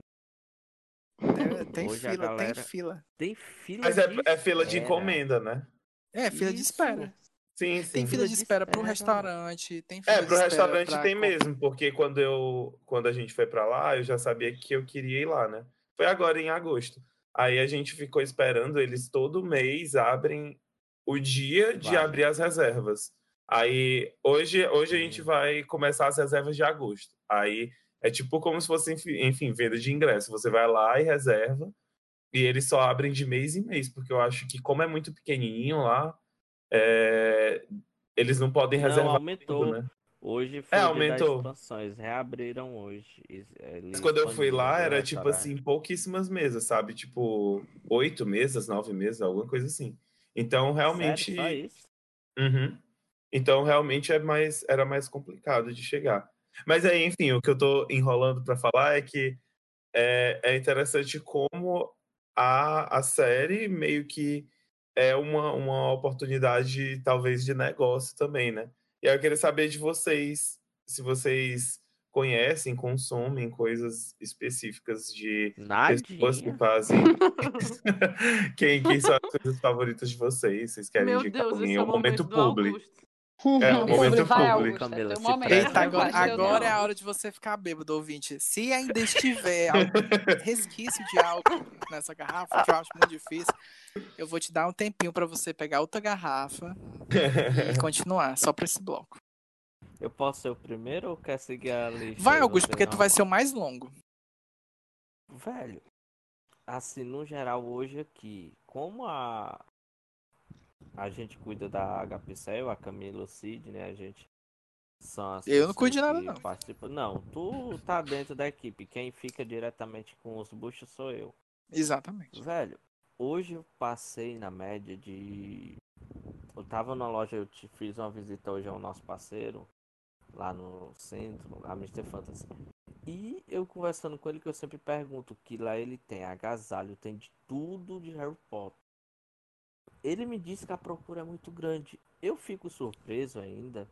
Tem, <laughs> tem Hoje a fila, galera- tem fila. Tem fila Mas é, de é fila de encomenda, né? É, fila de Isso. espera. Sim, sim. Tem fila de espera pro espera. restaurante, tem fila É, de pro espera restaurante pra tem mesmo, porque quando eu quando a gente foi pra lá, eu já sabia que eu queria ir lá, né? Foi agora em agosto. Aí a gente ficou esperando, eles todo mês abrem o dia de Vai. abrir as reservas. Aí hoje hoje a gente Hum. vai começar as reservas de agosto. Aí é tipo como se fosse, enfim, venda de ingresso. Você vai lá e reserva, e eles só abrem de mês em mês, porque eu acho que como é muito pequenininho lá, é, eles não podem Não, reservar aumentou. tudo, né? Hoje foi É, dia das aumentou. expansões, reabriram hoje. Eles- Mas quando eu fui lá, era tipo assim, pouquíssimas mesas, sabe? Tipo, oito mesas, nove mesas, alguma coisa assim. Então, realmente. Sério, só isso? Uhum. Então, realmente é mais, era mais complicado de chegar. Mas aí, enfim, o que eu tô enrolando para falar é que é, é interessante como a, a série meio que é uma, uma oportunidade, talvez, de negócio também, né? E aí eu queria saber de vocês, se vocês conhecem, consomem coisas específicas de Nadinha. pessoas que fazem. <laughs> <laughs> quem, quem são as coisas favoritas de vocês? Vocês querem Meu indicar Deus, alguém? É o momento do publi. Augusto. É, o momento vai, é Camila, se momento. Eita, agora, agora é a hora de você ficar bêbado, ouvinte. Se ainda estiver algum resquício de álcool nessa garrafa, que eu acho muito difícil, eu vou te dar um tempinho pra você pegar outra garrafa e <laughs> continuar, só pra esse bloco. Eu posso ser o primeiro ou quer seguir a lista? Vai, Augusto, porque tu vai ser o mais longo. Velho, assim, no geral, hoje aqui, como a a gente cuida da HPCL, a Camila Cid, né? A gente são as Eu não cuido de nada, não. participam. Não, tu tá dentro da equipe. Quem fica diretamente com os buchos sou eu. Exatamente. Velho, hoje eu passei na média de. Eu tava na loja, eu te fiz uma visita hoje ao nosso parceiro, lá no centro, a Mr. Fantasy. E eu conversando com ele, que eu sempre pergunto, que lá ele tem agasalho, tem de tudo de Harry Potter. Ele me disse que a procura é muito grande. Eu fico surpreso ainda,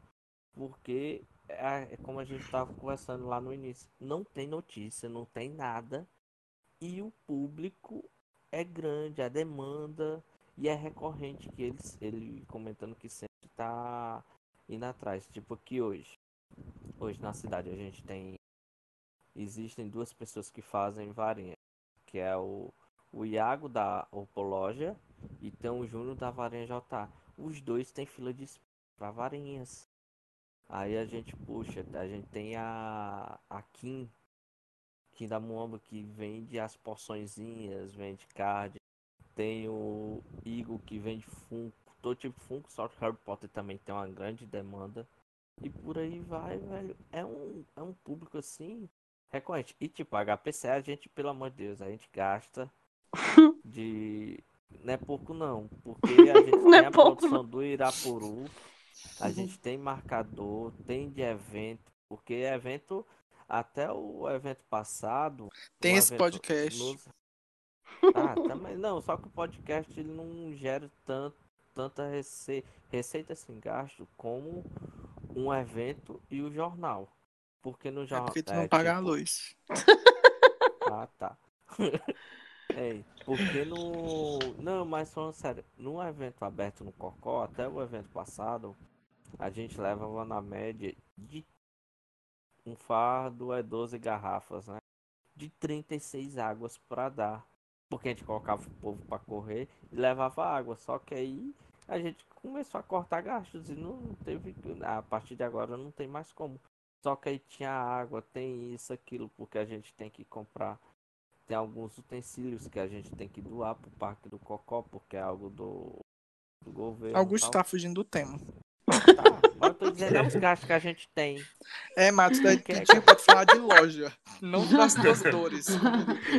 porque é, é como a gente tava conversando lá no início. Não tem notícia, não tem nada. E o público é grande, a demanda e é recorrente que ele, ele comentando que sempre tá indo atrás. Tipo aqui hoje. Hoje na cidade a gente tem. Existem duas pessoas que fazem varinha. Que é o, o Iago da Opologia e tem o Júnior da Varinha JA. Os dois têm fila de espera pra varinhas. Aí a gente puxa, a gente tem a, a Kim, Kim da Muamba que vende as porçõezinhas, vende card. Tem o Igor que vende Funko, todo tipo de Funko, só que Harry Potter também tem uma grande demanda. E por aí vai, velho. É um, é um público assim recorrente. E tipo, HPC a gente, pelo amor de Deus, a gente gasta de. <laughs> Não é pouco não, porque <laughs> a gente Não tem é a pouco, produção do Irapuru, a gente tem marcador, tem de evento, porque evento, até o evento passado. Tem esse evento podcast. nos- <laughs> Ah, também não, só que o podcast ele não gera tanto, tanta rece... receita sem gasto como um evento e o jornal. Porque no É jornal. porque tu não paga a tipo, luz. ah, tá. É, porque no. Não, mas falando sério, no evento aberto no Cocó, até o evento passado, a gente levava na média de um fardo é 12 garrafas, né? De 36 águas pra dar. Porque a gente colocava o povo pra correr e levava água. Só que aí a gente começou a cortar gastos e não teve. A partir de agora não tem mais como. Só que aí tinha água, tem isso, aquilo, porque a gente tem que comprar. Tem alguns utensílios que a gente tem que doar pro Parque do Cocó, porque é algo do, do governo. Augusto tá fugindo do tema. Tá, mas eu tô dizendo é os gastos que a gente tem. É, Matos, daí Que- tu tinha pode falar de loja, não <laughs> das tuas dores.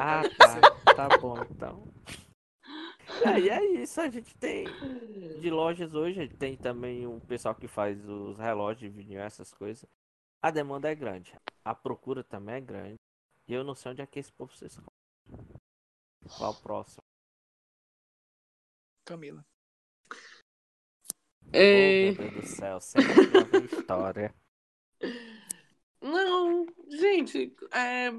Ah, tá. Tá bom, então. Aí é isso, a gente tem de lojas hoje, tem também um pessoal que faz os relógios de vinil, essas coisas. A demanda é grande, a procura também é grande. E eu não sei onde é que esse povo se esconde. Qual o próximo? Camila. É, Oh, meu Deus do céu, sempre nova história. <laughs> Não, gente, é,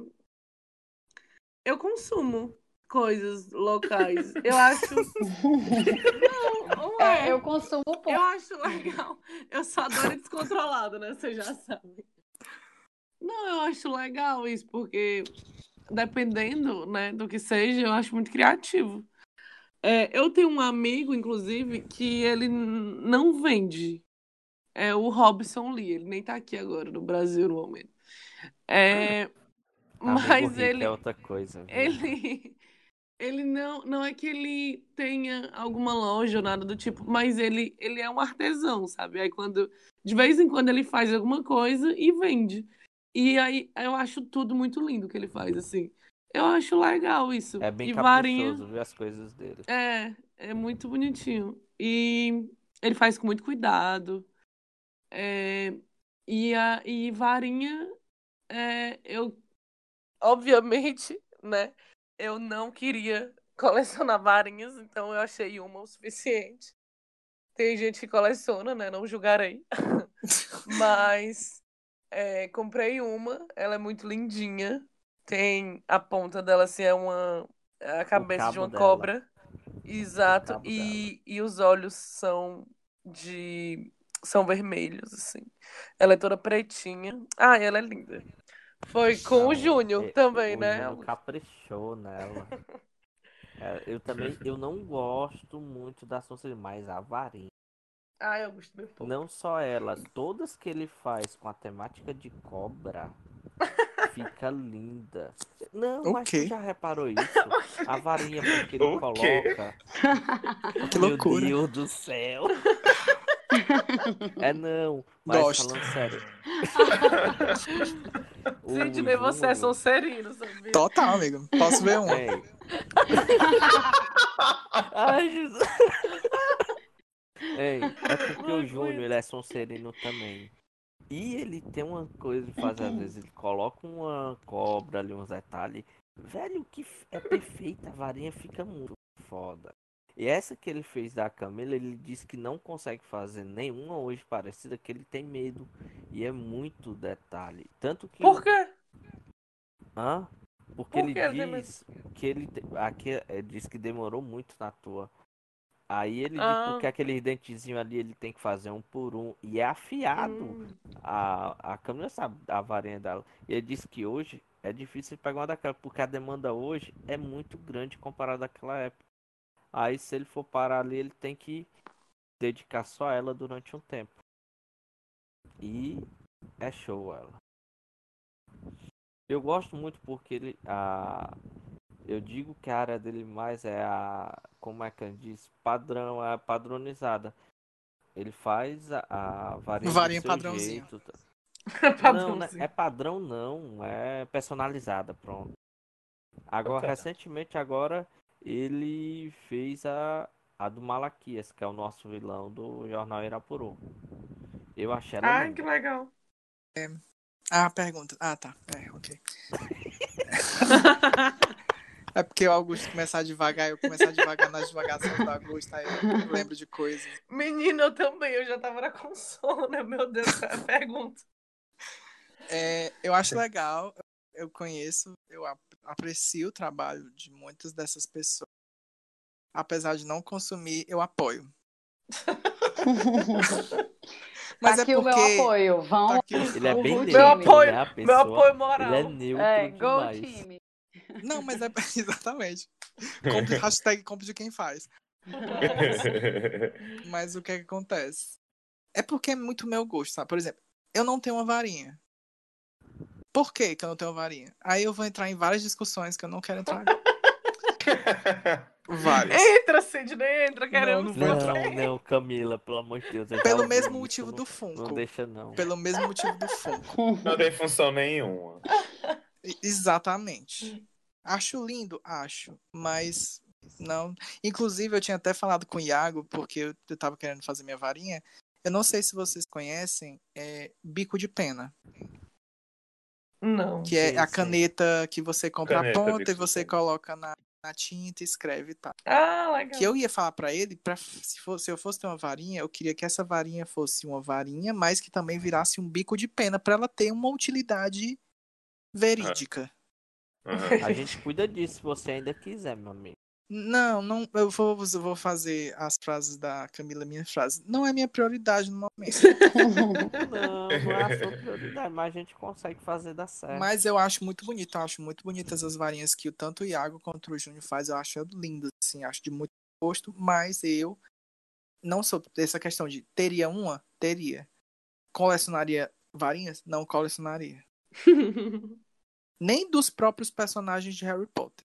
eu consumo coisas locais. Eu acho. <laughs> Não, não é. É, eu consumo pouco. Eu acho legal. Eu sou adoro descontrolado, né? Você já sabe. Não, eu acho legal isso, porque dependendo, né, do que seja, eu acho muito criativo. É, eu tenho um amigo, inclusive, que ele não vende. É o Robson Lee. Ele nem tá aqui agora no Brasil no momento. É, Amigo mas rico ele, é outra coisa. viu? ele, ele não, não é que ele tenha alguma loja ou nada do tipo, mas ele, ele é um artesão, sabe? Aí quando, de vez em quando ele faz alguma coisa e vende. E aí eu acho tudo muito lindo que ele faz, assim. Eu acho legal isso. É bem e varinha, ver as coisas dele. é, é muito bonitinho. E ele faz com muito cuidado. É, e, a, e varinha, é, eu. Obviamente, né? Eu não queria colecionar varinhas, então eu achei uma o suficiente. Tem gente que coleciona, né? Não julgarei. <laughs> Mas É, comprei uma, ela é muito lindinha. Tem a ponta dela assim, é uma. a cabeça de uma dela. cobra. Exato. E, e os olhos são de. são vermelhos, assim. Ela é toda pretinha. Ah, ela é linda. Foi com Não, o Júnior é- também, o né? Júnior caprichou nela. <laughs> É, eu também, eu não gosto muito da Sonserina, mas a varinha. Ah, eu gosto bem pouco. Não só ela, todas que ele faz com a temática de cobra, <laughs> fica linda. Não, O mas tu já reparou isso? <laughs> A varinha porque ele O quê? coloca. <laughs> Que Meu loucura. Deus do céu. É não, mas Gosto. falando sério. O Sidney, você é sonserino, sabia? Total, amigo. Posso ver um. Ei. Ai, Jesus. Ei, <laughs> é porque o Júnior ele é sonserino também. E ele tem uma coisa de fazer, às vezes ele coloca uma cobra ali, uns detalhes. Velho, que é perfeita, a varinha fica muito foda. E essa que ele fez da Camila, ele disse que não consegue fazer nenhuma hoje parecida, que ele tem medo. E é muito detalhe. Tanto que. Por quê? Hã? Porque Por ele diz que ele aqui é, diz que demorou muito na tua. Aí ele diz Ah. porque aquele dentezinho ali ele tem que fazer um por um e é afiado. Hum. A a câmera sabe a varinha dela. E ele disse que hoje é difícil pegar uma daquela porque a demanda hoje é muito grande comparada àquela época. Aí se ele for parar ali ele tem que dedicar só a ela durante um tempo. E é show ela. Eu gosto muito porque ele. A... Eu digo que a área dele mais é a. Como é que diz? Padrão, é padronizada. Ele faz a, a varinha, do Varinha seu padrãozinho. jeito? <laughs> Não, né? É padrão não, é personalizada, pronto. Agora, recentemente agora, ele fez a, a do Malaquias, que é o nosso vilão do Jornal Irapuru. Eu achei ela Ai, linda. que legal. Ah, pergunta. Ah, tá. É, ok. <laughs> É porque o Augusto começar devagar, eu começar devagar nas devagações do Augusto, aí eu lembro de coisas. Menina, eu também, eu já tava sono, né? meu Deus, qual é a pergunta. É, eu acho legal, eu conheço, eu ap- aprecio o trabalho de muitas dessas pessoas. Apesar de não consumir, eu apoio. <laughs> Mas Tá aqui é o meu porque. apoio. Vão. tá aqui- Ele é o bem neutro, Meu apoio- né? A Meu pessoa, apoio moral. Ele é neutro É, go demais. time. Não, mas é <laughs> exatamente. Compre, <laughs> hashtag compre de quem faz. <laughs> Mas o que, é que acontece? É porque é muito meu gosto, sabe? Por exemplo, eu não tenho uma varinha. Por que, que eu não tenho uma varinha? Aí eu vou entrar em várias discussões que eu não quero entrar. Várias. Entra, Sidney, entra, queremos não. Não, não, Camila, pelo amor de Deus. Pelo mesmo motivo não- do Funko. Não deixa não. Pelo mesmo motivo do Funko. Não tem função nenhuma. Exatamente. Acho lindo, acho. Mas não. Inclusive, eu tinha até falado com o Iago, porque eu, eu tava querendo fazer minha varinha. Eu não sei se vocês conhecem, é bico de pena. Não. Que é Sim, a sim. caneta que você compra Caneta, a ponta e você coloca na, na tinta e escreve e tal. Ah, legal. Que eu ia falar pra ele, pra, se, fosse, se eu fosse ter uma varinha, eu queria que essa varinha fosse uma varinha, mas que também virasse um bico de pena, pra ela ter uma utilidade verídica. Aham. A gente cuida disso se você ainda quiser, meu amigo. Não, não, eu vou, eu vou fazer as frases da Camila, minha frase. Não é minha prioridade no momento. <laughs> Não, não é a sua prioridade, mas a gente consegue fazer dar certo. Mas eu acho muito bonito, eu acho muito bonitas as varinhas que o tanto o Iago quanto o Júnior faz, eu acho lindas, assim, acho de muito gosto, mas eu não sou dessa questão de teria uma, teria. Colecionaria varinhas? Não colecionaria. <laughs> Nem dos próprios personagens de Harry Potter.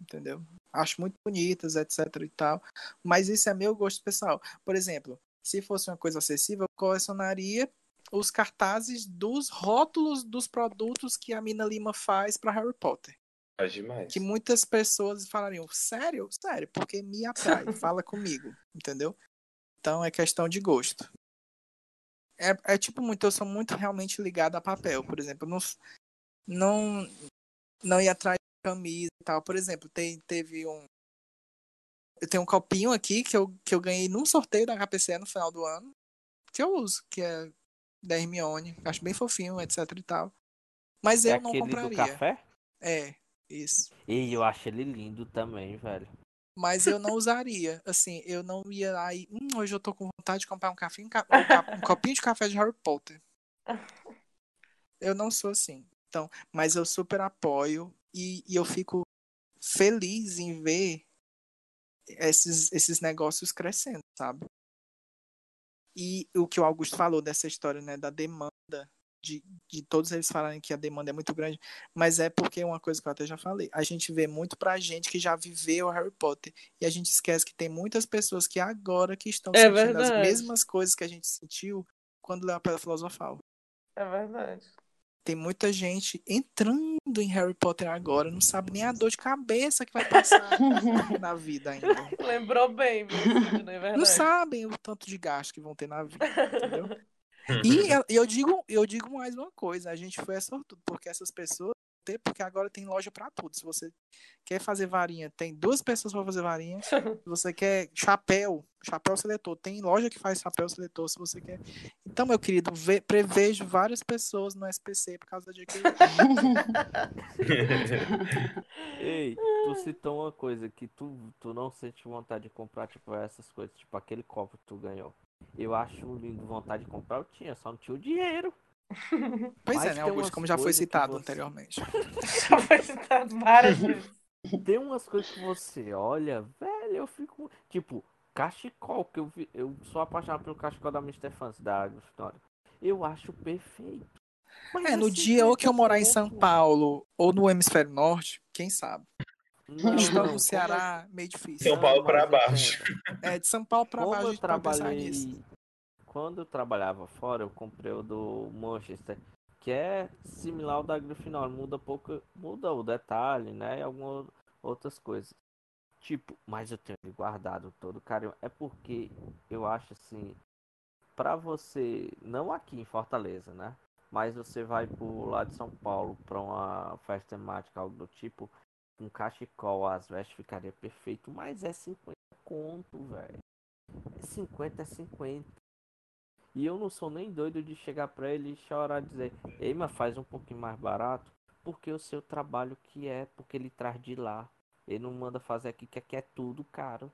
Entendeu? Acho muito bonitas, etc e tal. Mas isso é meu gosto pessoal. Por exemplo, se fosse uma coisa acessível, eu colecionaria os cartazes dos rótulos dos produtos que a Mina Lima faz para Harry Potter. Faz demais. Que muitas pessoas falariam, sério? Sério, porque me atrai, <laughs> fala comigo, entendeu? Então é questão de gosto. É, é tipo muito, eu sou muito realmente ligado a papel, por exemplo, não, não, não ia atrás de camisa e tal. Por exemplo, tem, teve um. Eu tenho um copinho aqui que eu, que eu ganhei num sorteio da HPCE no final do ano, que eu uso, que é da Hermione. Acho bem fofinho, etc e tal. Mas É eu não compraria. do café? É, isso. E eu acho ele lindo também, velho. Mas eu não usaria. Assim, eu não ia lá e. Hum, hoje eu tô com vontade de comprar um, café, um, um um copinho de café de Harry Potter. Eu não sou assim. Então, mas eu super apoio e, e eu fico feliz em ver esses, esses negócios crescendo, sabe? E o que o Augusto falou dessa história, né, da demanda, de, de todos eles falarem que a demanda é muito grande, mas é porque é uma coisa que eu até já falei. A gente vê muito pra gente que já viveu Harry Potter e a gente esquece que tem muitas pessoas que agora que estão É sentindo verdade. as mesmas coisas que a gente sentiu quando leu a Pedra Filosofal. É verdade. Tem muita gente entrando em Harry Potter agora, não sabe nem a dor de cabeça que vai passar <laughs> na vida ainda. <laughs> Lembrou bem, viu, Sidney, é verdade. Não sabem o tanto de gasto que vão ter na vida, entendeu? <laughs> E eu- eu digo, eu digo mais uma coisa, a gente foi sortudo, porque essas pessoas, tem- porque agora tem loja pra tudo. Se você quer fazer varinha, tem duas pessoas pra fazer varinha. <laughs> Se você quer chapéu, chapéu seletor, tem loja que faz chapéu seletor, se você quer. Então, meu querido, ve- prevejo várias pessoas no SPC por causa da JK. <laughs> Ei, tu citou uma coisa que tu, tu não sente vontade de comprar, tipo, essas coisas, tipo aquele copo que tu ganhou. Eu acho lindo vontade de comprar, eu tinha, só não tinha o dinheiro. Pois Mas é, né, Augusto, como já foi citado você- anteriormente. <laughs> Já foi citado várias vezes. <laughs> Tem umas coisas que você olha, velho, eu fico. Tipo, cachecol, que eu, vi, eu sou apaixonado pelo cachecol da Mr. Fancy, da Agostória. Eu acho perfeito. Mas É, no assim, dia ou que eu morar em São. Paulo ou no hemisfério norte, quem sabe? Não, não, no Ceará, meio difícil. São Paulo pra mas eu baixo. É, de São Paulo pra Como baixo, eu trabalhei. Quando eu trabalhava fora, eu comprei o do Manchester, que é similar ao da Grifinória, muda pouco, muda o detalhe, né? E algumas outras coisas. Tipo, mas eu tenho ele guardado todo carinho. É porque eu acho assim, pra você, não aqui em Fortaleza, né? Mas você vai por lá de São Paulo pra uma festa temática, algo do tipo, um cachecol, as vestes ficaria perfeito, mas é 50 conto, velho. É 50 é 50. E eu não sou nem doido de chegar pra ele e chorar e dizer, ei, mas faz um pouquinho mais barato, porque o seu trabalho que é, porque ele traz de lá. Ele não manda fazer aqui, que aqui é tudo caro.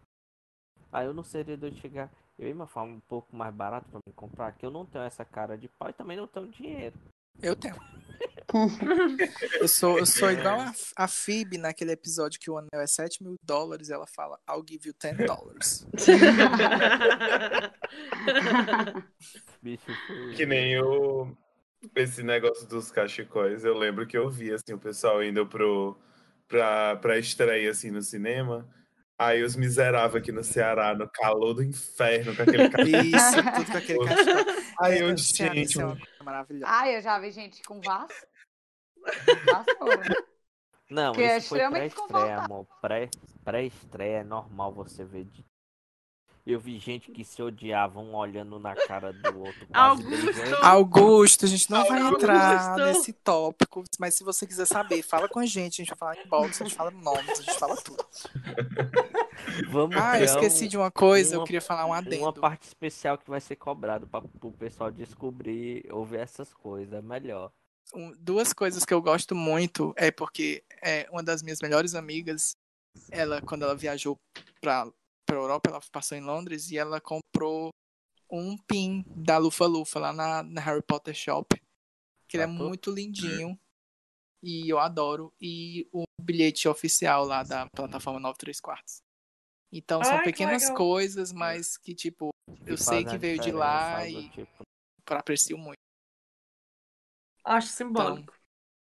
Aí eu não seria doido de chegar, ei, mas faz um pouco mais barato pra me comprar, que eu não tenho essa cara de pau e também não tenho dinheiro. Eu tenho. <laughs> Eu sou, eu sou igual a, a Phoebe naquele episódio que o anel é 7 mil dólares. Ela fala, I'll give you 10 dollars. <laughs> Bicho, foi... Que nem o. Esse negócio dos cachecóis. Eu lembro que eu vi assim, o pessoal indo pro, pra, pra estreia assim, no cinema. Aí os miseráveis aqui no Ceará, no calor do inferno, com aquele <laughs> cachecol. Isso, tudo com aquele cachecol. Aí eu, É, Ceará, gente, é. Ah, eu já vi gente com vaso. Não, Que é isso foi extremamente pré-estreia, amor. Pré- Pré-estreia é normal você ver de... Eu vi gente que se odiava um olhando na cara do outro. Augusto! Augusto, a gente não vai Augusto! entrar nesse tópico, mas se você quiser saber, fala com a gente. A gente vai falar inbox, a gente fala nomes, a gente fala tudo. Vamos Ah, eu esqueci um- de uma coisa, eu uma- queria falar um uma adendo. parte especial que vai ser cobrado para o pessoal descobrir, ouvir essas coisas. É melhor. Duas coisas que eu gosto muito é porque é uma das minhas melhores amigas, ela quando ela viajou para para Europa, ela passou em Londres e ela comprou um pin da Lufa Lufa lá na, na Harry Potter Shop, que ele é muito lindinho e eu adoro e o bilhete oficial lá da plataforma 93 quartos. Então são Ai, que pequenas coisas, mas que tipo, eu Que sei que veio de lá e tipo. aprecio muito. Acho simbólico.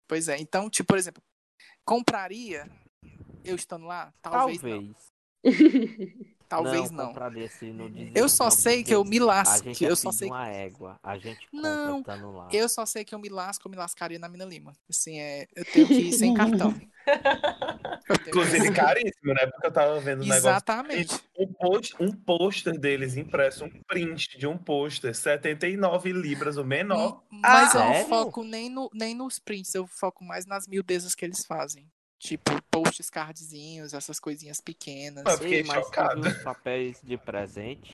Pois é, então, tipo, por exemplo, compraria eu estando lá? Talvez, não. Talvez. <laughs> Talvez não. não dizer Eu só não, sei que eu me A lasco. gente Eu é só sei uma égua. A gente Não. Eu só sei que eu me lasco, eu me lascaria na Mina Lima. Assim, é, eu tenho que ir sem <laughs> cartão. Inclusive caríssimo, né? Porque eu tava vendo um negócio. Exatamente. Um, post, um pôster deles impresso, um print de um pôster, 79 libras, o menor. Mas eu não foco nem, no, nem nos prints, eu foco mais nas miudezas que eles fazem. Tipo, posts cardzinhos, essas coisinhas pequenas. Ah, fiquei mas papéis de presente?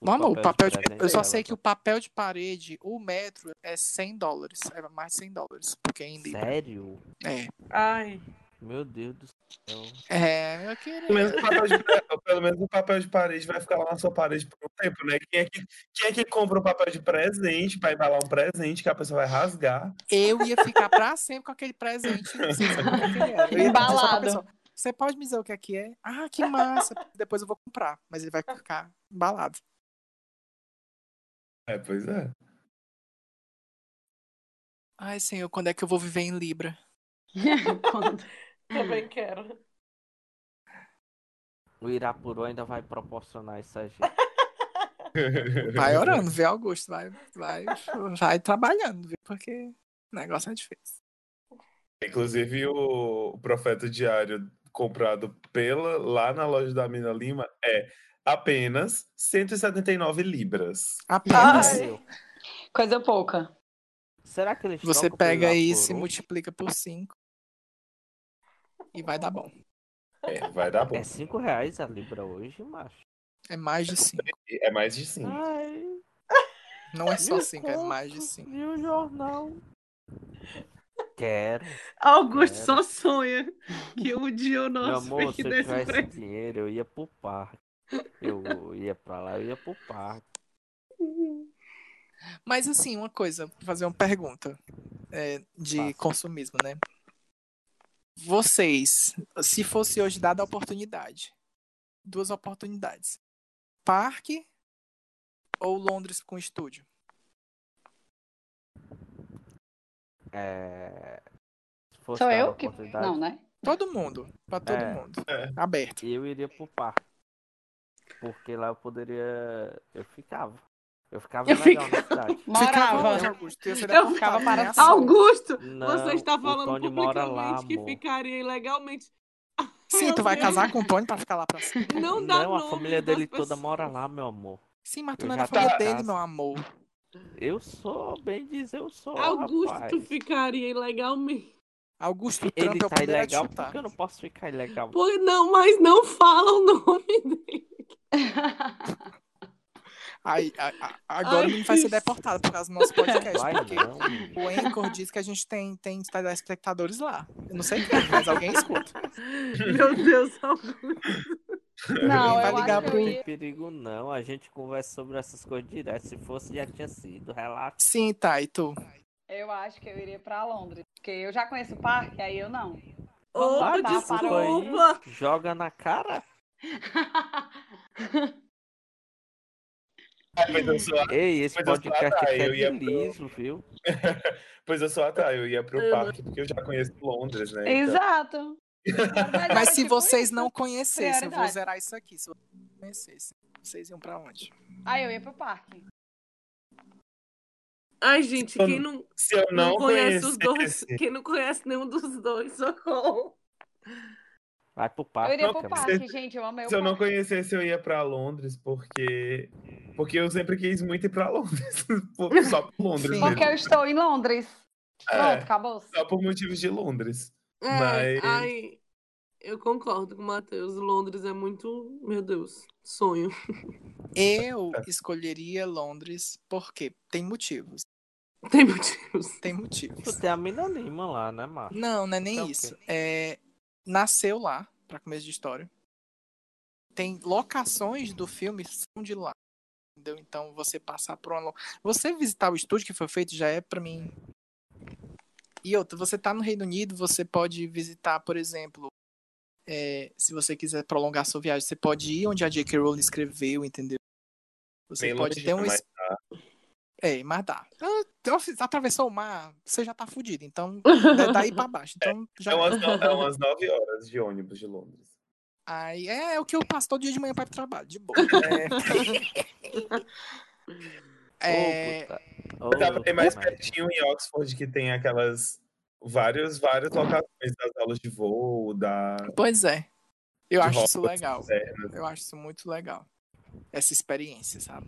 os Mano, o papel de... presente Eu só sei que o papel de parede, o metro, é 100 dólares. É mais de 100 dólares. Porque é em Libra. Sério? É. Ai. Meu Deus do céu. É, meu querido. Pelo menos, o papel de, <laughs> pelo menos o papel de parede vai ficar lá na sua parede por um tempo, né? Quem é que, quem é que compra um papel de presente pra embalar um presente que a pessoa vai rasgar? Eu ia ficar pra sempre com aquele presente. sem saber o que que ele era. Eu ia dizer só pra Embalado. Você pode me dizer o que é que é? Ah, que massa. Depois eu vou comprar. Mas ele vai ficar embalado. É, pois é. Ai, senhor, quando é que eu vou viver em Libra? <laughs> <laughs> Quando- Também quero. <laughs> O Irapuru ainda vai proporcionar isso a gente. Vai orando, vê Augusto. Vai, vai, vai trabalhando, viu? Porque o negócio é difícil. Inclusive, o, o Profeta Diário comprado pela, lá na loja da Mina Lima é apenas 179 libras. Apenas. Ai. Coisa pouca. Será que eles Você pega aí e multiplica por 5. E vai dar bom. É, vai dar bom. É 5 reais a libra hoje, macho. É mais de 5. É mais de 5. Ai, Não é só me 5, é mais de 5. E o jornal? Quero. Augusto Quero. só sonha que um dia o Meu nosso amor, se fique eu desse tivesse preço. dinheiro, eu ia pro parque. Eu ia pra lá, eu ia pro parque. Mas assim, uma coisa, fazer uma pergunta é, de Faça. consumismo, né? Vocês, se fosse hoje dada a oportunidade, duas oportunidades, parque ou Londres com estúdio? É... Sou eu que. Não, né? Todo mundo, pra todo É. mundo, É. aberto. eu iria pro parque. Porque lá eu poderia. Eu ficava. Eu ficava Eu legal ficava. na cidade. Ficava Morava. onde, Augusto? Eu ficava para-. Augusto, Não, você está falando publicamente lá, que amor. ficaria ilegalmente. Sim, tu vai casar com o Tony pra ficar lá pra sempre. Não dá Não, a família dele toda pessoas. mora lá, meu amor. Sim, mas tu não é já da família tá- dele, meu amor. Eu sou, bem dizer, eu sou. Augusto, rapaz. tu ficaria ilegalmente. Augusto Ele Trump é o tá ilegal porque eu não posso ficar ilegal. Pois não, mas não fala o nome dele. <laughs> Aí, a- a- agora Ai, o menino vai ser deportado por causa do nosso podcast. Vai porque não. o Anchor diz que a gente tem, tem telespectadores lá. Eu não sei quem, mas alguém escuta. Meu Deus. Não, vai ligar pro- Não tem perigo não, a gente conversa sobre essas coisas direto. Se fosse, já tinha sido. Relaxa. Sim, tá, e tu? eu acho que eu iria pra Londres. Porque eu já conheço o parque, aí eu não. Opa, voltar para desculpa. Joga na cara. <laughs> Ei, esse Mas eu sou podcast é pro- liso, viu? <laughs> pois eu sou atrás, eu ia pro Eu não- parque, porque eu já conheço Londres, né? Então, Exato. <laughs> Mas era se vocês não conhecessem, eu vou zerar isso aqui. Se vocês não conhecessem, vocês iam pra onde? Aí eu ia pro parque. Ai, gente, Eu quem não, se eu não não, conhece os dois, quem não conhece nenhum dos dois, <laughs> socorro. Vai pro Eu parque. iria não, pro parque, gente. Eu amei o se eu não conhecesse, eu ia pra Londres, porque porque eu sempre quis muito ir pra Londres, <laughs> só por Londres Sim. Porque eu estou em Londres. Pronto, É, acabou. só por motivos de Londres. É, Mas- ai, eu concordo com o Matheus. Londres é muito, meu Deus, sonho. Eu escolheria Londres porque tem motivos. Tem motivos. Tem motivos. Tu tem a mina Lima lá, né, macho? Não, não é nem Então, isso. É, nasceu lá, pra começo de história. Tem locações do filme que são de lá. Entendeu? Então você passar por uma. Você visitar o estúdio que foi feito já é pra mim. E outra, você tá no Reino Unido, você pode visitar, por exemplo. é, se você quiser prolongar sua viagem, você pode ir onde a J.K. Rowling escreveu, entendeu? Você Bem pode ter um. mas es- É, mas dá. Então, Atravessou o mar, você já tá fudido. Então, <laughs> é daí pra baixo. Então, já É umas, no- é <laughs> umas nove horas de ônibus de Londres. Aí é, o que eu passo todo dia de manhã para ir pro trabalho, de boa. É, <laughs> é, Ô, puta. Eu tava Ô, bem mais pertinho em Oxford, que tem aquelas vários, várias locações das aulas de voo, da pois é. Eu acho isso legal. externas. Eu acho isso muito legal. Essa experiência, sabe?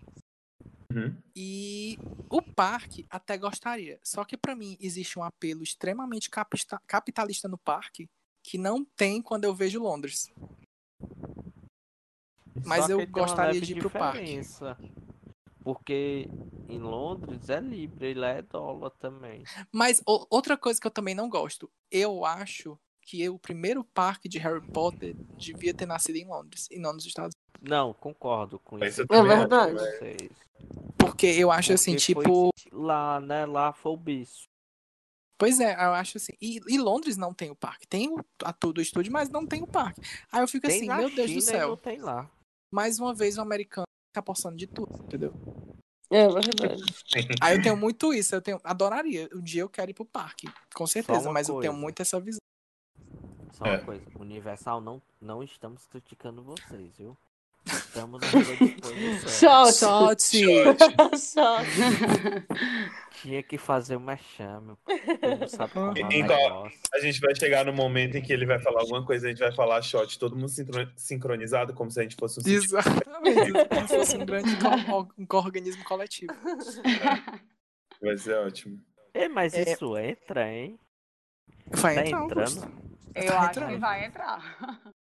Uhum. E o parque até gostaria. Só que pra mim existe um apelo extremamente capista- capitalista no parque que não tem quando eu vejo Londres. Mas eu gostaria de ir pro parque. Porque em Londres é livre, lá é dólar também. Mas o- outra coisa que eu também não gosto, eu acho que o primeiro parque de Harry Potter devia ter nascido em Londres e não nos Estados Unidos. Não, concordo com Mas isso. É verdade. Vocês. Porque eu acho assim, Porque foi tipo. Lá, né? Lá foi o bicho. Pois é, eu acho assim. E, e Londres não tem o parque. Tem o, a todo o estúdio, mas não tem o parque. Aí eu fico Tem assim, na meu Deus China do e céu. não tem lá. Mais uma vez o americano fica apostando de tudo, entendeu? É verdade. Aí eu tenho muito isso, eu tenho. Adoraria. Um dia eu quero ir pro parque. Com certeza, mas eu tenho coisa. muito essa visão. Só uma É. coisa, Universal não, não estamos criticando vocês, viu? Estamos à sua disposição. Shot. Shot! Shot. Tinha que fazer uma sabe como é Então. A gente vai chegar no momento em que ele vai falar alguma coisa, a gente vai falar shot, todo mundo sincro- sincronizado, como se a gente fosse um. Exatamente. <laughs> Como se fosse um grande um organismo coletivo. Vai ser ótimo. Ei, mas É. isso entra, hein? Vai Tá entrar, entrando? Eu Tá acho entrando. que vai entrar. <laughs>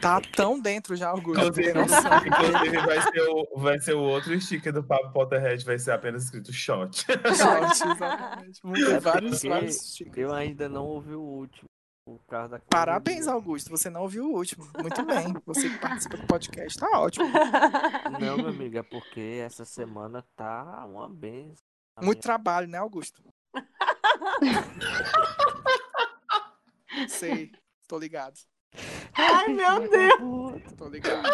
Tá tão dentro já, Augusto. Inclusive, vai, ser o, vai ser o outro sticker do Papo Potterhead, vai ser apenas escrito shot. Shot, <laughs> exatamente. É vários, vários stickers. Eu ainda não ouvi o último. Parabéns. Augusto. Você não ouviu o último. Muito bem. Você que participa do podcast, tá ótimo. Não, meu amigo, é porque essa semana tá uma benção. A Muito minha- trabalho, né, Augusto? <laughs> Sei. Tô ligado. Ai, meu Deus. Tô ligado.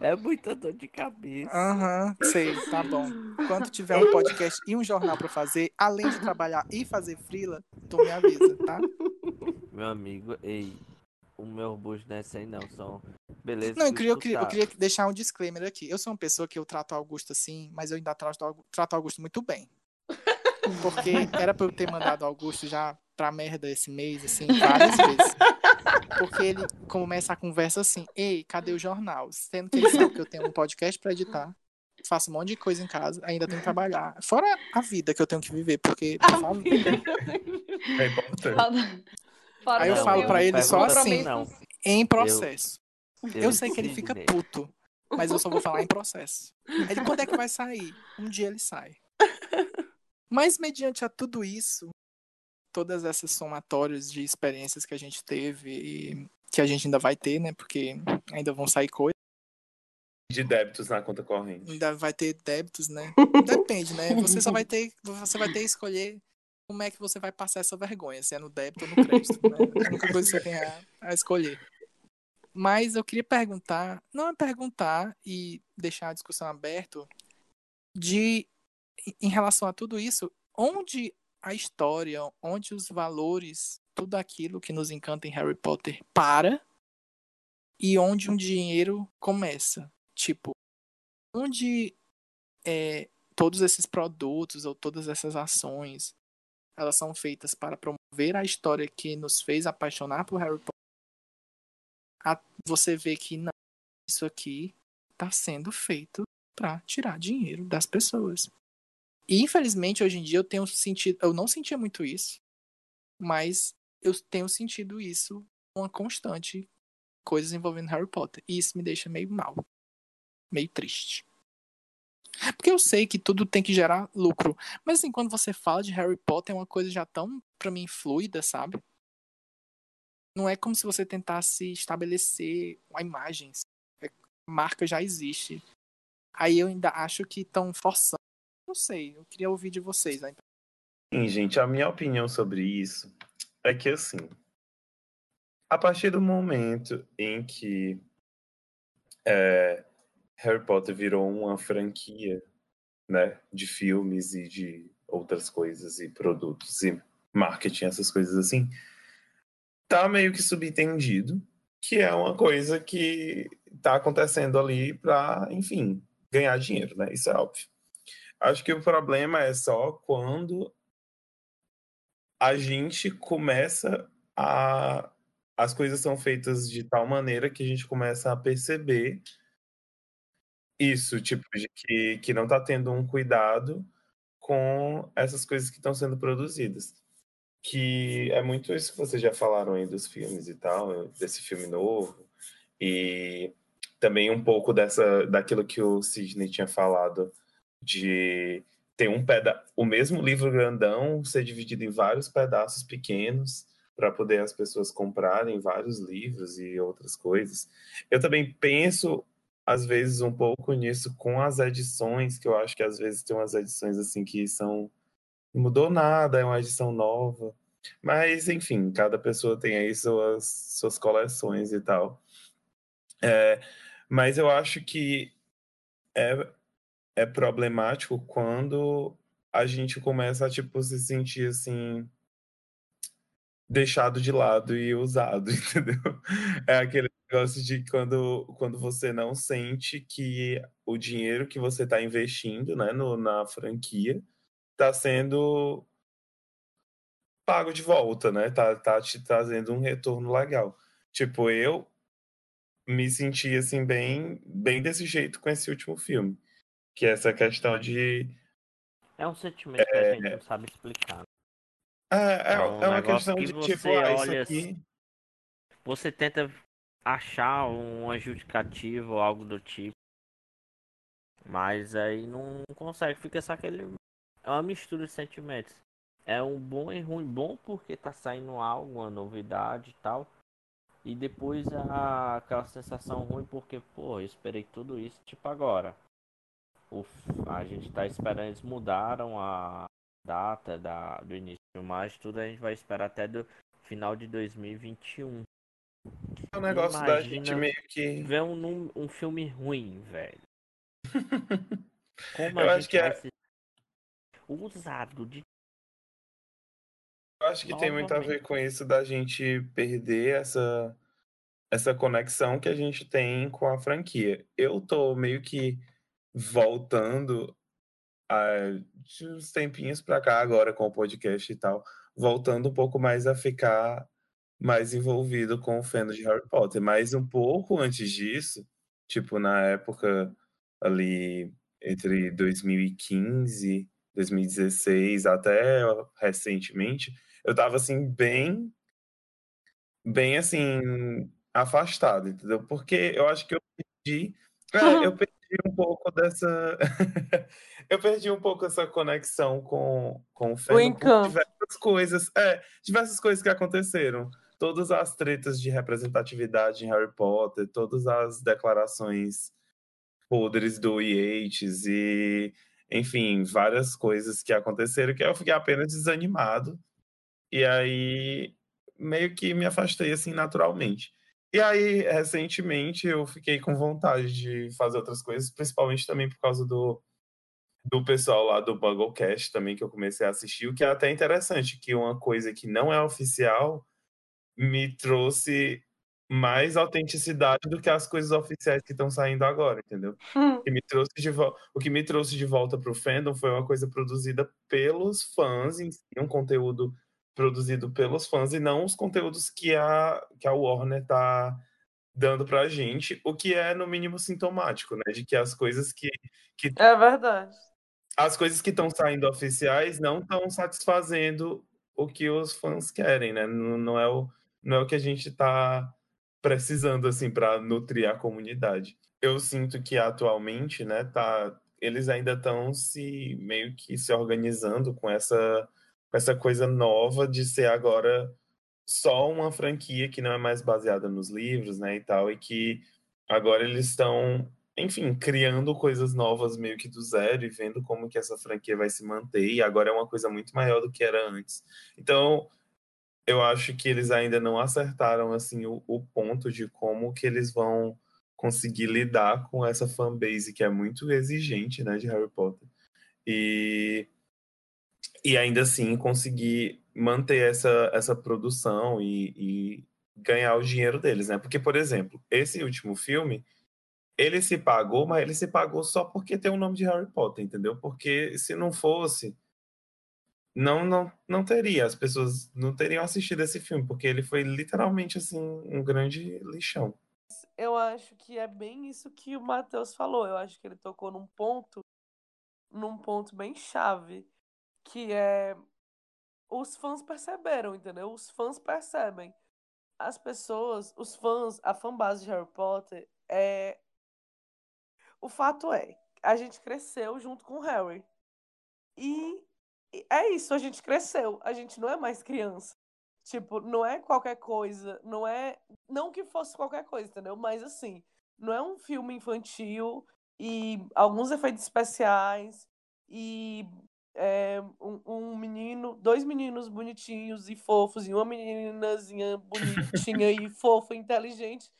É muita dor de cabeça. Aham, sei, tá bom. Quando tiver um podcast e um jornal pra fazer, além de trabalhar e fazer frila, tu me avisa, tá? Meu amigo, ei, o meu bus não é aí não, são... Beleza, Não, eu queria, eu, queria, eu queria deixar um disclaimer aqui. Eu sou uma pessoa que eu trato o Augusto assim, mas eu ainda trato, trato o Augusto muito bem. Porque era pra eu ter mandado o Augusto já pra merda esse mês, assim, várias <laughs> vezes. Porque ele começa a conversa assim, ei, cadê o jornal? Sendo que ele sabe que eu tenho um podcast pra editar, faço um monte de coisa em casa, ainda tenho que trabalhar. Fora a vida que eu tenho que viver, porque, por favor, É importante. Fora Aí eu falo pra ele só assim, Não, em processo. Eu, eu sei que ele fica puto, mas eu só vou falar em processo. Ele, quando é que vai sair? Um dia ele sai. Mas mediante a tudo isso, todas essas somatórias de experiências que a gente teve e que a gente ainda vai ter, né? Porque ainda vão sair coisas, De débitos na conta corrente. ainda vai ter débitos, né? <laughs> Depende, né? Você só vai ter, você vai ter que escolher como é que você vai passar essa vergonha, se é no débito ou no crédito, né? É a única coisa que você tem a, a escolher. Mas eu queria perguntar, não é perguntar e deixar a discussão aberta de em relação a tudo isso, onde a história, onde os valores, tudo aquilo que nos encanta em Harry Potter para e onde um dinheiro começa. Tipo, onde é, todos esses produtos ou todas essas ações elas são feitas para promover a história que nos fez apaixonar por Harry Potter. A- você vê que não, isso aqui está sendo feito para tirar dinheiro das pessoas. E infelizmente hoje em dia eu tenho sentido, eu não sentia muito isso, mas eu tenho sentido isso uma constante coisas envolvendo Harry Potter. E isso me deixa meio mal, meio triste. Porque eu sei que tudo tem que gerar lucro. Mas assim, quando você fala de Harry Potter, é uma coisa já tão, pra mim, fluida, sabe? Não é como se você tentasse estabelecer uma imagem. A marca já existe. Aí eu ainda acho que estão forçando. Não sei, eu queria ouvir de vocês. Né? Sim, gente, a minha opinião sobre isso é que, assim, a partir do momento em que é, Harry Potter virou uma franquia, né, de filmes e de outras coisas e produtos e marketing, essas coisas assim, tá meio que subentendido que é uma coisa que tá acontecendo ali para, enfim, ganhar dinheiro, né? Isso é óbvio. Acho que o problema é só quando a gente começa a. As coisas são feitas de tal maneira que a gente começa a perceber isso, tipo, de que, que não tá tendo um cuidado com essas coisas que estão sendo produzidas. Que é muito isso que vocês já falaram aí dos filmes e tal, desse filme novo. E também um pouco dessa daquilo que o Sidney tinha falado de ter um peda o mesmo livro grandão ser dividido em vários pedaços pequenos para poder as pessoas comprarem vários livros e outras coisas. Eu também penso às vezes um pouco nisso com as edições, que eu acho que às vezes tem umas edições assim que são não mudou nada, é uma edição nova. Mas, enfim, cada pessoa tem aí suas, suas coleções e tal. É, mas eu acho que é, é problemático quando a gente começa a, tipo, se sentir, assim, deixado de lado e usado, <laughs> entendeu? É aquele negócio de quando, quando você não sente que o dinheiro que você está investindo né, no, na franquia está sendo pago de volta, né? Tá, tá te trazendo um retorno legal. Tipo, eu me senti assim bem, bem desse jeito com esse último filme, que é essa questão de é um sentimento é... que a gente não sabe explicar. É, é, é, um é uma questão que de tipo, ah, isso aqui... Você tenta achar uma justificativa ou algo do tipo. Mas aí não consegue, fica só aquele. É uma mistura de sentimentos. É um bom e ruim. Bom porque tá saindo algo, uma novidade e tal. E depois a, aquela sensação ruim porque, pô, eu esperei tudo isso, tipo agora. O, a gente tá esperando, eles mudaram a data da, do início de filmagem, tudo a gente vai esperar até do final de 2021. É um negócio Imagina da gente meio que. Ver um, um filme ruim, velho. <laughs> Como eu acho que é... usado de eu acho que tem muito a ver com isso da gente perder essa, essa conexão que a gente tem com a franquia. Eu tô meio que voltando a, de uns tempinhos pra cá agora com o podcast e tal, voltando um pouco mais a ficar mais envolvido com o fandom de Harry Potter. Mas um pouco antes disso, tipo na época ali entre 2015, 2016 até recentemente, eu tava assim, bem, bem assim, afastado, entendeu? Porque eu acho que eu perdi, é, eu <laughs> perdi um pouco dessa, <laughs> eu perdi um pouco essa conexão com, com o fandom, diversas coisas, é, diversas coisas que aconteceram. Todas as tretas de representatividade em Harry Potter, todas as declarações podres do Yates e, enfim, várias coisas que aconteceram que eu fiquei apenas desanimado e aí meio que me afastei assim naturalmente. E aí, recentemente, eu fiquei com vontade de fazer outras coisas, principalmente também por causa do, do pessoal lá do Buglecast também, que eu comecei a assistir, o que é até interessante, que uma coisa que não é oficial me trouxe mais autenticidade do que as coisas oficiais que estão saindo agora, entendeu? Hum. Que me trouxe de o que me trouxe de volta para o fandom foi uma coisa produzida pelos fãs, em si, um conteúdo produzido pelos fãs e não os conteúdos que a, que a Warner tá dando pra gente, o que é no mínimo sintomático, né? De que as coisas que. que é verdade. As coisas que estão saindo oficiais não estão satisfazendo o que os fãs querem, né? Não, não, é, o, não é o que a gente tá precisando, assim, para nutrir a comunidade. Eu sinto que atualmente, né, tá, eles ainda estão se meio que se organizando com essa com essa coisa nova de ser agora só uma franquia que não é mais baseada nos livros, né, e tal, e que agora eles estão, enfim, criando coisas novas meio que do zero e vendo como que essa franquia vai se manter, e agora é uma coisa muito maior do que era antes. Então, eu acho que eles ainda não acertaram, assim, o, o ponto de como que eles vão conseguir lidar com essa fanbase que é muito exigente, né, de Harry Potter. E e ainda assim conseguir manter essa, essa produção e, e, ganhar o dinheiro deles, né? Porque, por exemplo, esse último filme, ele se pagou, mas ele se pagou só porque tem o nome de Harry Potter, entendeu? Porque se não fosse, não, não, não teria, as pessoas não teriam assistido esse filme, porque ele foi literalmente, assim, um grande lixão. Eu acho que é bem isso que o Matheus falou, eu acho que ele tocou num ponto, num ponto bem chave, que é os fãs perceberam, entendeu? Os fãs percebem. As pessoas, os fãs, a fanbase de Harry Potter é o fato é, a gente cresceu junto com o Harry. E é isso, a gente cresceu. A gente não é mais criança. Tipo, não é qualquer coisa, não é. Não que fosse qualquer coisa, entendeu? Mas assim, não é um filme infantil e alguns efeitos especiais e é, um, um menino, dois meninos bonitinhos e fofos e uma meninazinha bonitinha e <laughs> fofa e inteligente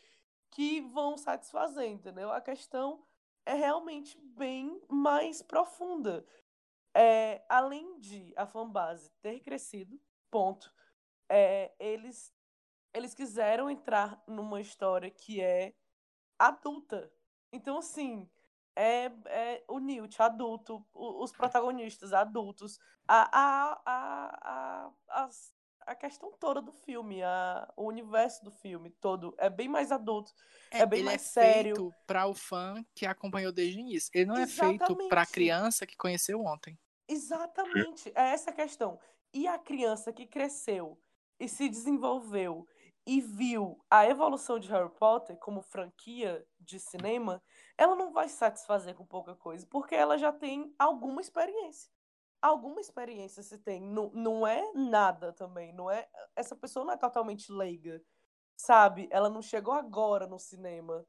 que vão satisfazer, entendeu? A questão é realmente bem mais profunda. É, além de a fanbase ter crescido, ponto, é, eles, eles quiseram entrar numa história que é adulta. Então, assim, é, é o Newt adulto, os protagonistas adultos, a, a, a, a, a, questão toda do filme, a, o universo do filme todo é bem mais adulto, é, é bem mais é sério. feito para o fã que acompanhou desde o início. Ele não Exatamente. é feito para a criança que conheceu ontem. Exatamente, é essa a questão. E a criança que cresceu e se desenvolveu e viu a evolução de Harry Potter como franquia de cinema, ela não vai se satisfazer com pouca coisa, porque ela já tem alguma experiência. Alguma experiência se tem. Não, não é nada também. Não é Essa pessoa não é totalmente leiga. Sabe? Ela não chegou agora no cinema.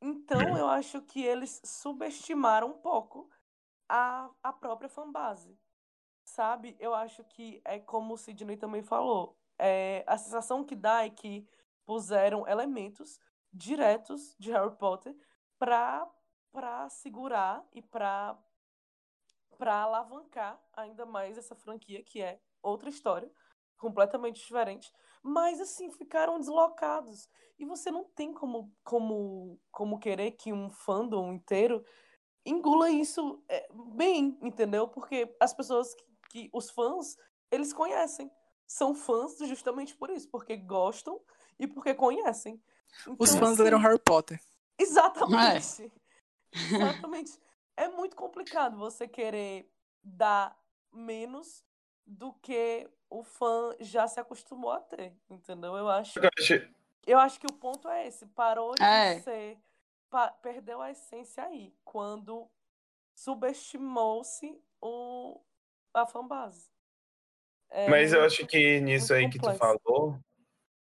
Então eu acho que eles subestimaram um pouco a, a própria fanbase. Sabe? Eu acho que é como o Sidney também falou é, a sensação que dá é que puseram elementos diretos de Harry Potter para para segurar e para para alavancar ainda mais essa franquia que é outra história completamente diferente. Mas assim ficaram deslocados. E você não tem como como como querer que um fandom inteiro engula isso é, bem entendeu? Porque as pessoas que, que os fãs eles conhecem são fãs justamente por isso, porque gostam e porque conhecem. Então, Os fãs assim, leram Harry Potter. Exatamente. É. <laughs> Exatamente. É muito complicado você querer dar menos do que o fã já se acostumou a ter, entendeu? Eu acho. Eu acho que o ponto é esse. Parou de é. ser. Pa, perdeu a essência aí. Quando subestimou-se o, a fanbase. É Mas eu acho que nisso aí complexo. que tu falou,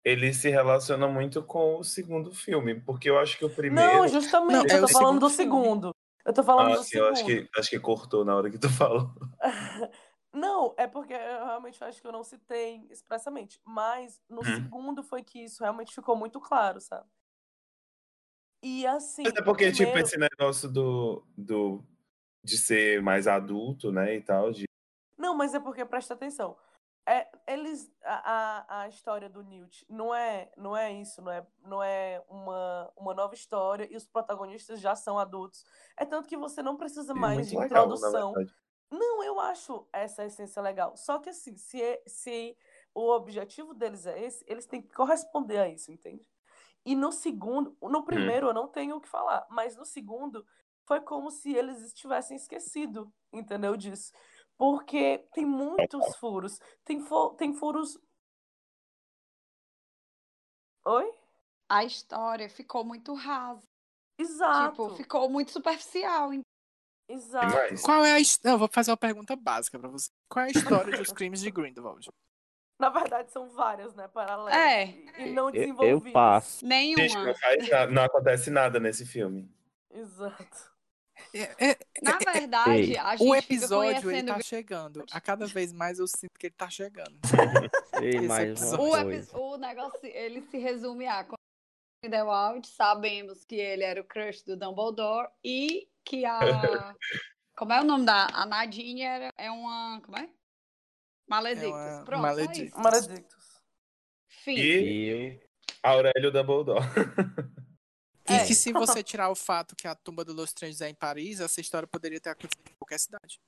ele se relaciona muito com o segundo filme, porque eu acho que o primeiro. Não, justamente, não, eu tô falando do segundo. Eu tô falando ah, do sim, segundo. Eu acho que, acho que cortou na hora que tu falou. <laughs> não, é porque eu realmente acho que eu não citei expressamente. Mas no hum. segundo foi que isso realmente ficou muito claro, sabe? E assim. Mas é porque, tipo, primeiro... tipo, esse negócio do, do, de ser mais adulto, né, e tal. De... Não, mas é porque presta atenção é, eles a, a história do Newt não é não é isso não é não é uma, uma nova história e os protagonistas já são adultos. É tanto que você não precisa é mais de legal, introdução. não eu acho essa essência legal. Só que assim se é, se o objetivo deles é esse eles têm que corresponder a isso entende? E no segundo no hum. primeiro hum. eu não tenho o que falar mas no segundo foi como se eles estivessem esquecido entendeu disso porque tem muitos furos. Tem, tem furos. Oi? A história ficou muito rasa. Exato. Tipo, ficou muito superficial. Exato. Qual é a Não, vou fazer uma pergunta básica para você. Qual é a história dos <laughs> crimes de Grindelwald? Na verdade, são várias, né? Paralelas. É. E não desenvolvidas. Eu passo. Nenhuma. Gente, não, faz, não acontece nada nesse filme. Exato. É, é, Na é, verdade, a gente o episódio ele tá chegando. A cada vez mais eu sinto que ele tá chegando. <laughs> Ei, mais o, o, negócio, ele se resume a Grindelwald, sabemos que ele era o crush do Dumbledore e que a <laughs> como é o nome da a Nadine era, é uma, como é? Maledictus. É Pronto, Maledictus. Maledictus. Fim. E Aurélio Dumbledore. <laughs> E é. que se você tirar o fato que a tumba do Los Strange é em Paris, essa história poderia ter acontecido em qualquer cidade.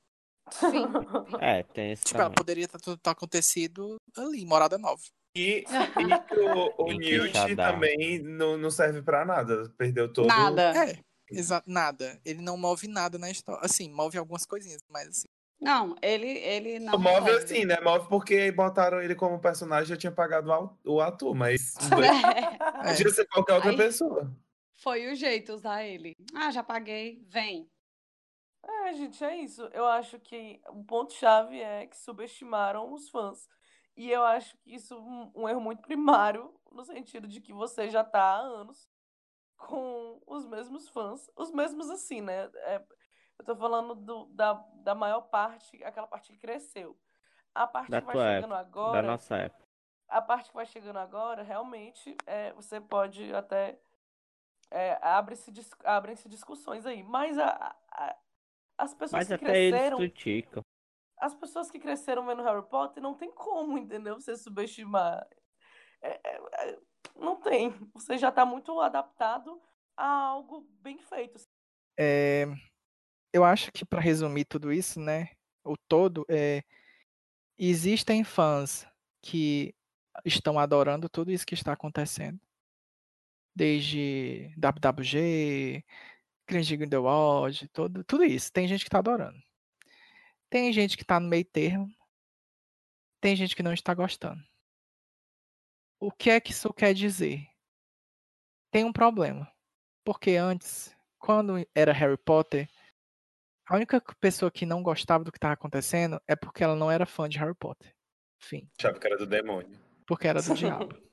Sim. <laughs> É, tem esse Tipo, ela poderia ter, ter acontecido ali, em Morada Nova. E, e <laughs> o, o Newt também não, não serve pra nada. Perdeu todo... Nada. É, exato, nada. Ele não move nada na história. Assim, move algumas coisinhas, mas assim... Não, ele, ele não. Move assim, né? Move porque botaram ele como personagem já tinha pagado o ator, mas. <laughs> É. Podia ser qualquer outra Aí... pessoa. Foi o jeito usar ele. Ah, já paguei, vem. É, gente, é isso. Eu acho que o ponto-chave é que subestimaram os fãs. E eu acho que isso é um, um erro muito primário, no sentido de que você já tá há anos com os mesmos fãs, os mesmos assim, né? É, eu tô falando do, da, da maior parte, aquela parte que cresceu. A parte Da que vai chegando Da agora, nossa época. a parte que vai chegando agora, realmente, é, você pode até. É, abre-se abrem-se discussões aí. Mas a, a- as pessoas Mas que até eles cresceram. criticam. As pessoas que cresceram vendo Harry Potter não tem como, entendeu? Você subestimar. É- é- é- não tem. Você já tá muito adaptado a algo bem feito. É, eu acho que para resumir tudo isso, né, o todo, é, existem fãs que estão adorando tudo isso que está acontecendo, desde WWG, Cringe Grindelwald, todo, tudo isso. Tem gente que está adorando. Tem gente que está no meio termo. Tem gente que não está gostando. O que é que isso quer dizer? Tem um problema. Porque antes, quando era Harry Potter, a única pessoa que não gostava do que estava acontecendo é porque ela não era fã de Harry Potter. Enfim, Achava que era do demônio. porque era do <laughs> diabo.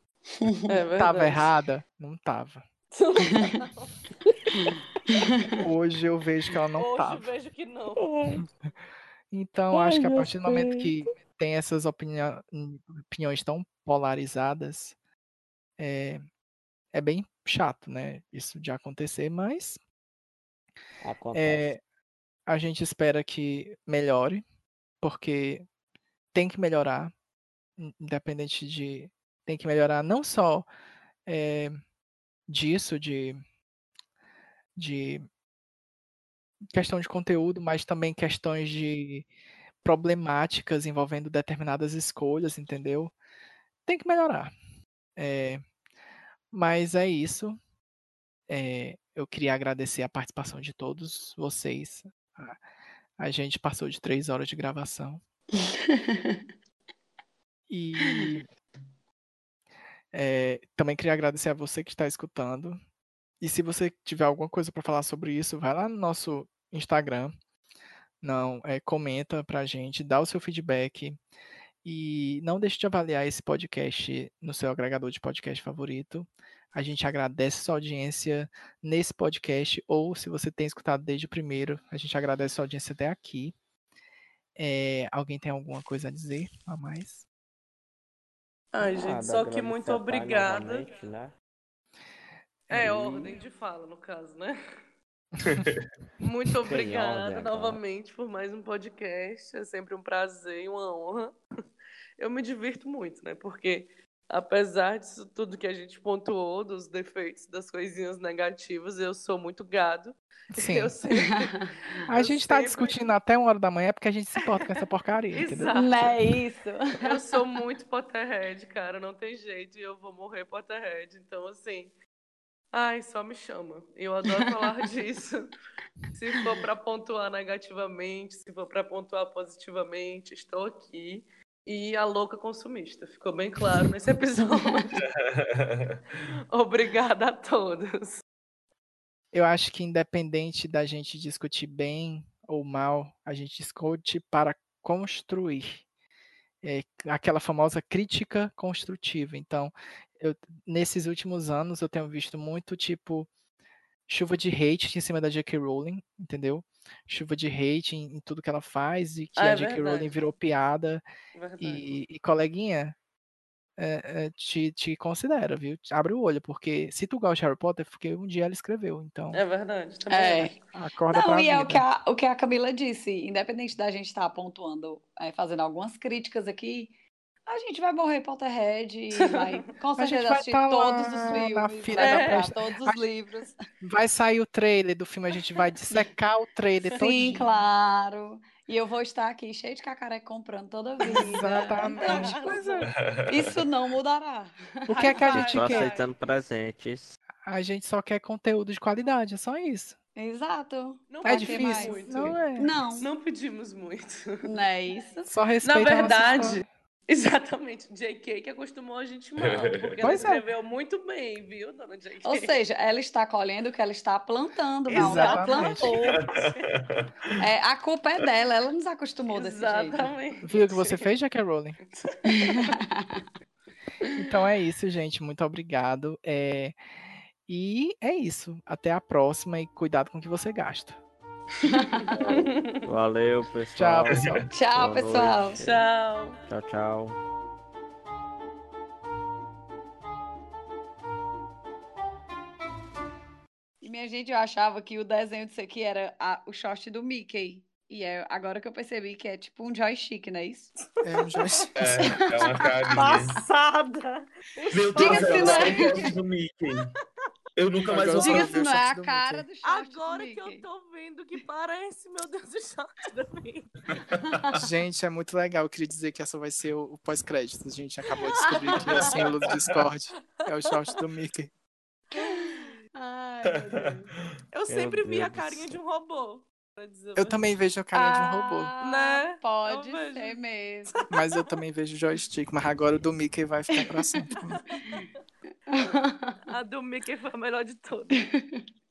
É. Tava errada? Não tava. <laughs> Hoje eu vejo que ela não Hoje tava. vejo que não. <laughs> Então, acho que a Ai, partir do momento que tem essas opinião- opiniões tão polarizadas, é, é bem chato, né? Isso de acontecer, mas Acontece. é, a gente espera que melhore, porque tem que melhorar, in- independente de. Tem que melhorar não só é, disso, de, de questão de conteúdo, mas também questões de problemáticas envolvendo determinadas escolhas, entendeu? Tem que melhorar. É, mas é isso. É, eu queria agradecer a participação de todos vocês. A, a gente passou de três horas de gravação. <laughs> E é, também queria agradecer a você que está escutando. E se você tiver alguma coisa para falar sobre isso, vai lá no nosso Instagram. Não, é, comenta pra gente, dá o seu feedback. E não deixe de avaliar esse podcast no seu agregador de podcast favorito. A gente agradece sua audiência nesse podcast, ou se você tem escutado desde o primeiro, a gente agradece sua audiência até aqui. É, alguém tem alguma coisa a dizer a mais? Ai, gente, só que muito obrigada. né? É, E- ordem de fala, no caso, né? <laughs> Muito obrigada agora. novamente por mais um podcast. É sempre um prazer e uma honra. Eu me divirto muito, né? Porque apesar disso tudo que a gente pontuou, dos defeitos, das coisinhas negativas, eu sou muito gado. <laughs> Sim. Eu sempre. <laughs> A eu gente tá sempre- discutindo até uma hora da manhã porque a gente se importa com essa porcaria? Exato. Não é isso? <laughs> Eu sou muito Potterhead, cara, não tem jeito, e eu vou morrer Potterhead. Então, assim, ai, só me chama. Eu adoro falar disso. Se for pra pontuar negativamente, se for pra pontuar positivamente, estou aqui. E a louca consumista, ficou bem claro nesse episódio. <laughs> Obrigada a todos. Eu acho que independente da gente discutir bem ou mal, a gente discute para construir. É aquela famosa crítica construtiva. Então, eu, nesses últimos anos eu tenho visto muito tipo chuva de hate em cima da J.K. Rowling, entendeu? Chuva de hate em, em tudo que ela faz e que Ah, é a J.K. Rowling verdade. virou piada. Verdade. E, e, coleguinha, é, é, te, te considera, viu? Abre o olho, porque se tu gosta de Harry Potter, é porque um dia ela escreveu. Então, É verdade, também É. acorda Não, pra e é o vida. que, a, o que a Camila disse, independente da gente estar pontuando, é, fazendo algumas críticas aqui, a gente vai morrer Potterhead e <laughs> vai com A gente certeza vai assistir tá todos os na filmes, fila vai da comprar presta- todos os livros. Vai sair o trailer do filme, a gente vai dissecar o trailer Sim, todinho. claro. E eu vou estar aqui cheio de cacareco comprando toda a vida. Então, Exatamente. é. isso não mudará. O que é que a gente Tô quer? aceitando presentes. A gente só quer conteúdo de qualidade, é só isso. Exato. Não É difícil? muito. Não é. Não, Não pedimos muito. não é isso. Só Na respeita a nossa verdade. <laughs> Exatamente, JK que acostumou a gente mal, porque ela Pois é. escreveu muito bem, viu, dona JK? Ou seja, ela está colhendo o que ela está plantando, não. Ela Exatamente. plantou. É, a culpa é dela, ela nos acostumou desse jeito. Exatamente. Viu o que você fez, J.K. Rowling? <laughs> Então é isso, gente. Muito obrigado. É, E é isso. Até a próxima e cuidado com o que você gasta. <laughs> Valeu, pessoal. Tchau, pessoal. Tchau, pessoal. Tchau. Tchau, tchau. E minha gente, eu achava que o desenho disso aqui era a- o short do Mickey. E é agora que eu percebi que é tipo um joystick, não é isso? É, um joystick. É, é uma <laughs> carinha. Passada! Meu Deus, é o né? short do Mickey. Eu nunca mais vou Diga se o não é short a do cara Mickey. do short Agora do que eu tô vendo que parece, meu Deus, o short da <laughs> Mickey. Gente, é muito legal. Eu queria dizer que essa vai ser o, o pós-crédito. A gente acabou de descobrir que a símbolo do Discord é o short do Mickey. Ai, meu Deus. Eu Meu sempre vi a Deus do carinha de um robô. Eu também vejo a carinha de um robô. Ah, Né? Pode Eu vejo. ser mesmo. <laughs> Mas eu também vejo joystick. Mas agora o do Mickey vai ficar pra sempre. <laughs> A do Mickey foi a melhor de todas. <laughs>